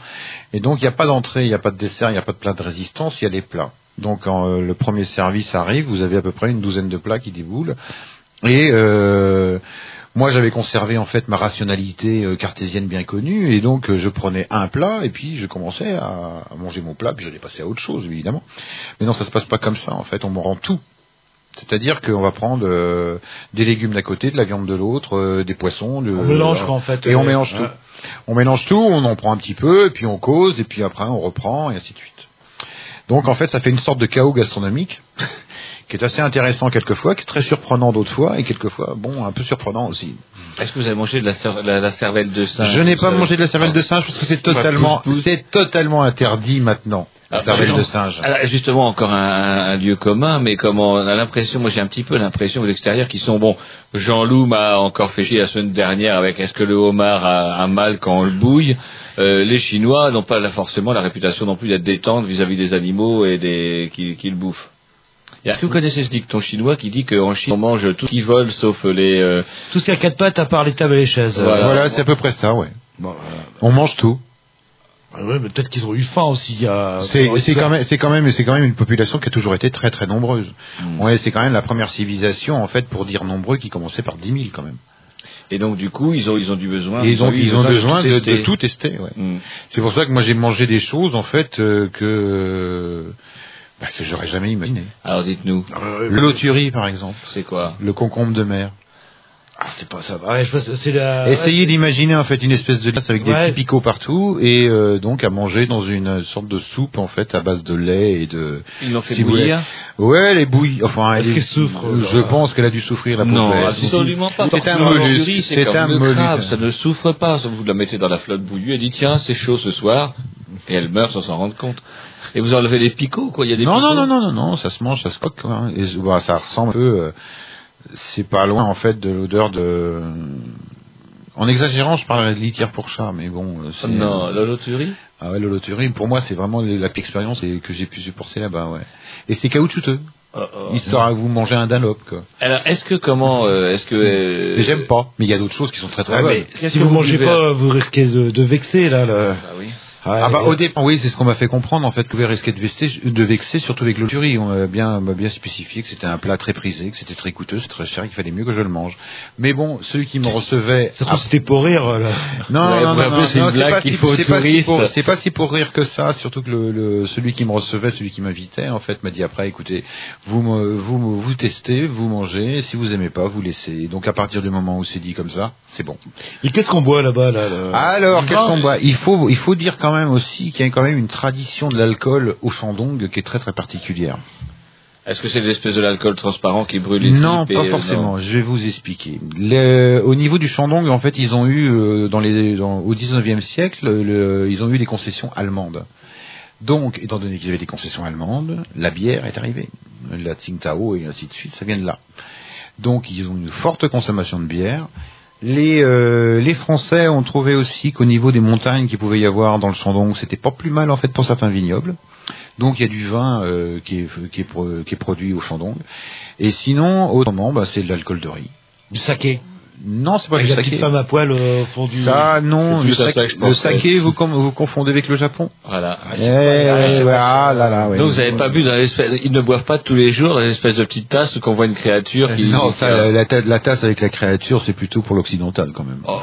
S8: Et donc, il n'y a pas d'entrée, il n'y a pas de dessert, il n'y a pas de plat de résistance, il y a les plats. Donc, quand euh, le premier service arrive, vous avez à peu près une douzaine de plats qui déboulent. Et euh, moi, j'avais conservé en fait ma rationalité euh, cartésienne bien connue, et donc je prenais un plat et puis je commençais à, à manger mon plat, puis j'allais passer à autre chose, évidemment. Mais non, ça se passe pas comme ça. En fait, on me rend tout. C'est-à-dire qu'on va prendre euh, des légumes d'un côté, de la viande de l'autre, euh, des poissons. De,
S1: On mélange quoi, en fait.
S8: Et on
S1: euh,
S8: mélange tout. On mélange tout, on en prend un petit peu, et puis on cause, et puis après on reprend, et ainsi de suite. Donc en fait, ça fait une sorte de chaos gastronomique qui est assez intéressant quelquefois, qui est très surprenant d'autres fois, et quelquefois, bon, un peu surprenant aussi.
S2: Est-ce que vous avez mangé de la, cer- la- la cervelle de singe
S8: Je n'ai pas mangé de la cervelle de singe parce que c'est totalement, c'est totalement interdit maintenant. La
S2: Ah,
S8: cervelle de singe.
S2: Alors, justement, encore un, un- un lieu commun, mais comment on a l'impression, moi j'ai un petit peu l'impression de l'extérieur qui sont bon. Jean-Loup m'a encore fait chier la semaine dernière avec est-ce que le homard a, a mal quand on le bouille. Euh, les Chinois n'ont pas là, forcément la réputation non plus d'être détente vis-à-vis des animaux et des qui, qui le bouffent. Et Est-ce que vous connaissez ce dicton chinois qui dit qu'en Chine on mange tout ce qui vole sauf les euh,
S1: Tout ce qui a quatre pattes à part les tables et les chaises.
S2: Voilà.
S8: Voilà, c'est à peu près ça, ouais.
S1: Bon,
S8: On mange tout.
S1: euh, ouais, mais peut-être qu'ils ont eu faim aussi.
S8: C'est quand même c'est quand même c'est quand même une population qui a toujours été très très nombreuse.
S2: Hmm.
S8: Ouais, c'est quand même la première civilisation en fait pour dire nombreux qui commençait par 10 000 quand même.
S2: et donc du coup ils ont ils ont du besoin.
S8: Et ils ont
S2: eu
S8: ils ont besoin de,
S2: tester.
S8: de tout tester. Ouais.
S2: Hmm.
S8: C'est pour ça que moi j'ai mangé des choses en fait euh, que bah, que j'aurais jamais imaginé.
S2: Alors dites-nous,
S8: Le loturie par exemple,
S2: c'est quoi
S8: le concombre de mer.
S1: Ah, c'est pas ça. Ouais, je vois, c'est la.
S8: Essayez d'imaginer en fait une espèce de glace avec des petits picots partout et euh, donc à manger dans une sorte de soupe en fait à base de lait et de.
S2: Ils l'ont fait
S8: Si vous
S2: bouillir
S8: Ouais, elle est bouillie. Enfin, elle
S1: Est-ce
S8: est-
S1: qu'elle souffre,
S8: Je
S1: euh,
S8: pense qu'elle a dû souffrir la pauvre
S2: Non, absolument pas.
S8: C'est un mollusque. C'est un mollusque.
S2: ça ne souffre pas. Vous la mettez dans la flotte bouillie, elle dit tiens, c'est chaud ce soir, et elle meurt sans s'en rendre compte. Et vous enlevez les picots, quoi. Il y a des
S8: Non,
S2: picots.
S8: non, non, non, non, non, ça se mange, ça se coque. Hein. Et, bah, ça ressemble un peu. euh, c'est pas loin en fait de l'odeur de. En exagérant, je parle de litière pour chat, mais bon. euh, c'est-
S2: Non, la loterie.
S8: Ah ouais, le loterie, pour moi, c'est vraiment la pire expérience que j'ai pu supporter là-bas, ouais. Et c'est caoutchouteux,
S2: Oh, oh.
S8: histoire à vous manger un Dunlop, quoi.
S2: Alors, est-ce que comment, euh, est-ce que euh,
S8: j'aime pas, mais il y a d'autres choses qui sont très très
S1: Ouais,
S8: bonnes.
S1: si vous
S2: vous
S1: mangez
S2: buvez
S1: pas, vous risquez de, de vexer là. Le...
S2: Ah oui.
S8: Ah bah au départ, oui, c'est ce qu'on m'a fait comprendre en fait que vous risquez de vexer, de vexer surtout avec l'auturie. On m'a bien, bien spécifié que c'était un plat très prisé, que c'était très coûteux, c'est très cher, qu'il fallait mieux que je le mange. Mais bon, celui qui me recevait,
S1: Surtout si c'était pour rire. Là.
S8: non,
S2: Ouais,
S8: non, non, non,
S2: c'est une blague qu'il
S8: si-
S2: faut aux
S8: c'est pas si
S2: touristes.
S8: pour- C'est pas si pour rire que ça, surtout que le, le- celui qui me recevait, celui qui m'invitait, en fait, m'a dit après, écoutez, vous, me- vous, vous testez, vous mangez, si vous aimez pas, vous laissez. Donc à partir du moment où c'est dit comme ça, c'est bon.
S1: Et qu'est-ce qu'on boit là-bas là, le-
S8: Alors, qu'est-ce qu'on boit? Il faut, il faut dire quand même aussi qu'il y a quand même une tradition de l'alcool au Shandong qui est très très particulière.
S2: Est-ce que c'est l'espèce de l'alcool transparent qui brûle les
S8: Non, pas
S2: et, euh,
S8: forcément.
S2: non
S8: Je vais vous expliquer. Le- au niveau du Shandong, en fait, ils ont eu euh, dans les, dans- au 19e siècle, le- ils ont eu des concessions allemandes. Donc, étant donné qu'ils avaient des concessions allemandes, la bière est arrivée. La Tsingtao et ainsi de suite, ça vient de là. Donc, ils ont une forte consommation de bière. Les, euh, les Français ont trouvé aussi qu'au niveau des montagnes qu'il pouvait y avoir dans le Shandong, c'était pas plus mal en fait pour certains vignobles. Donc il y a du vin euh, qui, est, produit au Shandong. Et sinon, autrement, bah, c'est de l'alcool de riz.
S1: Du saké.
S8: Non, c'est pas
S1: Avec
S8: du saké.
S1: femme à poil euh, au fond du.
S8: Ça, non, le, saké- le saké, vous, vous confondez avec le Japon
S2: Voilà.
S8: Eh, ouais, ouais, ah là là, ouais.
S2: Donc vous n'avez pas bu dans l'espèce, ils ne boivent pas tous les jours dans l'espèce de petite tasse qu'on voit une créature qui.
S8: Non, ça, la, la ta- la tasse avec la créature, c'est plutôt pour l'occidental quand même.
S2: Oh.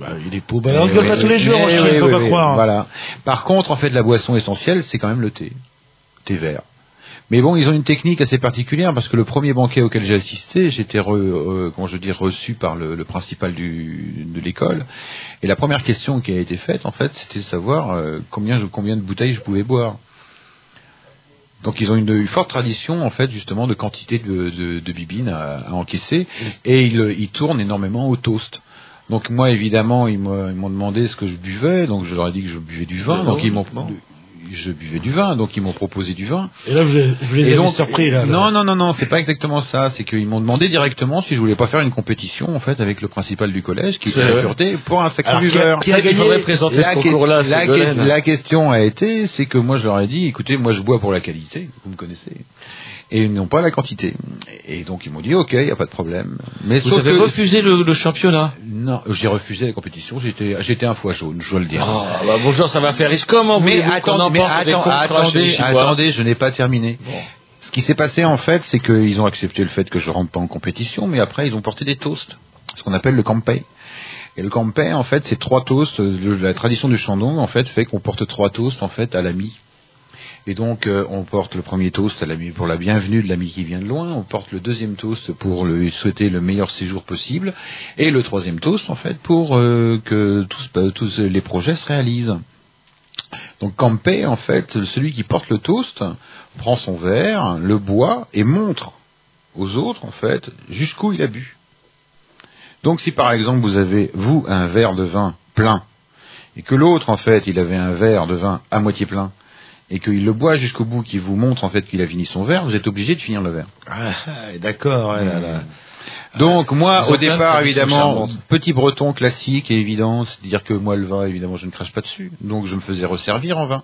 S1: Bah, il est pauvre. Bah, on ne pas tous les jours,
S8: Eh
S1: je ne peux pas croire.
S8: Voilà. Par contre, en fait, la boisson essentielle, c'est quand même le thé. Thé vert. Mais bon, ils ont une technique assez particulière parce que le premier banquet auquel j'ai assisté, j'étais re, euh, comment je dis, reçu par le, le principal du, de l'école. Et la première question qui a été faite, en fait, c'était de savoir euh, combien, combien de bouteilles je pouvais boire. Donc ils ont une, une forte tradition en fait justement de quantité de, de, de bibines à, à encaisser et ils, ils tournent énormément au toast. Donc moi évidemment ils m'ont ils m'ont demandé ce que je buvais donc je leur ai dit que je buvais du vin donc ils m'ont. Je buvais du vin donc ils m'ont proposé du vin.
S1: Et là, vous les, vous les
S8: Et
S1: avez
S8: donc,
S1: surpris là.
S8: Non, non, non, non, c'est pas exactement ça. C'est qu'ils m'ont demandé directement si je voulais pas faire une compétition en fait avec le principal du collège qui était
S2: vrai.
S8: recruté pour un sacré
S1: Alors, qui a-
S8: buveur.
S1: qui a
S2: Il faudrait présenter
S8: la,
S2: ce
S8: que- la, que- la question a été, c'est que moi je leur ai dit, écoutez, moi je bois pour la qualité, vous me connaissez, et ils n'ont pas la quantité. Et donc ils m'ont dit, ok, il y a pas de problème. Mais
S2: Vous
S8: sauf
S2: avez
S8: que
S2: refusé le, le championnat.
S8: non, j'ai refusé la compétition. J'étais, j'étais un foie jaune, je dois le dire.
S2: Ah, bah bonjour, ça va faire riche. Comment
S8: Mais attendez, mais
S2: les
S8: attendez, attendez, je n'ai pas terminé. Ce qui s'est passé en fait, c'est qu'ils ont accepté le fait que je rentre pas en compétition, mais après ils ont porté des toasts, ce qu'on appelle le campé. Et le campé, en fait, c'est trois toasts. La tradition du Shandong, en fait, fait qu'on porte trois toasts en fait à l'ami. Et donc, euh, on porte le premier toast pour la bienvenue de l'ami qui vient de loin. On porte le deuxième toast pour lui souhaiter le meilleur séjour possible. Et le troisième toast, en fait, pour euh, que tous, bah, tous les projets se réalisent. Donc Campé, en fait, celui qui porte le toast prend son verre, le boit et montre aux autres, en fait, jusqu'où il a bu. Donc si par exemple vous avez, vous, un verre de vin plein, et que l'autre, en fait, il avait un verre de vin à moitié plein, et qu'il le boit jusqu'au bout, qu'il vous montre en fait qu'il a fini son verre, vous êtes obligé de finir le verre.
S1: Ah, d'accord, là.
S8: Donc moi, au départ, évidemment, petit breton classique et évident, c'est-à-dire que moi, le vin, évidemment, je ne crache pas dessus. Donc je me faisais resservir en vin.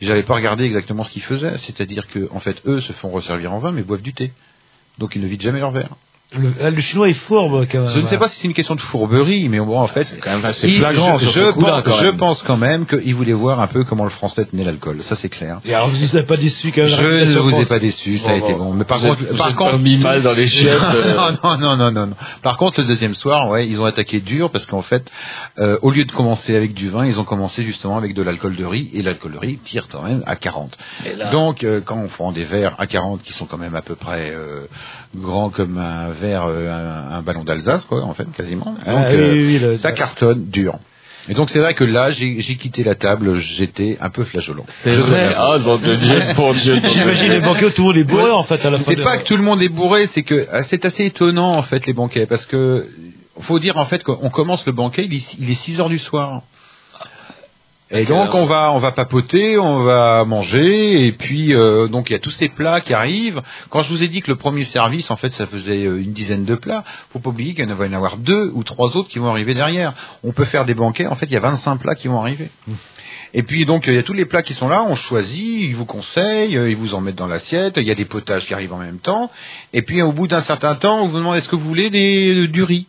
S8: J'avais pas regardé exactement ce qu'ils faisaient, c'est-à-dire que en fait, eux se font resservir en vin, mais boivent du thé. Donc ils ne vident jamais leur verre.
S1: Le, chinois est fourbe quand même.
S8: Je ne sais pas si c'est une question de fourberie, mais bon, en fait,
S2: C'est quand même assez
S8: il-
S2: flagrant
S8: je, pense,
S2: quand
S8: je
S2: même.
S8: pense quand même qu'il voulait voir un peu comment le français tenait l'alcool. Ça, c'est clair.
S1: Et alors, vous ne pas déçu quand même.
S8: Je ne vous ai pas déçu, ça a
S1: Bon,
S8: été
S1: bon.
S8: Mais par
S2: Vous
S8: contre,
S2: êtes- vous
S8: par contre,
S2: mis mal dans les chiottes, euh.
S8: non, non, non, non, non. Par contre, le deuxième soir, ouais, ils ont attaqué dur parce qu'en fait, euh, au lieu de commencer avec du vin, ils ont commencé justement avec de l'alcool de riz et l'alcool de riz tire quand même à 40.
S2: Et là-
S8: Donc, euh, quand on prend des verres à 40 qui sont quand même à peu près euh, grands comme un verre, euh, un, un ballon d'Alsace, quoi, en fait, quasiment. Donc,
S1: Ah, oui,
S8: euh,
S1: oui, oui, le-
S8: ça cartonne dur. Et donc c'est vrai que là, j'ai j'ai quitté la table, j'étais un peu flageolant.
S2: C'est vrai. Ah, bon Dieu.
S1: J'imagine les banquets tout le monde est bourré en fait à la fin.
S8: C'est
S1: de-
S8: pas que tout le monde est bourré, c'est que euh, c'est assez étonnant en fait les banquets, parce que faut dire en fait qu'on commence le banquet, il est, il est 6 heures du soir. Et donc on va on va papoter, on va manger et puis euh, donc il y a tous ces plats qui arrivent. Quand je vous ai dit que le premier service en fait ça faisait euh, une dizaine de plats, faut pas oublier qu'il va y en avoir deux ou trois autres qui vont arriver derrière. On peut faire des banquets, en fait il y a 25 plats qui vont arriver. Et puis donc il y a tous les plats qui sont là, on choisit, ils vous conseillent, euh, ils vous en mettent dans l'assiette, il y a des potages qui arrivent en même temps. Et puis au bout d'un certain temps, on vous demande est-ce que vous voulez des, du riz?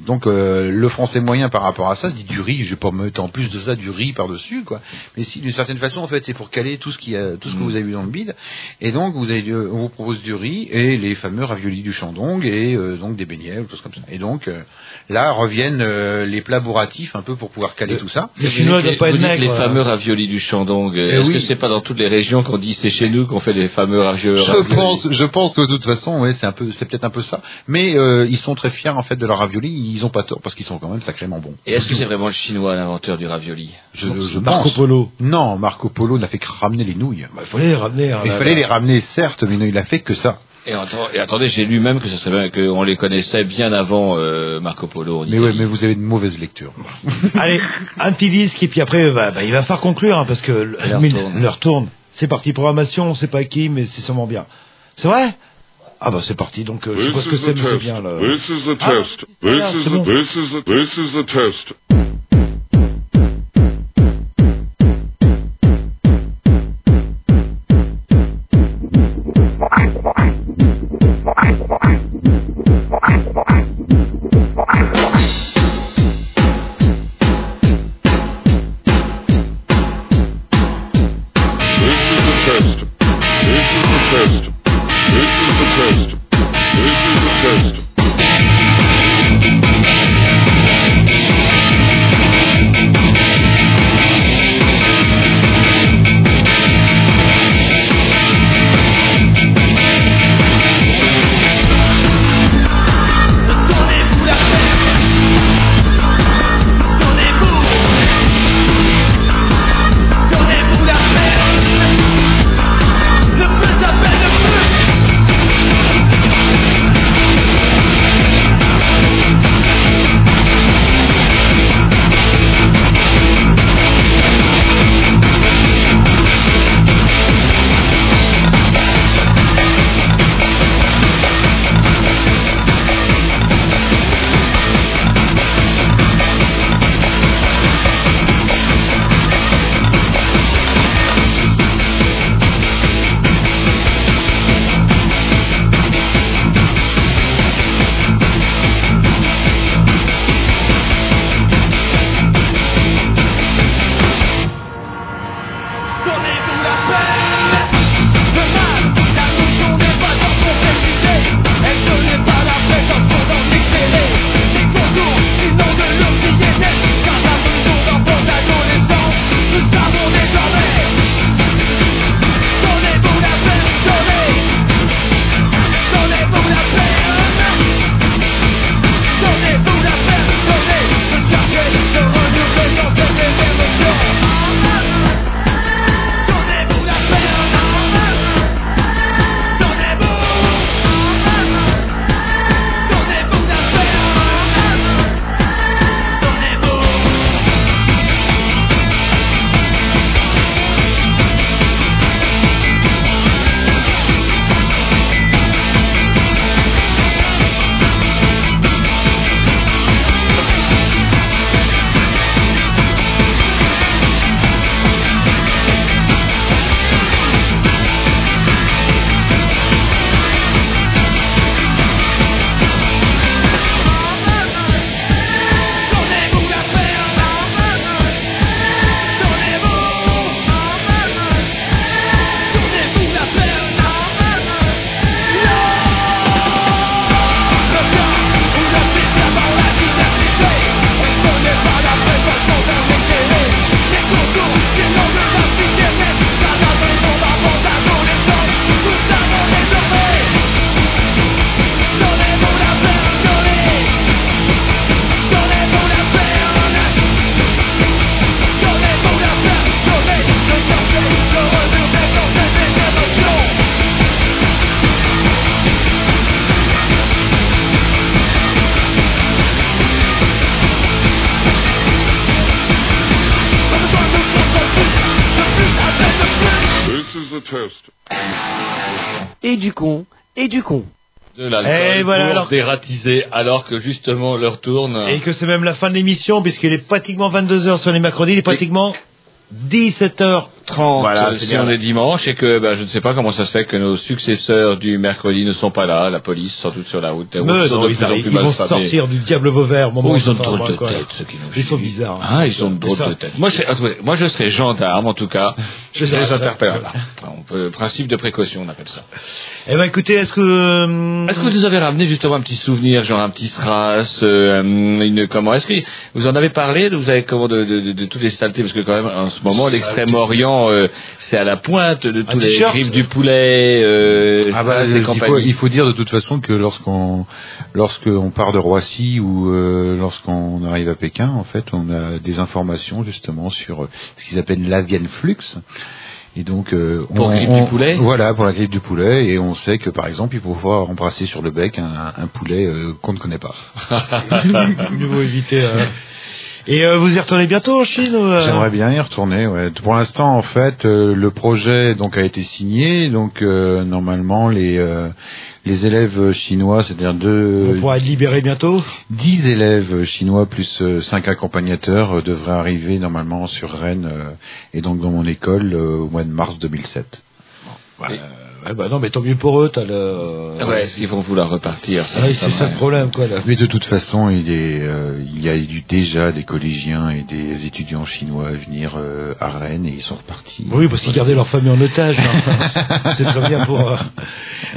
S8: Donc euh, le français moyen par rapport à ça se dit du riz, je vais pas me mettre en plus de ça du riz par dessus quoi. Mais si d'une certaine façon en fait c'est pour caler tout ce qui a, tout ce que
S2: Mm.
S8: vous avez eu dans le bide. Et donc vous avez on vous propose du riz et les fameux raviolis du Chandong et euh, donc des beignets ou choses comme ça. Et donc euh, là reviennent euh, les plats bourratifs un peu pour pouvoir caler tout ça.
S1: Les Chinois
S2: Vous dites
S1: pas
S2: vous dites les fameux raviolis du Chandong.
S8: Eh
S2: Est-ce
S8: oui.
S2: que c'est pas dans toutes les régions qu'on dit c'est chez nous qu'on fait les fameux ravio-
S8: Je
S2: raviolis
S8: pense, je pense que de toute façon, ouais, c'est un peu, c'est peut-être un peu ça. Mais euh, ils sont très fiers en fait de leur ravioli. Ils ont pas tort parce qu'ils sont quand même sacrément bons.
S2: Et est-ce que c'est vraiment le chinois l'inventeur du ravioli
S8: Je, je
S1: Marco
S8: pense.
S1: Polo.
S8: Non, Marco Polo n'a fait que ramener les nouilles.
S1: Bah, il fallait les ramener. hein,
S8: Il
S1: là,
S8: fallait
S1: là.
S8: les ramener, certes, mais non, il a fait que ça.
S2: et, attends- et attendez, j'ai lu même que ça serait bien qu'on les connaissait bien avant euh, Marco Polo. en
S8: Mais ouais, mais vous avez de mauvaises lectures.
S1: Allez, un petit disque et puis après, bah, bah, il va falloir conclure hein, parce que le-
S2: L'heure tourne.
S1: tourne. C'est parti, programmation, on sait pas qui, mais c'est sûrement bien. C'est vrai? Ah bah c'est parti, donc euh, je que c'est, bien. Là.
S9: This is a test. this a test.
S2: Pour
S1: alors-
S2: que justement l'heure tourne.
S1: Et que c'est même la fin de l'émission, puisqu'il est pratiquement 22h sur les mercredis, il est pratiquement 17h30.
S2: Voilà, si on est dimanche et que ben, je ne sais pas comment ça se fait que nos successeurs du mercredi ne sont pas là, la police sans doute sur la route.
S1: Mais non, ils arrivent, vont sortir du diable Vauvert. au moment
S2: Oh,
S1: où
S2: ils ont drôles de
S1: quoi.
S2: têtes, ceux qui nous
S1: Ils sont bizarres.
S2: Ah, ils ont de drôles
S1: C'est ça.
S2: de têtes. Moi, je moi, je serais gendarme, en tout cas. Je les interpelle. Enfin, on peut- principe de précaution, on appelle ça.
S1: Eh ben écoutez, est-ce que... euh,
S2: Est-ce que vous nous avez ramené justement un petit souvenir, genre un petit SRAS, euh, une comment Est-ce que vous en avez parlé Vous avez comment de, de, de, de toutes les saletés Parce que quand même, en ce moment, l'extrême-orient, euh, c'est à la pointe de tous les griffes du poulet, euh,
S8: Ah bah, il, faut,
S2: compagnies.
S8: il faut dire de toute façon que lorsqu'on lorsqu'on part de Roissy ou euh, lorsqu'on arrive à Pékin, en fait, on a des informations justement sur ce qu'ils appellent l'avian flux. Et donc, euh,
S2: Pour
S8: on-
S2: grippe
S8: on-
S2: du poulet
S8: Voilà, pour la grippe du poulet. Et on sait que, par exemple, il faut pouvoir embrasser sur le bec un, un poulet euh, qu'on ne connaît pas.
S1: Mieux vaut éviter. euh. Et euh, vous y retournez bientôt en Chine ou, euh
S8: J'aimerais bien y retourner. Ouais. Pour l'instant, en fait, euh, le projet donc a été signé. Donc, euh, normalement, les euh, les élèves chinois, c'est-à-dire deux,
S1: On pourra être libéré bientôt
S8: 10 élèves chinois plus 5 accompagnateurs euh, devraient arriver normalement sur Rennes euh, et donc dans mon école euh, au mois de mars 2007.
S1: Ouais, ouais, bah non, mais tant mieux pour eux, t'as le...
S2: Ah ouais, est-ce qu'ils vont vouloir repartir ça,
S1: Ah oui,
S2: ça
S1: c'est ça le problème, quoi. Là.
S8: Mais de toute façon, il, est, euh, il y a eu déjà des collégiens et des étudiants chinois à venir euh, à Rennes et ils sont repartis.
S1: Oui, parce qu'ils gardaient leur famille en otage. hein. c'est très bien pour... euh.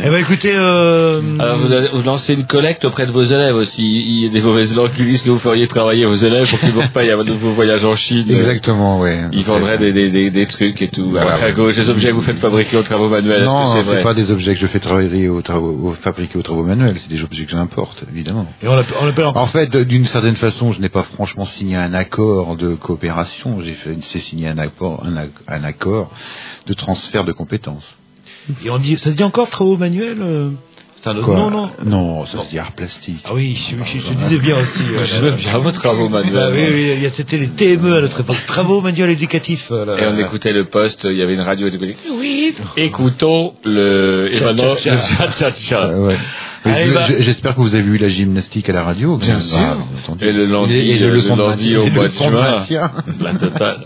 S1: Eh ben écoutez... Euh...
S2: Alors vous, vous lancez une collecte auprès de vos élèves aussi. Il y a des mauvaises langues qui disent que vous feriez travailler vos élèves pour qu'ils vous payent à vos voyages en Chine.
S8: Exactement, oui.
S2: Ils vendraient des, des, des, des trucs et tout.
S8: Voilà,
S2: à
S8: ouais.
S2: gauche, des objets que vous faites fabriquer aux travaux manuels. Est-ce
S8: Non,
S2: c'est
S8: pas des objets que je fais travailler aux travaux, aux- fabriquer aux travaux manuels, c'est des objets que j'importe, évidemment.
S1: Et on on en-
S8: En fait, d'une certaine façon, je n'ai pas franchement signé un accord de coopération, j'ai fait, c'est signé un accord, un, un accord de transfert de compétences.
S1: Et on dit, ça se dit encore travaux manuels euh C'est un autre
S8: Quoi
S1: nom, non
S8: Non, ça se dit art plastique.
S1: Ah oui, je, je- je disais bien aussi. euh,
S2: bien vos travaux manuels.
S1: Ah oui, oui, il y a- c'était les TME à notre époque, travaux manuels éducatifs. euh, là.
S2: Et on écoutait le poste, il y avait une radio et
S1: Oui.
S2: Écoutons le... Et maintenant, le.
S8: Euh, ouais.
S1: Bah.
S8: je- J'espère que vous avez vu la gymnastique à la radio.
S2: Bien
S8: Ah,
S2: sûr. Et le lundi,
S8: Et- et
S2: le,
S8: de
S2: lundi au
S8: le
S2: de. La totale.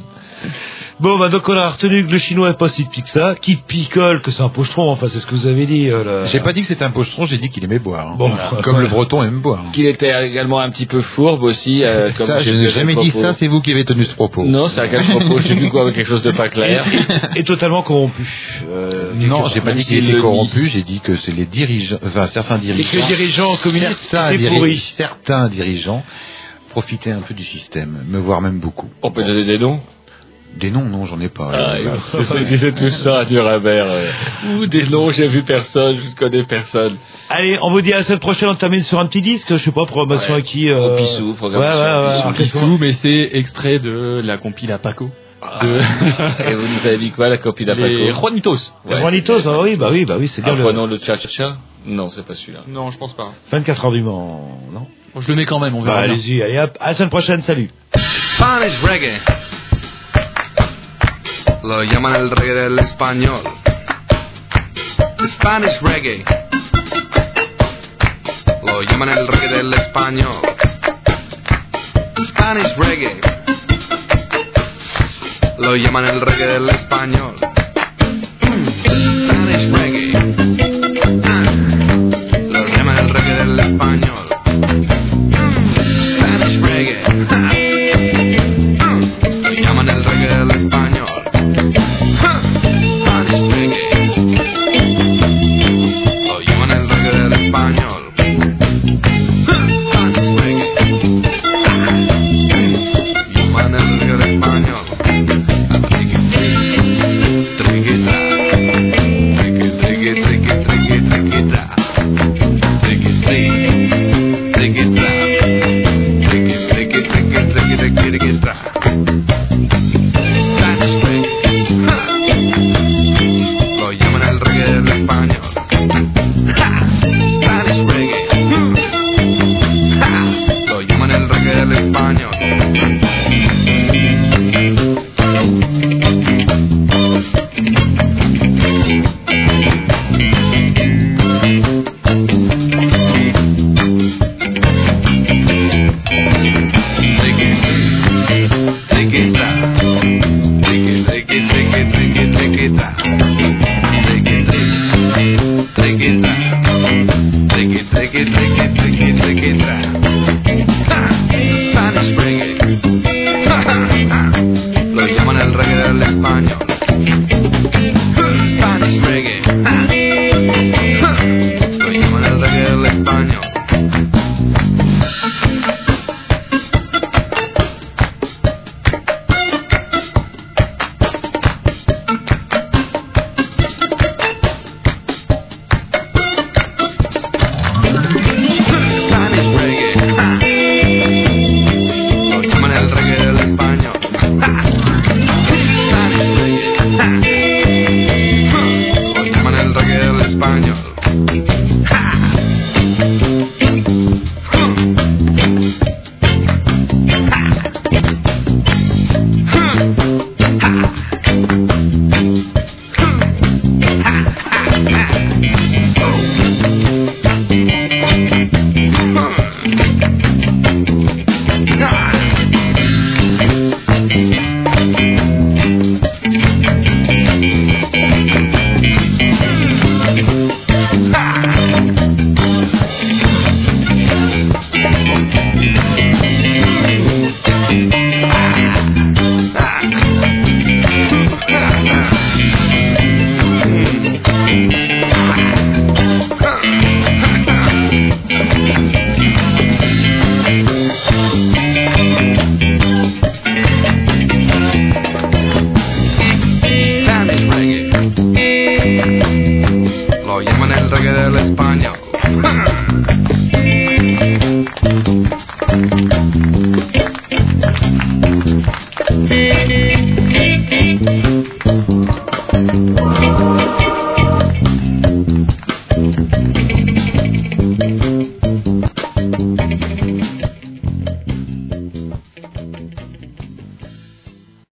S1: Bon, bah donc on a retenu que le chinois est pas si petit que ça, qui picole, que c'est un pochetron, enfin c'est ce que vous avez dit. euh, là.
S8: J'ai pas dit que c'était un pochetron, j'ai dit qu'il aimait boire. hein.
S1: Bon,
S8: Voilà.
S1: voilà.
S8: Comme le breton aime boire.
S2: Qu'il était également un petit peu fourbe aussi. euh, comme
S8: Ça, je n'ai jamais dit ça, c'est vous qui avez tenu ce propos.
S2: Non, c'est à quel propos J'ai vu quoi avec quelque chose de pas clair.
S1: Et totalement corrompu. Euh,
S8: Non, j'ai pas dit qu'il était corrompu, j'ai dit que c'est les dirigeants, enfin certains
S1: Et que
S8: dirigeants,
S1: les dirigeants communistes
S8: certains, diri- certains dirigeants profitaient un peu du système, me voire même beaucoup.
S2: On peut donner des noms
S8: Des noms, non, j'en ai pas.
S2: Ah,
S8: Euh,
S2: c'est tout ça à Nuremberg. euh. Ou des noms, j'ai vu personne, je connais personne.
S1: Allez, on vous dit à la semaine prochaine, on termine sur un petit disque, je sais pas, programmation
S2: Ouais.
S1: à qui euh...
S2: Au Pissou, programmation
S1: Ouais, ouais,
S2: Pissou.
S3: mais c'est extrait de la compile à Paco. De...
S2: Et vous nous avez dit quoi, la
S3: Les
S2: d'Apaco
S3: Juanitos.
S1: Les Juanitos, ah oui, bah oui, bah oui, c'est bien
S2: Ah,
S1: le
S2: prenons le cha-cha-cha Non, c'est pas celui-là.
S3: Non, je pense pas.
S1: 24 heures du Mans, non
S3: Bon, je le mets quand même, on
S1: Bah
S3: verra bien.
S1: allez-y, allez hop, à la semaine prochaine, salut
S11: reggae. Lo llaman el reggae del español. Spanish reggae. Lo llaman el reggae del español. Spanish reggae. Lo llaman el reggae del español.